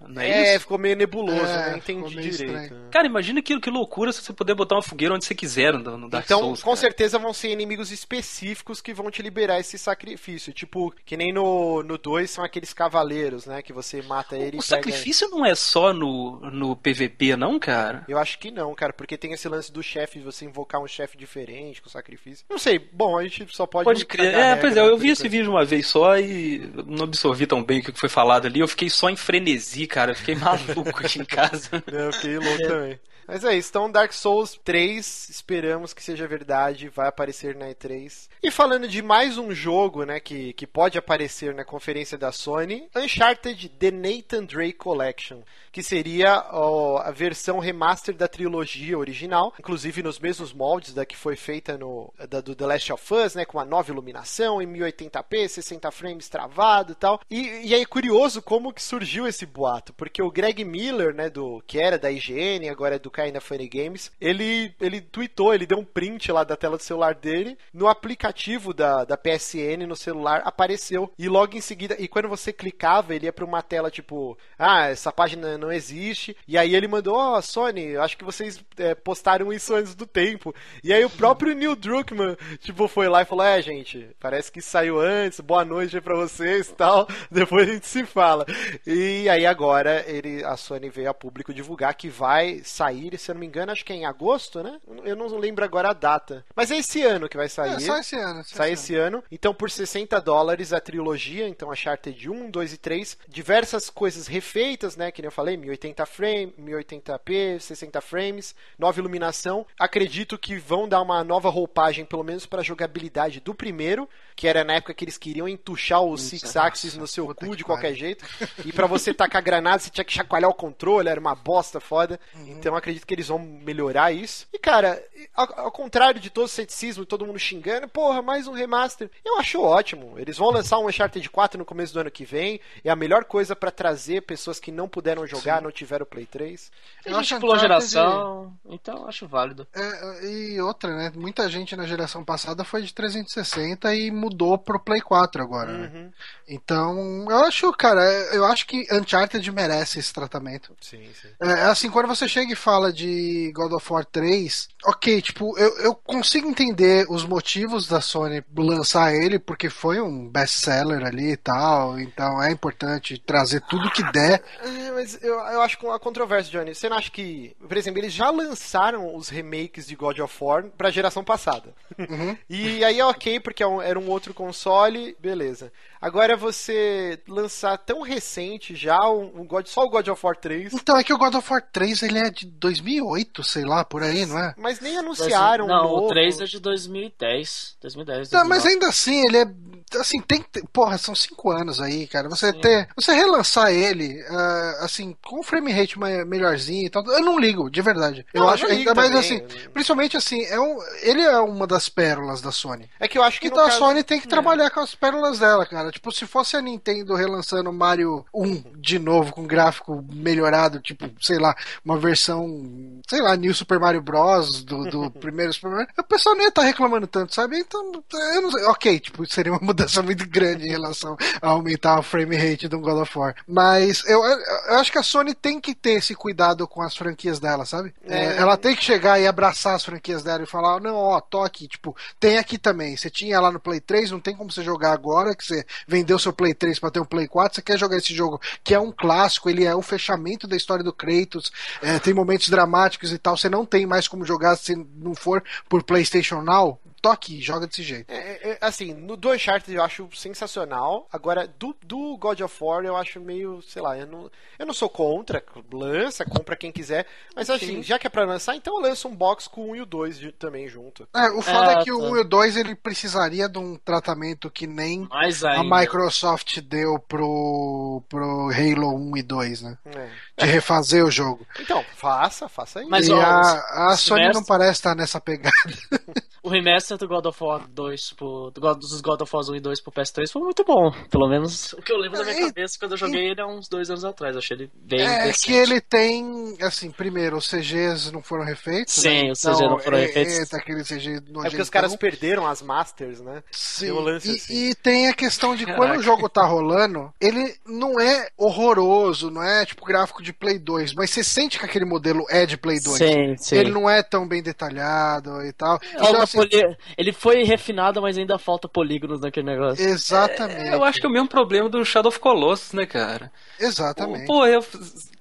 Não é, É, isso? ficou meio nebuloso, É, eu não entendi direito. estranho. Cara, imagina que, que loucura se você poder botar uma fogueira onde você quiser no, no Dark Então, Souls. com cara. certeza vão ser inimigos específicos que vão te liberar esse sacrifício. Tipo, que nem no 2 no dois são aqueles cavaleiros, né? Que você mata ele O e pega... sacrifício não é só no, no PVP, não, cara? Eu acho que não, cara, porque tem esse lance do chefe, você invocar um chefe diferente com sacrifício. Não sei, bom, a gente só pode. Pode crer. É, regra, pois é, né, eu vi esse enquanto. vídeo uma vez só e não absorvi tão bem o que foi falado ali. Eu fiquei só em frenesi, cara. Eu fiquei maluco aqui em casa. É, eu fiquei louco também. Mas é isso, então Dark Souls 3, esperamos que seja verdade, vai aparecer na E3. E falando de mais um jogo, né, que, que pode aparecer na conferência da Sony, Uncharted The Nathan Drake Collection, que seria ó, a versão remaster da trilogia original, inclusive nos mesmos moldes da que foi feita no da, do The Last of Us, né, com a nova iluminação em 1080p, 60 frames travado e tal. E, e aí curioso como que surgiu esse boato, porque o Greg Miller, né, do que era da IGN, agora é do Kinda Funny Games, ele ele tweetou, ele deu um print lá da tela do celular dele, no aplicativo da, da PSN no celular apareceu e logo em seguida, e quando você clicava, ele ia para uma tela tipo, ah, essa página não existe. E aí ele mandou, ó, Sony, eu acho que vocês é, postaram isso antes do tempo. E aí o próprio Neil Druckmann, tipo, foi lá e falou, é, gente, parece que saiu antes, boa noite pra vocês tal. Depois a gente se fala. E aí agora ele, a Sony veio a público divulgar que vai sair, se eu não me engano, acho que é em agosto, né? Eu não lembro agora a data. Mas é esse ano que vai sair. É, só esse ano. só Sai esse esse ano. Então, por 60 dólares a trilogia, então a Uncharted 1, 2 e 3. Diversas coisas refeitas, né? Que nem eu falei, 1080 frame, 1080p, 60 frames, nova iluminação. Acredito que vão dar uma nova roupagem, pelo menos para a jogabilidade do primeiro, que era na época que eles queriam entuchar o Six Axis no seu cu de qualquer jeito. E para você tacar granada, você tinha que chacoalhar o controle, era uma bosta foda. Uhum. Então acredito que eles vão melhorar isso. E cara, ao, ao contrário de todo o ceticismo, todo mundo xingando, porra, mais um remaster. Eu acho ótimo. Eles vão lançar um Uncharted 4 no começo do ano que vem. É a melhor coisa para trazer pessoas que não puderam jogar, não tiveram o Play 3. A Eu gente acho pulou a geração, então eu acho válido. É, e outra, né? Muita gente na geração passada foi de 360 e mudou pro Play 4 agora, Uhum. né? Então, eu acho, cara, eu acho que Uncharted merece esse tratamento. Sim, sim. É assim, quando você chega e fala de God of War 3, ok, tipo, eu, eu consigo entender os motivos da Sony lançar ele, porque foi um best-seller ali e tal, então é importante trazer tudo que der. É, mas eu, eu acho com a controvérsia, Johnny. Você não acha que, por exemplo, eles já lançaram os remakes de God of War pra geração passada. e aí é ok, porque é um- era um outro console, beleza. Agora você lançar tão recente já um, God, só o God of War 3, Então, é que o God of War 3, ele é de 2008, sei lá, por aí, não é? mas nem anunciaram um Não, novo. o 3 é de 2010. 2010. Não, mas 2009. ainda assim, ele é. Assim, tem que ter. Porra, são cinco anos aí, cara. Você ter. Você relançar ele, ah, assim, com um frame rate melhorzinho e tal. Eu não ligo, de verdade. Eu Não, acho ligo ainda mais assim. Principalmente assim, é um, ele é uma das pérolas da Sony. É que eu acho que Então a caso... Sony tem que trabalhar com as pérolas dela, cara. Tipo, se fosse a Nintendo relançando Mario 1 de novo, com gráfico melhorado, tipo, sei lá, uma versão, sei lá, New Super Mario Bros. do, do primeiro Super Mario, o pessoal nem ia estar reclamando tanto, sabe? Então, eu não sei. Ok, tipo, seria uma mudança muito grande em relação a aumentar o frame rate do God of War. Mas eu, eu acho que a Sony tem que ter esse cuidado com as franquias dela, sabe? É. É, ela tem que chegar e abraçar as franquias dela e falar, não, ó, tô aqui, tipo, tem aqui também. Você tinha lá no Play 3, não tem como você jogar agora, que você vendeu seu Play 3 pra ter um Play 4, você quer jogar esse jogo, que é um clássico, ele é o fechamento da história do Kratos, é, tem momentos dramáticos e tal, você não tem mais como jogar se não for por PlayStation Now, tô aqui, joga desse jeito. É, é, assim, no do Uncharted eu acho sensacional. Agora, do, do God of War eu acho meio, sei lá, eu não, eu não sou contra. Lança, compra quem quiser. Mas assim, já que é pra lançar, então eu lanço um box com o 1 e o 2 de- também junto. É, o foda é, É, que o tá. 1 e o 2 ele precisaria de um tratamento que nem a. Microsoft deu pro, pro Halo 1 e 2, né? É. De refazer o jogo. Então, faça, faça aí. Mas, e ó, a, a Sony não parece estar nessa pegada. O remaster do God of War 2 pro, do God, dos God of War 1 e 2 pro PS3 foi muito bom. Pelo menos o que eu lembro da minha É, cabeça quando eu joguei ele há uns dois anos atrás. Eu achei ele bem É decente. que ele tem, assim, primeiro, os CGs não foram refeitos. Sim, né? os CGs não foram é- refeitos. É, aquele CG É porque os caras perderam as Masters, né? Sim, um lance e, assim. e tem a questão de quando Caraca. o jogo tá rolando, ele não é horroroso, não é tipo gráfico de Play 2, mas você sente que aquele modelo é de Play 2. Sim, sim. Ele não é tão bem detalhado e tal. Então, Falta assim, poli- Ele foi refinado, mas ainda falta polígonos naquele negócio. Exatamente. Eu acho que é o mesmo problema do Shadow of Colossus, né, cara? Exatamente. Pô, eu.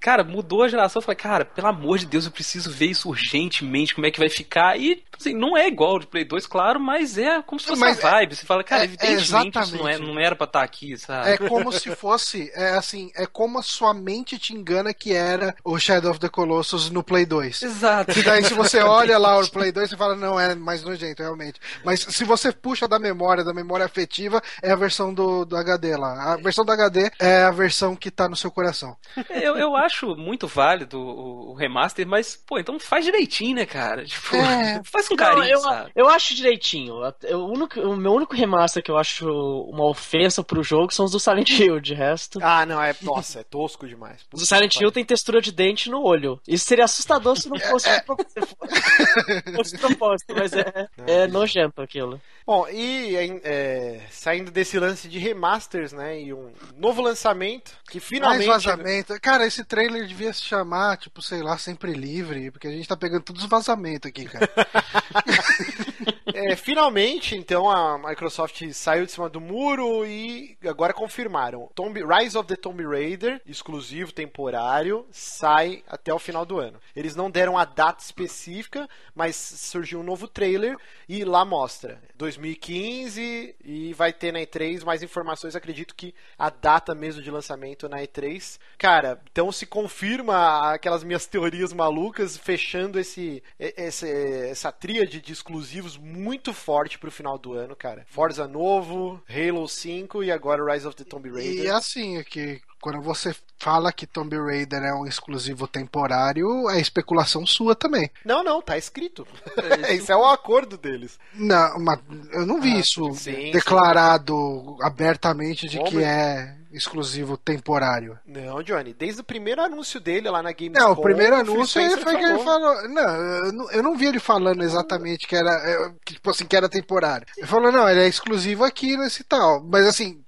Cara, mudou a geração. Eu falei, cara, pelo amor de Deus, eu preciso ver isso urgentemente, como é que vai ficar. E, assim, não é igual de Play 2, claro, mas é como se fosse Mas a vibe. Você fala, cara, é- é evidentemente isso não, é, exatamente. não era pra estar aqui, sabe? É como se fosse, é assim, é como a sua mente te engana que era o Shadow of the Colossus no Play 2. Exato. Que daí se você olha lá o Play 2, você fala, não, é mais nojento, realmente. Mas se você puxa da memória, da memória afetiva, é a versão do, do HD lá. A versão do HD é a versão que tá no seu coração. Eu, eu acho muito válido o, o remaster, mas, pô, então faz direitinho, né, cara? Tipo, É. faz com Não, carinho, eu, sabe? eu acho direitinho. Eu- o, único, o meu único remaster que eu acho uma ofensa pro jogo são os do Silent Hill. De resto, Ah, não, é. Nossa, é tosco demais. os do Silent Hill tem textura de dente no olho. Isso seria assustador se não fosse se fosse propósito, mas é, é nojento aquilo. Bom, e é, saindo desse lance de remasters, né? E um novo lançamento que Mais finalmente. vazamento. Cara, esse trailer devia se chamar, tipo, sei lá, sempre livre, porque a gente tá pegando todos os vazamentos aqui, cara. É, finalmente, então, a Microsoft saiu de cima do muro e agora confirmaram. Tomb, Rise of the Tomb Raider, exclusivo temporário, sai até o final do ano. Eles não deram a data específica, mas surgiu um novo trailer e lá mostra 2015 e vai ter na E3 mais informações. Acredito que a data mesmo de lançamento na E3. Cara, então se confirma aquelas minhas teorias malucas, fechando esse, esse essa tríade de exclusivos muito forte pro final do ano, cara. Forza novo, Halo 5 e agora Rise of the Tomb Raider. E assim, é que quando você fala que Tomb Raider é um exclusivo temporário, é especulação sua também. Não, não, tá escrito. Esse é o acordo deles. Não, mas eu não vi Ah, isso sim, declarado abertamente de Como? que é exclusivo temporário. Não, Johnny, desde o primeiro anúncio dele lá na Gamescom... Não, o primeiro anúncio foi que ele falou. Não, eu não, vi ele falando exatamente que era, é, que, tipo assim, que era temporário. Ele falou, não, ele é exclusivo aqui nesse tal. Mas assim,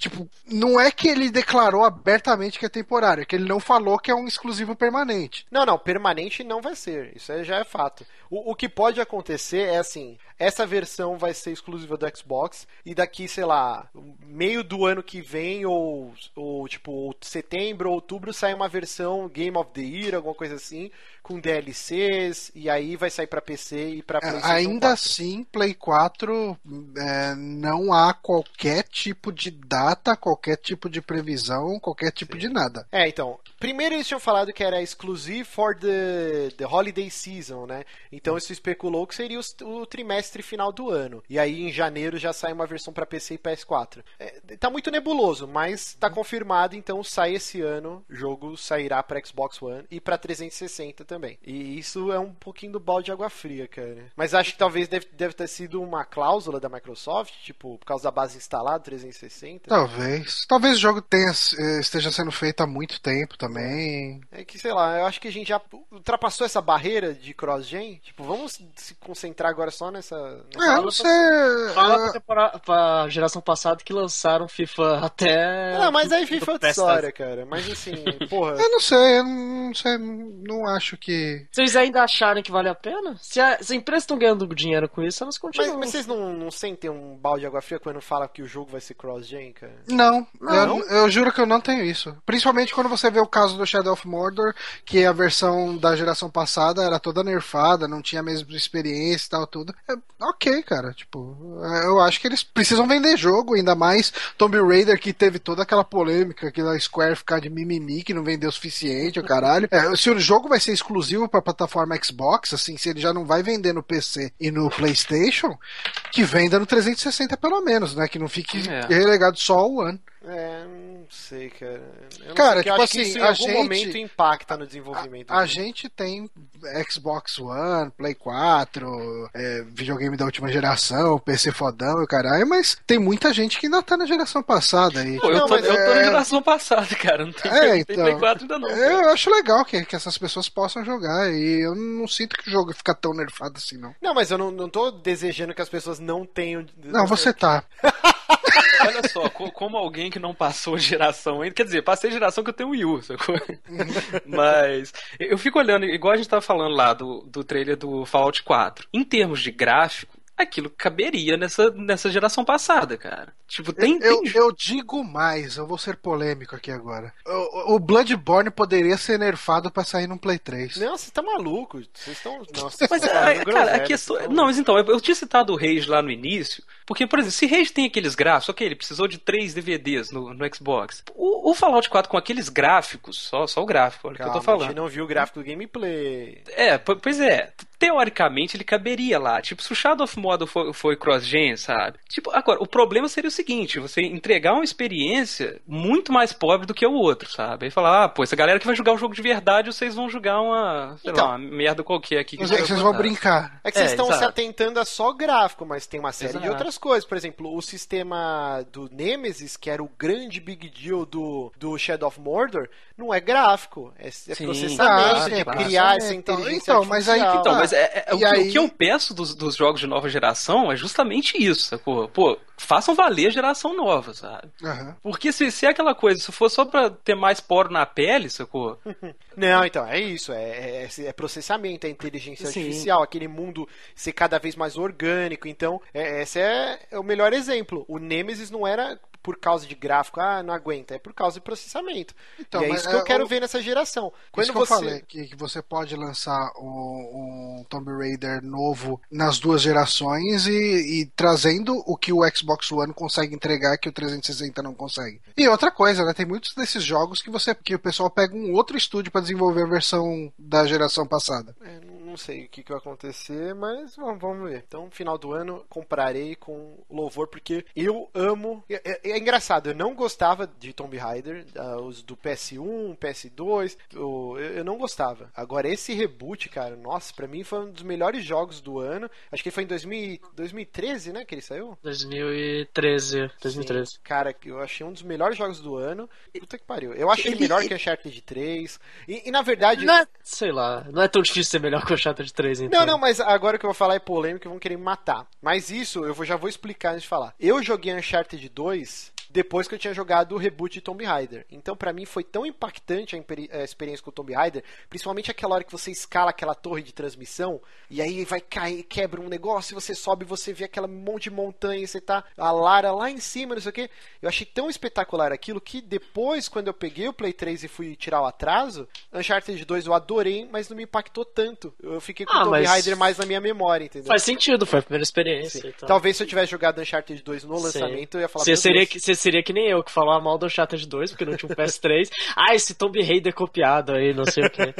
tipo, não é que ele declarou abertamente que é temporário, é que ele não falou que é um exclusivo permanente. Não, não, permanente não vai ser. Isso já é fato. O, o que pode acontecer é assim: essa versão vai ser exclusiva do Xbox e daqui, sei lá, meio do ano que vem, ou, ou tipo, setembro, outubro, sai uma versão Game of the Year, alguma coisa assim, com DLCs, e aí vai sair pra PC e pra É, PlayStation ainda 4. assim, Play 4 é, não há qualquer tipo de data, qualquer tipo de previsão, qualquer tipo de nada. É, então, primeiro eles tinham falado que era exclusive for the, the holiday season, né? Então isso especulou que seria o, o trimestre final do ano. E aí em janeiro já sai uma versão para PC e PS4. É, tá muito nebuloso, mas tá confirmado, então sai esse ano, o jogo sairá para Xbox One e para 360 também. E isso é um pouquinho do balde de água fria, cara. Mas acho que talvez deve, deve ter sido uma cláusula da Microsoft, tipo, por causa da base instalada 360. Talvez. Talvez o jogo tenha, eh, esteja sendo feito há muito tempo também. É que, sei lá, eu acho que a gente já ultrapassou essa barreira de cross-gen. Tipo, vamos se concentrar agora só nessa. nessa É, luta. não sei. Fala pra, pra geração passada que lançaram FIFA até é. Não, mas aí do foi outra PS3. história, cara. Mas assim, porra. Eu não sei, eu não sei, não acho que. Vocês ainda acharem que vale a pena? Se a, se a empresa estão ganhando dinheiro com isso, elas Mas, continuam. mas vocês não, não sentem um balde de água fria quando fala que o jogo vai ser cross-gen, cara? Não, Não? Eu, eu juro que eu não tenho isso. Principalmente quando você vê o caso do Shadow of Mordor, que a versão da geração passada era toda nerfada, não tinha a mesma experiência e tal, tudo. É, ok, cara. Tipo, é, eu acho que eles precisam vender jogo, ainda mais Tomb Raider, que teve toda aquela polêmica que da Square ficar de mimimi, que não vendeu o suficiente, o caralho. É, se o jogo vai ser exclusivo pra plataforma Xbox, assim, se ele já não vai vender no PC e no PlayStation, que venda no 360 pelo menos, né? Que não fique É. relegado só ao One. É, não sei, cara. Eu Cara, sei, tipo acho que assim, isso em a algum gente- momento impacta no desenvolvimento. A, a gente tem Xbox One, Play 4, é, videogame da última geração, PC fodão e caralho, mas tem muita gente que ainda tá na geração passada aí. Pô, eu, Não, tô, mas eu tô é- na geração passada, cara. Não tem, É, tem então. Play 4 ainda não. cara. Eu acho legal que, que essas pessoas possam jogar e eu não sinto que o jogo fica tão nerfado assim, não. Não, mas eu não, não tô desejando que as pessoas não tenham. Não, você tá. Olha só, co- como alguém que não passou geração ainda, quer dizer, passei geração que eu tenho Wii U, sacou? Mas eu fico olhando, igual a gente tava falando lá do, do trailer do Fallout 4. Em termos de gráfico, aquilo caberia nessa, nessa geração passada, cara. Tipo, tem. Eu, tem... eu digo mais, eu vou ser polêmico aqui agora. O, o Bloodborne poderia ser nerfado pra sair num Play 3. Não, você tá maluco. Vocês estão. Mas, é, falando cara, a questão. tão- Não, mas então, eu, eu tinha citado o Rage lá no início, porque, por exemplo, se Rage tem aqueles gráficos, ok, ele precisou de três DVDs no, no Xbox. O, o Fallout 4 com aqueles gráficos, só, só o gráfico, olha o que eu tô A gente falando. não viu o gráfico do gameplay. É, po- pois é. Teoricamente ele caberia lá. Tipo, se o Shadow of Mordor foi, foi cross-gen, sabe? Tipo, agora, o problema seria o seguinte: você entregar uma experiência muito mais pobre do que o outro, sabe? Aí falar, ah, pô, essa galera que vai jogar o jogo de verdade, vocês vão jogar uma, sei Então. lá, uma merda qualquer aqui. que vocês vão brincar. É que vocês É, estão se atentando a só gráfico, mas tem uma série de Exato. outras coisas. Por exemplo, o sistema do Nemesis, que era o grande big deal do, do Shadow of Mordor, não é gráfico. É, é Sim. processamento, Ah, de sim, criar essa inteligência então, mas aí. Então, mas é, é- o, E que- aí- o que eu peço dos, dos jogos de nova geração é justamente isso, sacou? Pô, façam valer a geração nova, sabe? Aham. Porque se, se é aquela coisa, se for só pra ter mais poro na pele, sacou? Não, então, é isso. É, é- é processamento, é inteligência Sim. artificial, aquele mundo ser cada vez mais orgânico. Então, é, esse é, é o melhor exemplo. O Nemesis não era por causa de gráfico, ah, não aguenta, é por causa de processamento. Então, e é isso que eu é, quero o- ver nessa geração. Quando Isso que você... eu falei, que, que você pode lançar um, um Tomb Raider novo nas duas gerações e, e trazendo o que o Xbox One consegue entregar que o 360 não consegue. E outra coisa, né? Tem muitos desses jogos que você que o pessoal pega um outro estúdio para desenvolver a versão da geração passada. É, não sei o que, que vai acontecer, mas vamos, vamos ver. Então, final do ano, comprarei com louvor, porque eu amo. É, é- é engraçado, eu não gostava de Tomb Raider, ah, os do PS1, PS2, eu, eu não gostava. Agora, esse reboot, cara, nossa, pra mim foi um dos melhores jogos do ano. Acho que foi em 2000, 2013, né, que ele saiu? 2013. 2013. Sim, cara, eu achei um dos melhores jogos do ano. Puta que pariu. Eu achei Ele- melhor que Uncharted 3. E, e na verdade. Não é, sei lá, não é tão difícil ser melhor que o Shattered 3, então. Não, não, mas agora que eu vou falar é polêmico e vão querer me matar. Mas isso eu já vou explicar antes de falar. Eu joguei Uncharted 2 depois que eu tinha jogado o reboot de Tomb Raider. Então, pra mim, foi tão impactante a, a experiência com o Tomb Raider, principalmente aquela hora que você escala aquela torre de transmissão, e aí vai cair, quebra um negócio, e você sobe, você vê aquela monte de montanha, você tá a Lara lá em cima, não sei o que. Eu achei tão espetacular aquilo que depois, quando eu peguei o Play 3 e fui tirar o atraso, Uncharted 2 eu adorei, mas não me impactou tanto. Eu fiquei com Ah, o Tomb Raider mais na minha memória, entendeu? Faz sentido, foi a primeira experiência. Sim. Então. Talvez se eu tivesse jogado Uncharted 2 no Sim. lançamento, eu ia falar Você "Meu seria, Deus". que- você seria que nem eu, que falava mal do Uncharted 2, porque não tinha um PS3. ah, esse Tomb Raider copiado aí, não sei o que.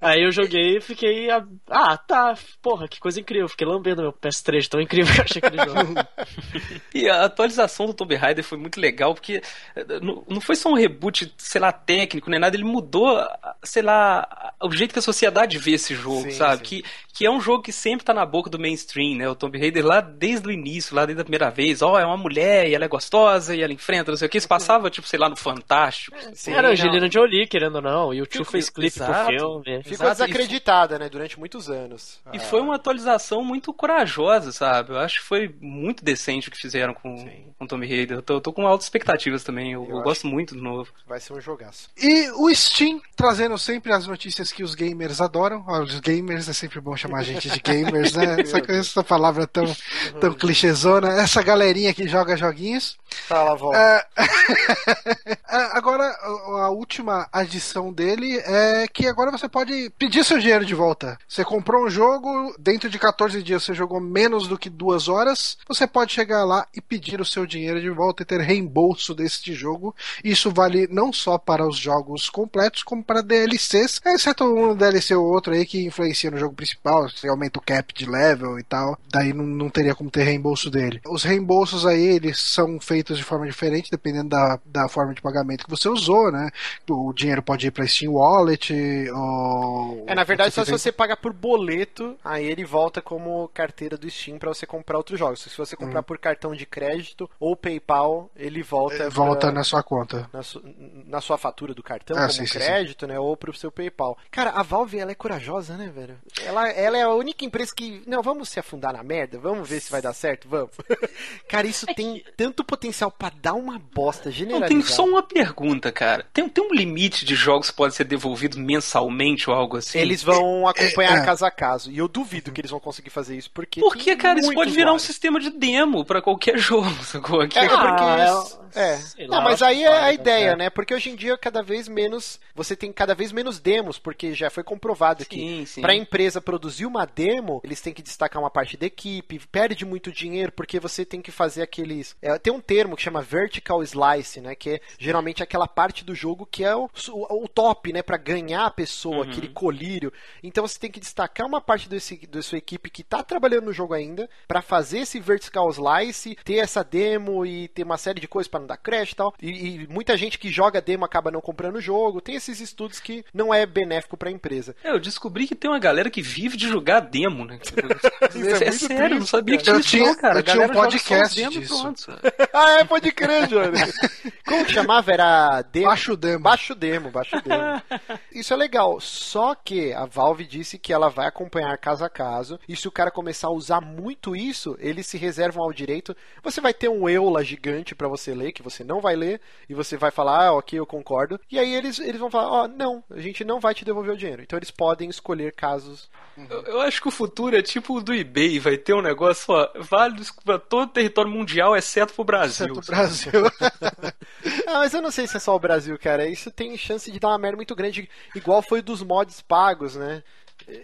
aí eu joguei e fiquei. ah, Ah, tá, porra, que coisa incrível. Fiquei lambendo meu PS3, tão incrível que eu achei aquele jogo. E a atualização do Tomb Raider foi muito legal, porque eh, não foi só um reboot, sei lá, técnico, nem nada, ele mudou, sei lá, o jeito que a sociedade vê esse jogo, Sim, sabe? sim. Que, que é um jogo que sempre tá na boca do mainstream, né? O Tomb Raider lá desde o início, lá desde a primeira vez, ó, é uma mulher e ela é gostosa e ela enfrenta, não sei o que. Isso passava, tipo, sei lá, no Fantástico. Sim, Era não. Angelina Jolie, querendo ou não, e o tio fez clipe pro filme. Ficou Exato, desacreditada, né, durante muitos anos. E Ah, foi uma atualização muito corajosa, sabe? Eu acho que foi muito decente o que fizeram com, com Tommy Raider. Eu tô, eu tô com altas expectativas também. Eu, Eu eu gosto muito do novo. Vai ser um jogaço. E o Steam trazendo sempre as notícias que os gamers adoram. Os gamers é sempre bom chamar a gente de gamers, né? Essa, essa palavra tão, tão clichêzona. Essa galerinha que joga joguinhos. Fala, Val. É, É, agora, a última adição dele é que agora você pode pedir seu dinheiro de volta. Você comprou um jogo, dentro de 14 dias você jogou menos do que duas horas, você pode chegar lá e pedir o seu dinheiro de volta e ter reembolso deste jogo. Isso vale não só para os jogos completos, como para DLCs, exceto um DLC ou outro aí que influencia no jogo principal, você aumenta o cap de level e tal, daí não, não teria como ter reembolso dele. Os reembolsos aí, eles são feitos de forma diferente, dependendo da, da forma de pagamento que você usou, né? O dinheiro pode ir para Steam Wallet ou... É, na verdade, só se você pagar por boleto, aí ele volta como carteira do Steam pra você comprar outros jogos. Se você comprar por cartão de crédito ou PayPal, ele volta Volta pra- na sua conta. na, su- na sua fatura do cartão, Ah, como sim, sim, crédito, né? Ou pro seu PayPal. Cara, a Valve, ela é corajosa, né, velho? Ela, ela é a única empresa que. Não, vamos se afundar na merda? Vamos ver se vai dar certo? Vamos. Cara, isso tem tanto potencial pra dar uma bosta Não, generalizada. tem só uma pergunta, cara. Tem, tem um limite de jogos que pode ser devolvido mensalmente ou algo assim? Eles vão acompanhar é. caso a caso. E eu duvido que eles vão conseguir fazer isso, porque. Porque, cara, isso pode virar um usuários. sistema de demo pra qualquer jogo, sacou? Que- É, é porque. Ah, isso- é. sei Não, mas aí que é a vale, ideia, né? né? Porque hoje em dia, cada vez menos. Você tem cada vez menos demos, porque já foi comprovado que Sim, sim. pra empresa produzir uma demo, eles têm que destacar uma parte da equipe, perde muito dinheiro, porque você tem que fazer aqueles. é, tem um termo que chama vertical slice, né? Que é geralmente aquela parte do jogo que é o, o, o top, né? Pra ganhar a pessoa, aquele colírio. Então você tem que destacar uma parte desse, da sua equipe que tá trabalhando no jogo ainda, pra fazer esse vertical slice, ter essa demo e ter uma série de coisas pra não dar crash e tal. E, e muita gente que joga demo acaba não comprando o jogo. Tem esses estudos que não é benéfico pra empresa. É, eu descobri que tem uma galera que vive de jogar demo, né? Isso é é, muito sério, eu não triste, sabia que cara. tinha Eu isso tinha- não, cara. eu A tinha um podcast disso. pronto, ah, é, pode crer, Johnny. Como que chamava? Era demo. Baixo demo. Baixo demo, baixo demo. Isso é legal. Só que a Valve disse que ela vai acompanhar caso a caso. E se o cara começar a usar muito isso, eles se reservam ao direito. Você vai ter um eula gigante pra você ler, que você não vai ler. E você vai falar, ah, ok, eu concordo. E aí eles, eles vão falar, ó, não, a gente não vai te devolver o dinheiro. Então eles podem escolher casos. Eu, eu acho que o futuro é tipo o do eBay, vai ter um negócio ó, válido pra todo o território mundial, exceto pro Brasil. Certo, sabe? Brasil. Ah, mas eu não sei se é só o Brasil, cara. Isso tem chance de dar uma merda muito grande, igual foi dos mods pagos, né?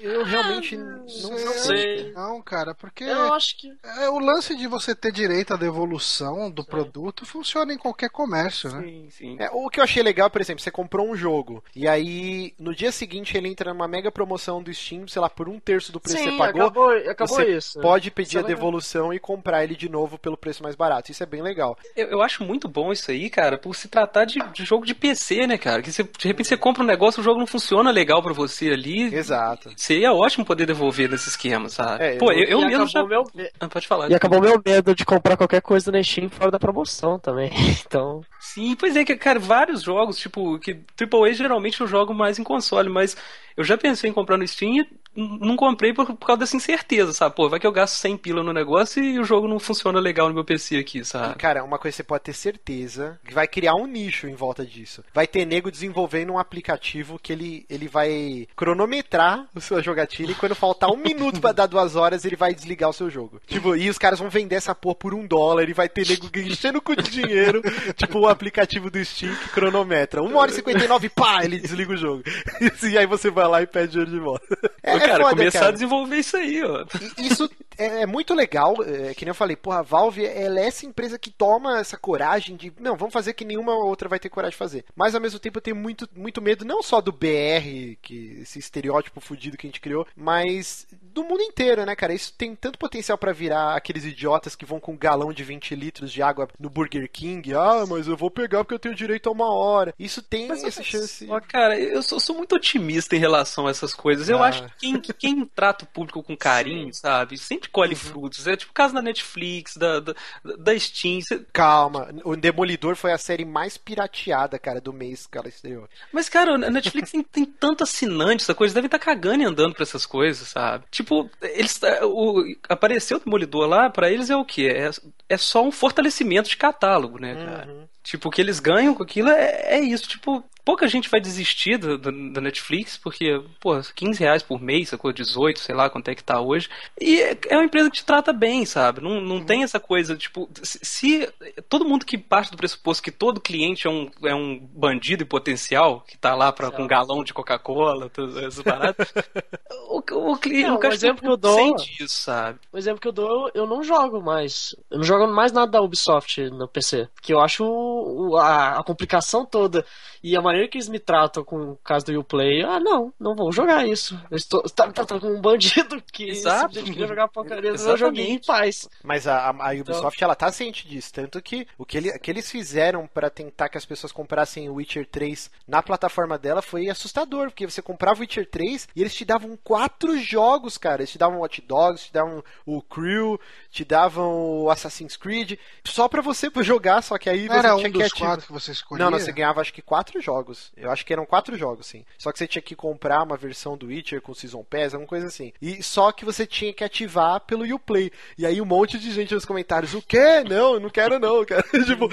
Eu realmente não, não sei. sei. Não, cara, porque Eu acho que. é, o lance de você ter direito à devolução do produto funciona em qualquer comércio, né? Sim, sim. É, o que eu achei legal, por exemplo, você comprou um jogo e aí no dia seguinte ele entra numa mega promoção do Steam, sei lá, por um terço do preço que Sim, você pagou. acabou, acabou você isso. pode pedir Isso é a devolução e comprar ele de novo pelo preço mais barato. Isso é bem legal. Eu, eu acho muito bom isso aí, cara, por se tratar de, de jogo de PC, né, cara? Que você, de repente você compra um negócio, o jogo não funciona legal pra você ali. Exato. Seria ótimo poder devolver nesse esquema, sabe? É, Pô, eu- eu, eu mesmo já. meu... Ah, Pode falar. E acabou meu medo de comprar qualquer coisa na Steam fora da promoção também. Então. Sim, pois é, que, cara, vários jogos, tipo, que AAA geralmente eu jogo mais em console, mas eu já pensei em comprar no Steam e não comprei por, por causa dessa incerteza, sabe? Pô, vai que eu gasto 100 pila no negócio e o jogo não funciona legal no meu PC aqui, sabe? cara, uma coisa que você pode ter certeza que vai criar um nicho em volta disso. Vai ter nego desenvolvendo um aplicativo que ele, ele vai cronometrar a sua jogatina e quando faltar um minuto pra dar duas horas, ele vai desligar o seu jogo. Tipo, e os caras vão vender essa porra por um dólar e vai ter nego enchendo com dinheiro, tipo o aplicativo do Steam que cronometra. Uma hora e 59, pá, ele desliga o jogo. E aí você vai lá e pede dinheiro de volta. É, cara, foda, começar cara. a desenvolver isso aí, ó. Isso é muito legal, é, que nem eu falei, porra, a Valve ela é essa empresa que toma essa coragem de, não, vamos fazer que nenhuma outra vai ter coragem de fazer. Mas ao mesmo tempo eu tenho muito, muito medo, não só do BR, que esse estereótipo fudido que a gente criou, mas do mundo inteiro, né, cara? Isso tem tanto potencial pra virar aqueles idiotas que vão com um galão de 20 litros de água no Burger King. Ah, mas eu vou pegar porque eu tenho direito a uma hora. Isso tem Mas, essa chance. Ó, cara, eu sou, sou muito otimista em relação a essas coisas. Eu Ah. acho que quem, que quem trata o público com carinho, sabe, sempre colhe frutos. É tipo o caso da Netflix, da, da, da Steam. Calma, o Demolidor foi a série mais pirateada, cara, do mês que ela estreou. Mas, cara, a Netflix tem, tem tanto assinante, essa coisa, devem estar cagando e andando pra essas coisas, sabe? Tipo, eles. O, apareceu o Demolidor lá, pra eles é o quê? É, é só um fortalecimento de catálogo, né, cara? Tipo, o que eles ganham com aquilo é, é isso. Tipo, pouca gente vai desistir do- do- da Netflix, porque, pô, 15 reais por mês, sacou? 18, sei lá quanto é que tá hoje. E é, uma empresa que te trata bem, sabe? Não, não tem essa coisa, tipo, se, se todo mundo que parte do pressuposto que todo cliente é um, é um bandido em potencial, que tá lá pra, com um galão de Coca-Cola, essas paradas, o, o, cliente, Não, o o exemplo que eu dou- sente isso, sabe? O exemplo que eu dou, eu não jogo mais. Eu não jogo mais nada da Ubisoft no PC. Porque eu acho o- a, a complicação toda e a maneira que eles me tratam com o caso do Uplay. Ah, não, não vou jogar isso. Eu estou tá, tá, tá com um bandido que Exato. queria jogar porcaria do meu joguinho em paz. Mas a, a- a Ubisoft, ela tá ciente disso. Tanto que o que, ele- que eles fizeram pra tentar que as pessoas comprassem o Witcher 3 na plataforma dela foi assustador. Porque você comprava o Witcher 3 e eles te davam quatro jogos, cara. Eles te davam Watch Dogs, te davam o Crew, te davam o Assassin's Creed. Só pra você jogar, só que aí você era tinha um que dos quatro que você escolhia? Não, não, você ganhava acho que quatro jogos. Eu acho que eram quatro jogos, sim. Só que você tinha que comprar uma versão do Witcher com Season Pass, alguma coisa assim. E só que você tinha que ativar pelo Uplay. E aí um monte de gente nos comentários, o quê? Não, eu não quero não, cara. tipo,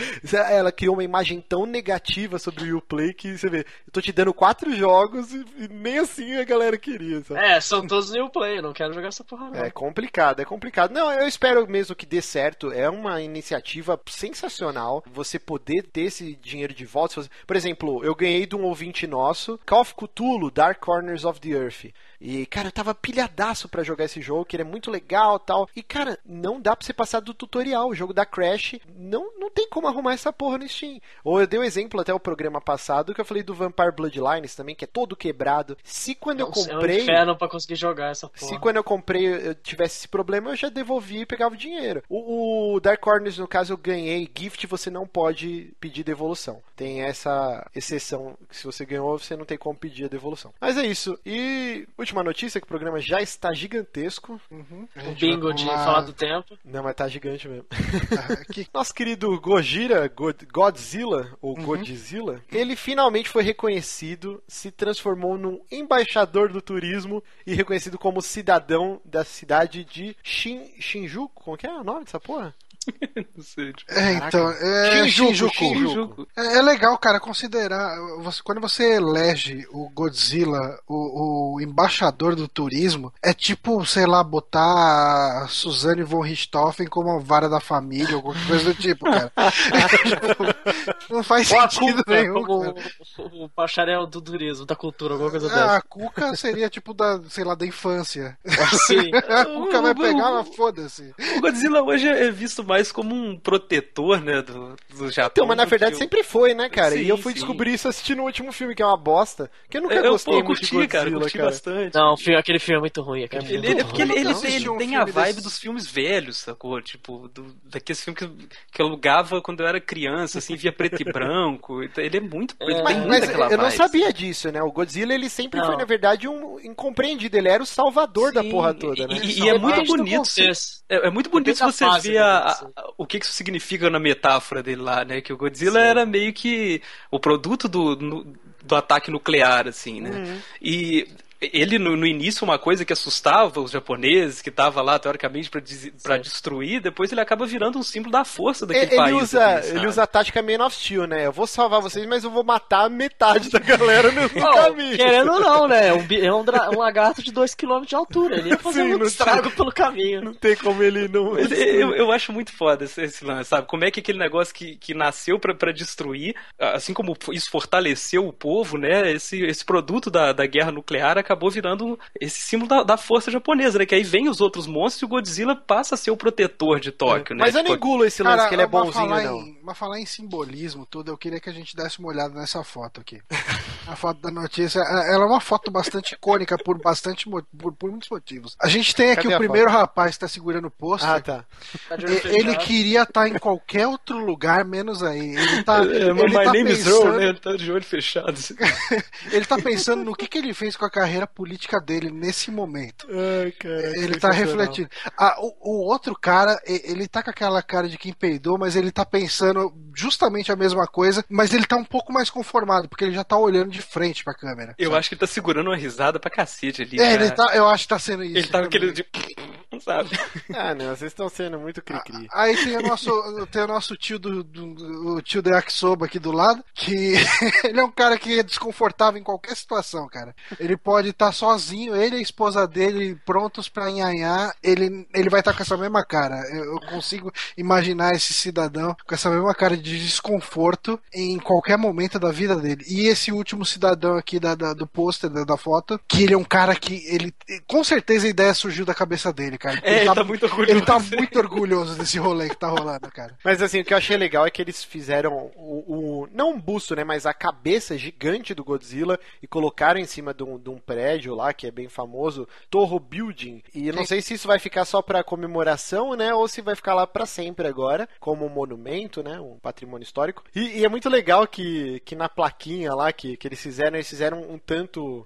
ela criou uma imagem tão negativa sobre o Uplay que você vê, eu tô te dando quatro jogos e, e nem assim a galera queria, sabe? É, são todos new play, eu não quero jogar essa porra não. É complicado, é complicado. Não, eu espero mesmo que dê certo. É uma iniciativa sensacional. Você poder ter esse dinheiro de volta. Por exemplo, eu ganhei de um ouvinte nosso Call of Cthulhu Dark Corners of the Earth. E, cara, eu tava pilhadaço pra jogar esse jogo, que ele é muito legal tal. E, cara, não dá pra você passar do tutorial. O jogo da Crash, não, não tem como arrumar essa porra no Steam. Ou eu dei um exemplo até o programa passado, que eu falei do Vampire Bloodlines também, que é todo quebrado. Se quando eu É um- É um comprei. inferno pra conseguir jogar essa porra. Se quando eu comprei eu tivesse esse problema, eu já devolvia e pegava o dinheiro. O, o Dark Corners, no caso, eu ganhei. Gift você não pode pedir devolução. Tem essa exceção que se você ganhou, você não tem como pedir a devolução. Mas é isso. E última notícia, que o programa já está gigantesco. A O bingo de pular- falar do tempo. Não, mas tá gigante mesmo. Ah, que- Nosso querido Gojira, God- Godzilla, ou Godzilla, ele finalmente foi reconhecido, se transformou num embaixador do turismo e reconhecido como cidadão da cidade de Shin, Shinjuku. Como que é o nome dessa porra? Não sei, tipo, É, então, é, Shinjuku, Shinjuku. Shinjuku. É, é legal, cara, considerar. você- quando você elege o Godzilla, o, o embaixador do turismo, é tipo, sei lá, botar a Suzane von Richthofen como a vara da família, ou qualquer coisa do tipo, cara. Tipo, não faz Ou a sentido Cuca, nenhum. como o bacharel do turismo, da cultura, alguma coisa É, dessa. a Cuca seria tipo da, sei lá, da infância. Sim. A Cuca vai pegar, mas foda-se. O Godzilla hoje é visto mais como um protetor, né, do, do Japão. Então, mas na verdade sempre foi, né, cara? e Sim, eu fui sim. descobrir isso assistindo o último filme, que é uma bosta. Que eu nunca Eu, gostei pô, eu muito de curti, cara, Godzilla, curti cara. bastante. Não, filme- aquele filme é muito ruim. Aquele filme Ele, é é porque ruim. ele, ele não tem, assisti um ele tem a vibe desse. dos filmes velhos, sacou? Tipo, do, daqueles filmes que, que eu alugava quando eu era criança, assim, via preto e branco. Então, Ele é muito. Ele É. tem Mas, muito mas eu não sabia disso, né? O Godzilla, ele sempre Não. foi, na verdade, um incompreendido. Ele era o salvador da Sim, porra toda, né? E, e é muito bonito. É, é muito bonito da você ver a- o que isso significa na metáfora dele lá, né? Que o Godzilla era meio que o produto do, do ataque nuclear, assim, né? Uhum. E ele, no, no início, uma coisa que assustava os japoneses, que tava lá, teoricamente, pra destruir, depois ele acaba virando um símbolo da força daquele Ele, país. usa, assim, sabe? ele usa a tática Man of Steel, né? Eu vou salvar vocês, mas eu vou matar metade da galera no, Não, caminho. querendo ou não, né? Um, bi- é um, dra- um lagarto de 2km de altura. Ele ia fazer Sim, muito estrago pelo caminho. Não tem como ele não. Mas eu, eu acho muito foda esse, esse lance, sabe? Como é que aquele negócio que, que nasceu pra, pra destruir, assim como isso fortaleceu o povo, né? Esse, esse produto da, da guerra nuclear acabou virando esse símbolo da, da força japonesa, né? Que aí vem os outros monstros e o Godzilla passa a ser o protetor de Tóquio, né? Mas eu não Tipo, engulo esse lance Cara, que ele é bonzinho, falar não. Em, mas falar em simbolismo, tudo, eu queria que a gente desse uma olhada nessa foto aqui. A foto da notícia, é- ela é uma foto bastante icônica por bastante por, por muitos motivos. A gente tem aqui Cadê o primeiro rapaz que tá segurando o pôster. Ah, tá. Tá E- Ele queria estar em qualquer outro lugar menos aí. Ele tá, É, ele my tá name is pensando, Ro, né? Ele tá de olho fechado. ele tá pensando no que, que ele fez com a carreira política dele nesse momento. Ai, cara. Ele tá refletindo. Ah, o, o outro cara, e- ele tá com aquela cara de quem peidou, mas ele tá pensando justamente a mesma coisa, mas ele tá um pouco mais conformado, porque ele já tá olhando de frente pra câmera. Eu acho que ele tá segurando uma risada pra cacete ali. É, cara. ele tá, eu acho que tá sendo isso. Ele tá aquele de. Sabe? Ah, não, vocês estão sendo muito cri-cri. Aí tem o nosso, tem o nosso tio do, do- o tio do Yakisoba aqui do lado, que ele é um cara que é desconfortável em qualquer situação, cara. Ele pode estar sozinho, ele e a esposa dele prontos pra enhanhar, ele, ele vai estar com essa mesma cara. Eu, eu consigo imaginar esse cidadão com essa mesma cara de desconforto em qualquer momento da vida dele. E esse último cidadão aqui da, da- do pôster, da, da foto, que ele é um cara que ele com certeza a ideia surgiu da cabeça dele, cara. É, ele tá muito orgulhoso. Ele tá muito orgulhoso desse rolê que tá rolando, cara. Mas assim, o que eu achei legal é que eles fizeram o, o- não um busto, né, mas a cabeça gigante do Godzilla e colocaram em cima de um, de um prédio lá que é bem famoso, Torro Building. E eu não sei se isso vai ficar só pra comemoração, né, ou se vai ficar lá pra sempre agora, como um monumento, né, um patrimônio histórico. E, e é muito legal que, que na plaquinha lá que, que eles fizeram, eles fizeram um tanto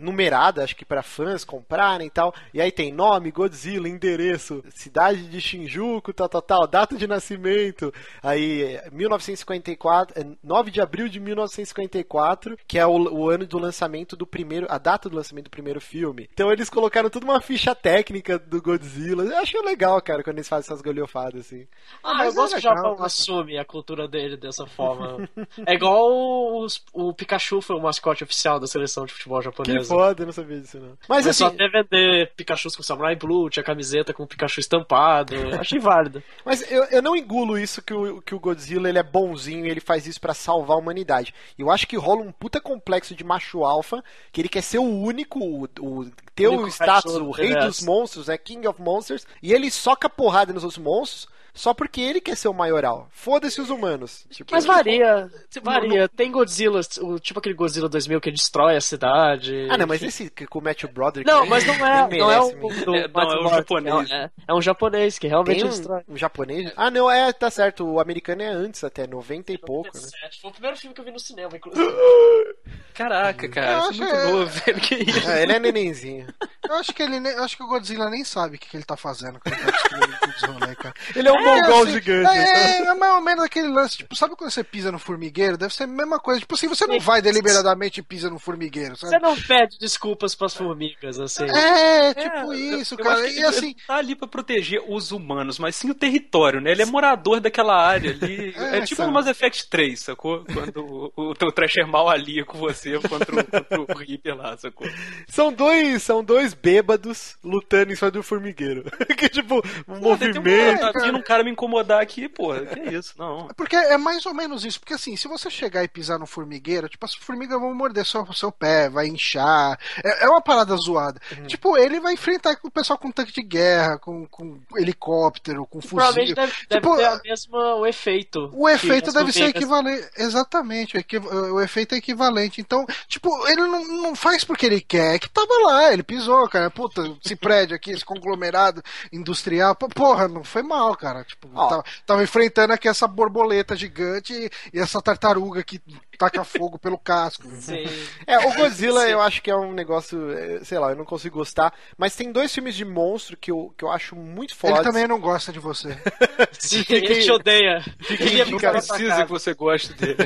numerada, acho que pra fãs comprarem e tal. E aí tem nome, Godzilla, endereço, cidade de Shinjuku, tal, tal, tal, data de nascimento. Aí, eh, 1954, eh, 9 de abril de 1954, que é o, o ano do lançamento do primeiro, a data do lançamento do primeiro filme. Então eles colocaram tudo uma ficha técnica do Godzilla. Eu achei legal, cara, quando eles fazem essas galhofadas assim. Ah, mas eu é gosto que o Japão assume a cultura dele dessa forma. é igual os- o Pikachu foi o mascote oficial da seleção de futebol Que japonesa. foda, eu não sabia disso não. Mas Começou assim, até vender Pikachu com Samurai Blue, tinha camiseta com o Pikachu estampado. Achei válido. Mas eu, eu não engulo isso que o, que o Godzilla ele é bonzinho e ele faz isso pra salvar a humanidade. Eu acho que rola um puta complexo de macho alfa, que ele quer ser o único, o, o- ter o Único status, o rei do dos monstros, é King of Monsters, e ele soca porrada nos outros monstros só porque ele quer ser o maioral. Foda-se os humanos. Tipo, Mas varia, varia. Tem Godzilla, o, tipo aquele Godzilla 2000 que destrói a cidade. Ah, não, mas esse que com o Matthew Broderick... Não, mas não é, não é o mesmo. do É, não, é o Morris, japonês. É, é um japonês que realmente Tem destrói. um, um japonês? Ah, não, é, tá certo. O americano é antes até, 90 e pouco, né? Foi o primeiro filme que eu vi no cinema, inclusive. Caraca, cara, Eu isso é muito que- novo, velho. Que isso? Ah, ele é nenenzinho. Eu acho que ele acho que o Godzilla nem sabe o que, que ele tá fazendo ele tá. Ele é um mongol assim, gigante. É, é mais ou menos aquele lance, tipo, sabe quando você pisa no formigueiro? Deve ser a mesma coisa. Tipo assim, você não vai deliberadamente e pisa no formigueiro, Você sabe? não pede desculpas pras formigas, assim. É, tipo É, eu- isso, eu cara. que E assim, ele tá ali pra proteger os humanos, mas sim o território, né? Ele é morador daquela área ali. É, É, tipo sabe. no Mass Effect 3, sacou? Quando o, o teu Thrasher mal alia com você contra o, contra o Reaper lá, sacou? São dois, são dois bêbados lutando em cima do formigueiro. que tipo, um Pô, tem um- movimento. Tá vindo um cara me incomodar aqui, porra. Que isso? Não. Porque é mais ou menos isso. Porque assim, se você chegar e pisar no formigueiro, tipo, as formigas vão morder seu, seu pé, vai inchar. É, é uma parada zoada. Uhum. Tipo, ele vai enfrentar com o pessoal com tanque de guerra, com, com helicóptero, com fuzil. Provavelmente deve, deve Tipo, ter a mesma, o efeito. O efeito deve ser equivalente. Exatamente, o, equi- o efeito é equivalente. Então, tipo, ele não, não faz porque ele quer, é que tava lá, ele pisou, cara. Puta, esse prédio aqui, esse conglomerado industrial. pô, Porra, não foi mal, cara. Tipo, Ó. tava, tava enfrentando aqui essa borboleta gigante e, e essa tartaruga que taca fogo pelo casco. Sim. É, o Godzilla eu acho que é um negócio, é, sei lá, eu não consigo gostar. Mas tem dois filmes de monstro que eu, que eu acho muito fodas. Ele também não gosta de você. Sim, ele te odeia. Ele Não fica precisa que você goste dele.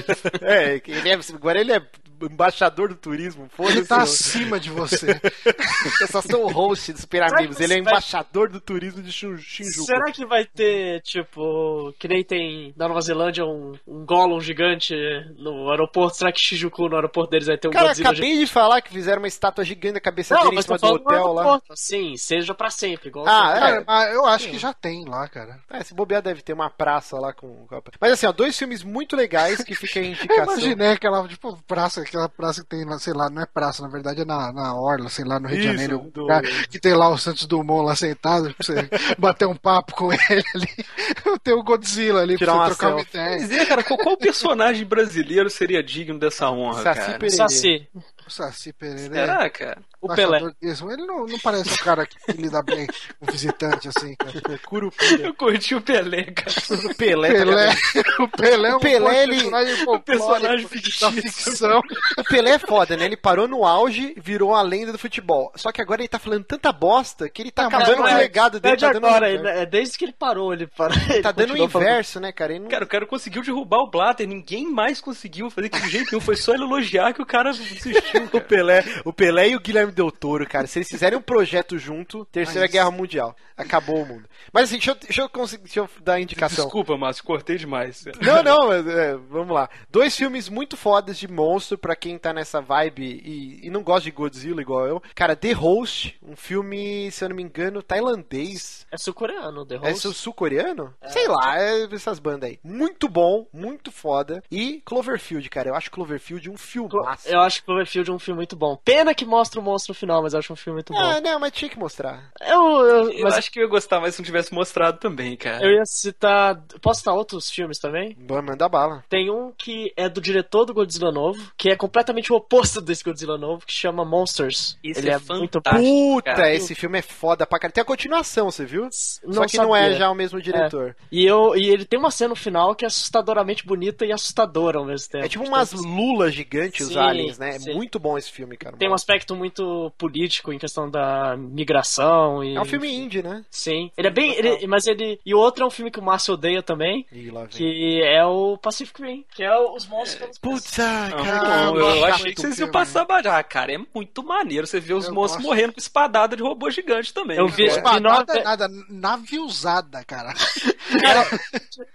É, ele é, agora ele é embaixador do turismo, foda-se. Ele tá eu- acima de você. Eu só sou o host dos Super Será que Amigos. Ele é você vai- embaixador do turismo de Shin- Shinjuku. Será que vai ter, tipo, que nem tem na Nova Zelândia um, um Gollum gigante no aeroporto? Será que Shijuku no aeroporto deles vai ter um Cara, Godzilla acabei de falar que fizeram uma estátua gigante da cabeça Não, dele em cima do hotel lá. Sim, seja pra sempre. Igual Ah, é. Eu acho que já tem lá, cara. É, se bobear deve ter uma praça lá com. Mas assim, ó, dois filmes muito legais que fica a Eu indicação. imaginei aquela, tipo, praça aquela praça que tem lá, sei lá, não é praça, na verdade é na, na Orla, sei lá, no Rio de Isso, Janeiro. do- lugar Que tem lá o Santos Dumont lá sentado, pra você bater um papo com ele ali. Tem o Godzilla ali Tirar pra uma você trocar uma selfie. ideia. Mas é, cara, qual, qual personagem brasileiro seria digno dessa honra, Saci cara? Saci. O Saci Pereira. Será, cara? O Pelé. Ele não, não parece um cara que lida bem com visitante, assim, cara. Curupira. Eu curti o Pelé, cara. O Pelé, tá Pelé, o Pelé é um O Pelé, ele- personagem folclórico personagem da fictício. ficção. O Pelé é foda, né? Ele parou no auge, virou a lenda do futebol. Só que agora ele tá falando tanta bosta que ele tá Não, acabando com o é- legado dele. é de Tá dando agora, o ele- é desde que ele parou, ele parou. Tá dando o inverso, né, cara? Ele não... Cara, o cara conseguiu derrubar o Blatter, ninguém mais conseguiu fazer de jeito nenhum. Foi só ele elogiar que o cara desistiu. O Pelé, o Pelé e o Guilherme Del Toro, cara, se eles fizerem um projeto junto, Terceira Mas- Guerra Mundial, acabou o mundo. Mas assim, deixa eu, deixa eu, conseguir- deixa eu dar a indicação. Desculpa, Márcio, cortei demais. Não, não, mas, é, vamos lá. Dois filmes muito fodas de monstro pra quem tá nessa vibe e, e não gosta de Godzilla igual eu. Cara, The Host, um filme, se eu não me engano, tailandês. É sul-coreano, The É Host. sul- sul-coreano? Sei lá, é essas bandas aí. Muito bom, muito foda. E Cloverfield, cara, eu acho Cloverfield um filmaço. Eu acho que Cloverfield é um filme muito bom. Pena que mostra o monstro no final, mas eu acho um filme muito bom. Ah, não, mas tinha que mostrar. Eu, eu- Eu mas acho que eu ia gostar mais se não tivesse mostrado também, cara. eu ia citar. Posso citar outros filmes também? Bom, Manda bala. Tem um que é do diretor do Godzilla novo, que é completamente o oposto desse Godzilla novo, que chama Monsters. Esse Ele é é, muito. Puta, cara. esse filme é foda pra caralho. Tem a continuação, você viu? Não Só que não é sabia. já o mesmo diretor. E, eu, e ele tem uma cena no final que é assustadoramente bonita e assustadora ao mesmo tempo. É, tipo umas lulas gigantes, os Sim, aliens, né? É muito bom esse filme, cara. Tem um aspecto muito político em questão da migração e. É um filme indie, né? Sim. Ele é bem. ele- mas ele. E o outro é um filme que o Márcio odeia também. Ih, lá vem. Que é o Pacific Rim. Que é o- os monstros ai, Não, cara. eu achei que vocês iam passar barrar, cara. É muito maneiro você ver os Eu monstros gosto. morrendo com espadada de robô gigante também. Eu vi- cara. Espadada nove- nada, naviozada, cara.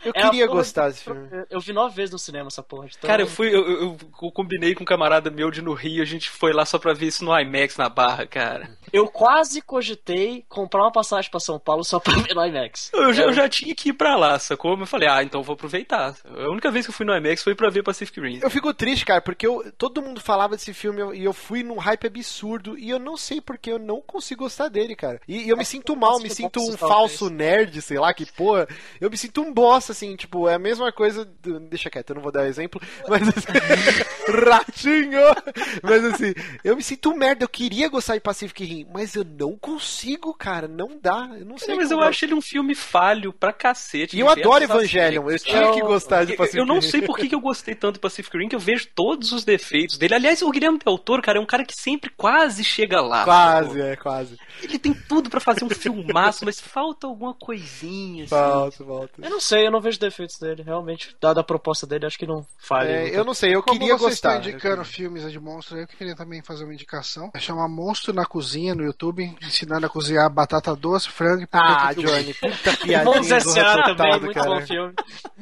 Eu É queria gostar desse filme. Eu vi nove vezes no cinema essa porra. Então... Cara, eu fui, eu, eu- eu combinei com um camarada meu de no Rio, a gente foi lá só pra ver isso no IMAX na barra, cara. Eu quase cogitei comprar uma passagem pra São Paulo só pra ver no IMAX. Eu já, eu já tinha que ir pra lá, sacou? Eu falei, ah, então vou aproveitar. A única vez que eu fui no IMAX foi pra ver Pacific Rim. Eu fico triste, cara, porque eu- todo mundo falava desse filme e eu fui num hype absurdo e eu não sei porque eu não consigo gostar dele, cara. E, e eu me sinto mal, me sinto um falso nerd, sei lá, que porra. Eu me sinto um bosta, assim, tipo, é a mesma coisa. do- deixa quieto, eu não vou dar exemplo, mas assim, ratinho! Mas assim, eu me sinto um merda, eu queria gostar de Pacific Rim, mas eu não consigo, cara, não dá. Eu não sei. Mas eu como- acho ele um filme falho pra cacete. E eu adoro Evangelion, eu aspectos, tinha que gostar de Eu- Pacific Eu não Rim. sei por que eu gostei tanto do Pacific Rim, que eu vejo todos os defeitos dele. Aliás, o Guilherme Del Toro, cara, é um cara que sempre quase chega lá. Quase, sacou? é, quase. Ele tem tudo pra fazer um filmaço, mas falta alguma coisinha, assim. Volta, volta. Eu não sei, eu não vejo defeitos dele. Realmente, dada a proposta dele, acho que não falha. É, eu não sei, eu Como queria vocês gostar. estão indicando filmes de monstros, eu queria também fazer uma indicação. É chamar Monstro na Cozinha no YouTube, ensinando a cozinhar batata doce, frango e Ah, Johnny, puta piadinha Bons S.A. também, resultado, muito cara. bom filme.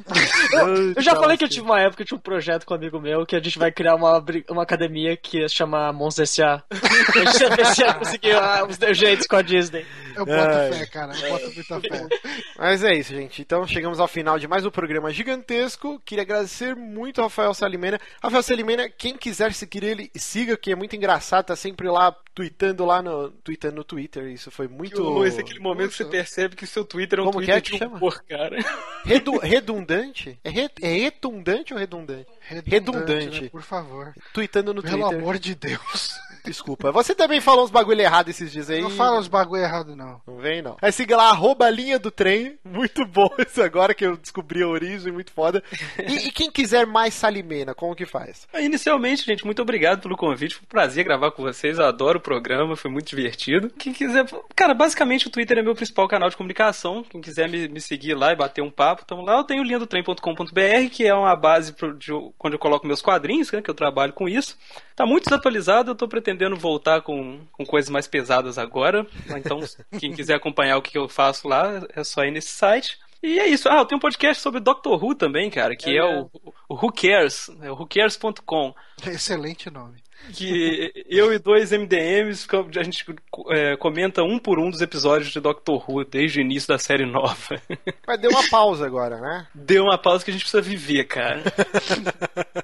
Eu já falei que eu tive uma época, eu tinha um projeto com um amigo meu que a gente vai criar uma, uma academia que ia chamar Mons S.A. A gente ia ver se ia conseguir ah, os dejetos com a Disney. Eu boto Ai. fé, cara. Eu boto muita fé. Mas é isso, gente. Então chegamos ao final de mais um programa gigantesco. Queria agradecer muito ao Rafael Salimena. Rafael Salimena, quem quiser seguir ele, siga, que é muito engraçado, tá sempre lá tweetando lá no, tweetando no Twitter. Isso foi muito Luiz, aquele momento que você percebe que seu Twitter é um Como que Twitter é que de chama? humor, cara. redu- redundante. É, re- é redundante ou redundante? Redundante. né? Por favor. Tweetando no Pelo Twitter. amor de Deus. Desculpa. Você também falou uns bagulho errado esses dias aí. Não fala os bagulho errado, não. Não vem, não. Aí siga lá, arroba linha do trem. Muito bom isso agora que eu descobri a origem, muito foda. E, e quem quiser mais Salimena, como que faz? Inicialmente, gente, muito obrigado pelo convite. Foi um prazer gravar com vocês. Eu adoro o programa, foi muito divertido. Quem quiser. Cara, basicamente o Twitter é meu principal canal de comunicação. Quem quiser me, me seguir lá e bater um papo, tamo lá. Eu tenho linha do trem.com.br, que é uma base pro- de, quando eu coloco meus quadrinhos, né, que eu trabalho com isso. Tá muito desatualizado, eu tô pretendendo voltar com, com coisas mais pesadas agora. Então, quem quiser acompanhar o que eu faço lá, é só ir nesse site. E é isso. Ah, eu tenho um podcast sobre Doctor Who também, cara, que é, o, o Who Cares, é o whocares.com. Excelente nome. Que eu e dois MDMs, a gente é, comenta um por um dos episódios de Doctor Who desde o início da série nova. Mas deu uma pausa agora, né? Deu uma pausa que a gente precisa viver, cara.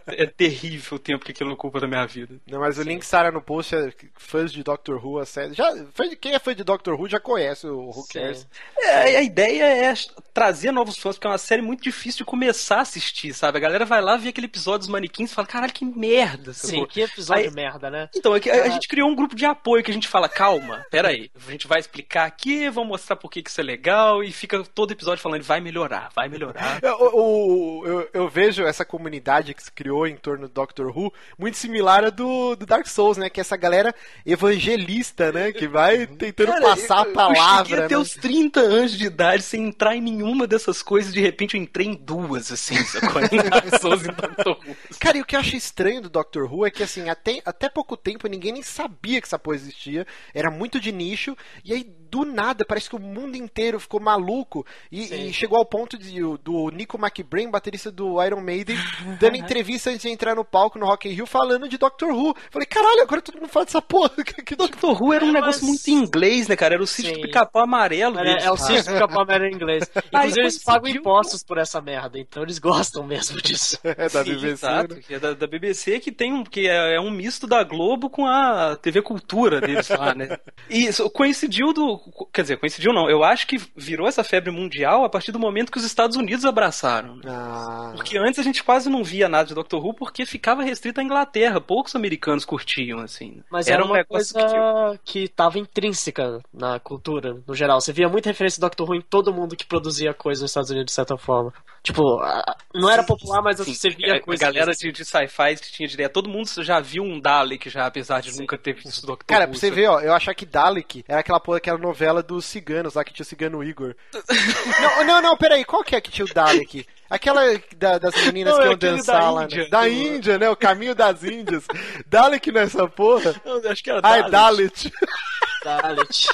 é terrível o tempo que aquilo ocupa da minha vida. Não, mas o link estará no post, é, fãs de Doctor Who, a série. Já, quem é fã de Doctor Who já conhece o Who Cares. É, a ideia é trazer novos fãs, porque é uma série muito difícil de começar a assistir, sabe? A galera vai lá, vê aquele episódio dos manequins e fala, caralho, que merda. Sim, que episódio Aí, merda, né? Então, é a, a, gente criou um grupo de apoio que a gente fala, calma, pera aí, a gente vai explicar aqui, vamos mostrar por que isso é legal, e fica todo episódio falando, vai melhorar, vai melhorar. Eu, eu, eu, vejo essa comunidade que se criou em torno do Doctor Who muito similar à do, do Dark Souls, né? Que é essa galera evangelista, né? Que vai tentando Cara, passar eu, a palavra. Eu cheguei até né? os 30 anos de idade sem entrar em nenhuma dessas coisas, de repente eu entrei em duas, assim, sacou? Em Dark Souls e Doctor Who. Cara, e o que eu acho estranho do Doctor Who é que, assim, até, até pouco tempo ninguém nem sabia que essa porra existia, era muito de nicho, e aí do nada parece que o mundo inteiro ficou maluco e, e chegou ao ponto de, do Nico McBrain, baterista do Iron Maiden, dando entrevista antes de entrar no palco no Rock in Rio falando de Doctor Who. Falei, caralho, agora todo mundo fala dessa porra. Que Doctor Who era um negócio muito inglês, né, cara? Era o sítio do pica-pau amarelo. É, é, o sítio do pica-pau amarelo em inglês. Inclusive, eles pagam impostos por essa merda, então eles gostam mesmo disso. É da Sim, BBC. Exato, né? é da, da, BBC que tem um, que é, é, um misto da Globo com a TV Cultura deles lá, né? E isso coincidiu do. Quer dizer, coincidiu não. Eu acho que virou essa febre mundial a partir do momento que os Estados Unidos abraçaram. Né? Ah. Porque antes a gente quase não via nada de Doctor Who porque ficava restrito à Inglaterra. Poucos americanos curtiam, assim. Mas era, era uma coisa que... que tava intrínseca na cultura, no geral. Você via muita referência do Doctor Who em todo mundo que produzia coisa nos Estados Unidos, de certa forma. Tipo, não era popular, mas sim, você via coisa. A galera de, de sci-fi que tinha ideia. Todo mundo já viu um Dalek já, apesar de sim. nunca ter visto Doctor Cara, Who. pra você ver, ó, eu achar que Dalek era aquela porra, aquela novela dos ciganos lá que tinha o cigano Igor. não, não, não, peraí, qual que é que tinha o Dalek? Aquela da, das meninas não, que iam dançar da lá. Índia, né? Da Índia, né? O caminho das Índias. Dalek nessa porra. Eu acho que era Dalit. Ah, é Dalit.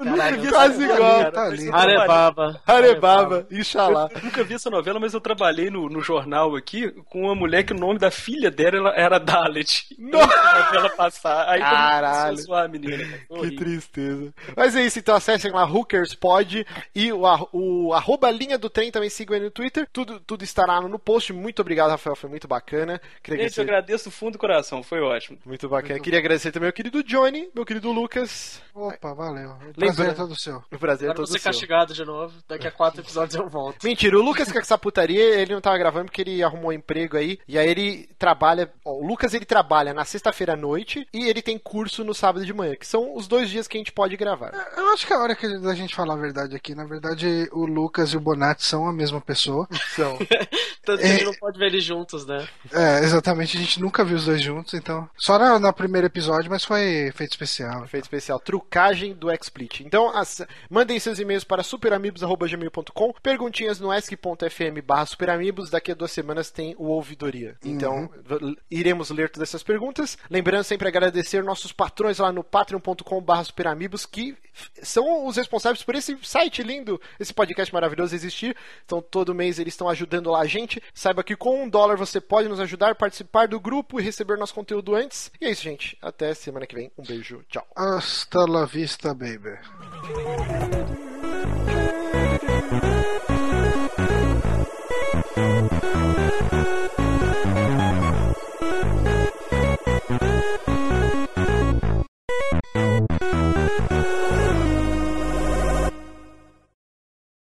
Quase igual. Arebaba. Arebaba. Inxalá. Eu nunca vi essa novela, mas eu trabalhei no, no jornal aqui com uma mulher que o nome da filha dela era Dalit. Nossa! ela passar. Aí Caralho. Zoar a menina. Que tristeza. Mas é isso, então acessem lá HookersPod e o, o arroba linha do trem também sigam aí no Twitter. Tudo, tudo estará no post. Muito obrigado, Rafael. Foi muito bacana. Queria Gente, agradecer... eu agradeço do fundo do coração. Foi ótimo. Muito bacana. Muito... Queria agradecer também ao querido Johnny, meu querido Lucas. Opa, valeu. O prazer é todo seu. O prazer Agora é todo você seu. castigado de novo. Daqui a quatro episódios eu volto. Mentira, o Lucas com essa putaria, ele não tava gravando porque ele arrumou um emprego aí. E aí ele trabalha. Ó, o Lucas ele trabalha na sexta-feira à noite e ele tem curso no sábado de manhã, que são os dois dias que a gente pode gravar. Eu acho que é a hora que a gente falar a verdade aqui, na verdade, o Lucas e o Bonatti são a mesma pessoa. São. Tanto que a gente não pode ver eles juntos, né? É, exatamente, a gente nunca viu os dois juntos, então. Só no, primeiro episódio, mas foi feito especial. Feito especial. Trucagem do XSplit. Então, as, mandem seus e-mails para superamigos.gmail.com, perguntinhas no ask.fm barra superamigos. Daqui a duas semanas tem o Ouvidoria. Então, uhum. iremos ler todas essas perguntas. Lembrando sempre agradecer nossos patrões lá no patreon.com barra superamigos, que são os responsáveis por esse site lindo, esse podcast maravilhoso existir. Então, todo mês eles estão ajudando lá a gente. Saiba que com um dólar você pode nos ajudar, participar do grupo e receber nosso conteúdo antes. E é isso, gente. Até semana que vem. Um beijo. Tchau. Hasta la vista, baby.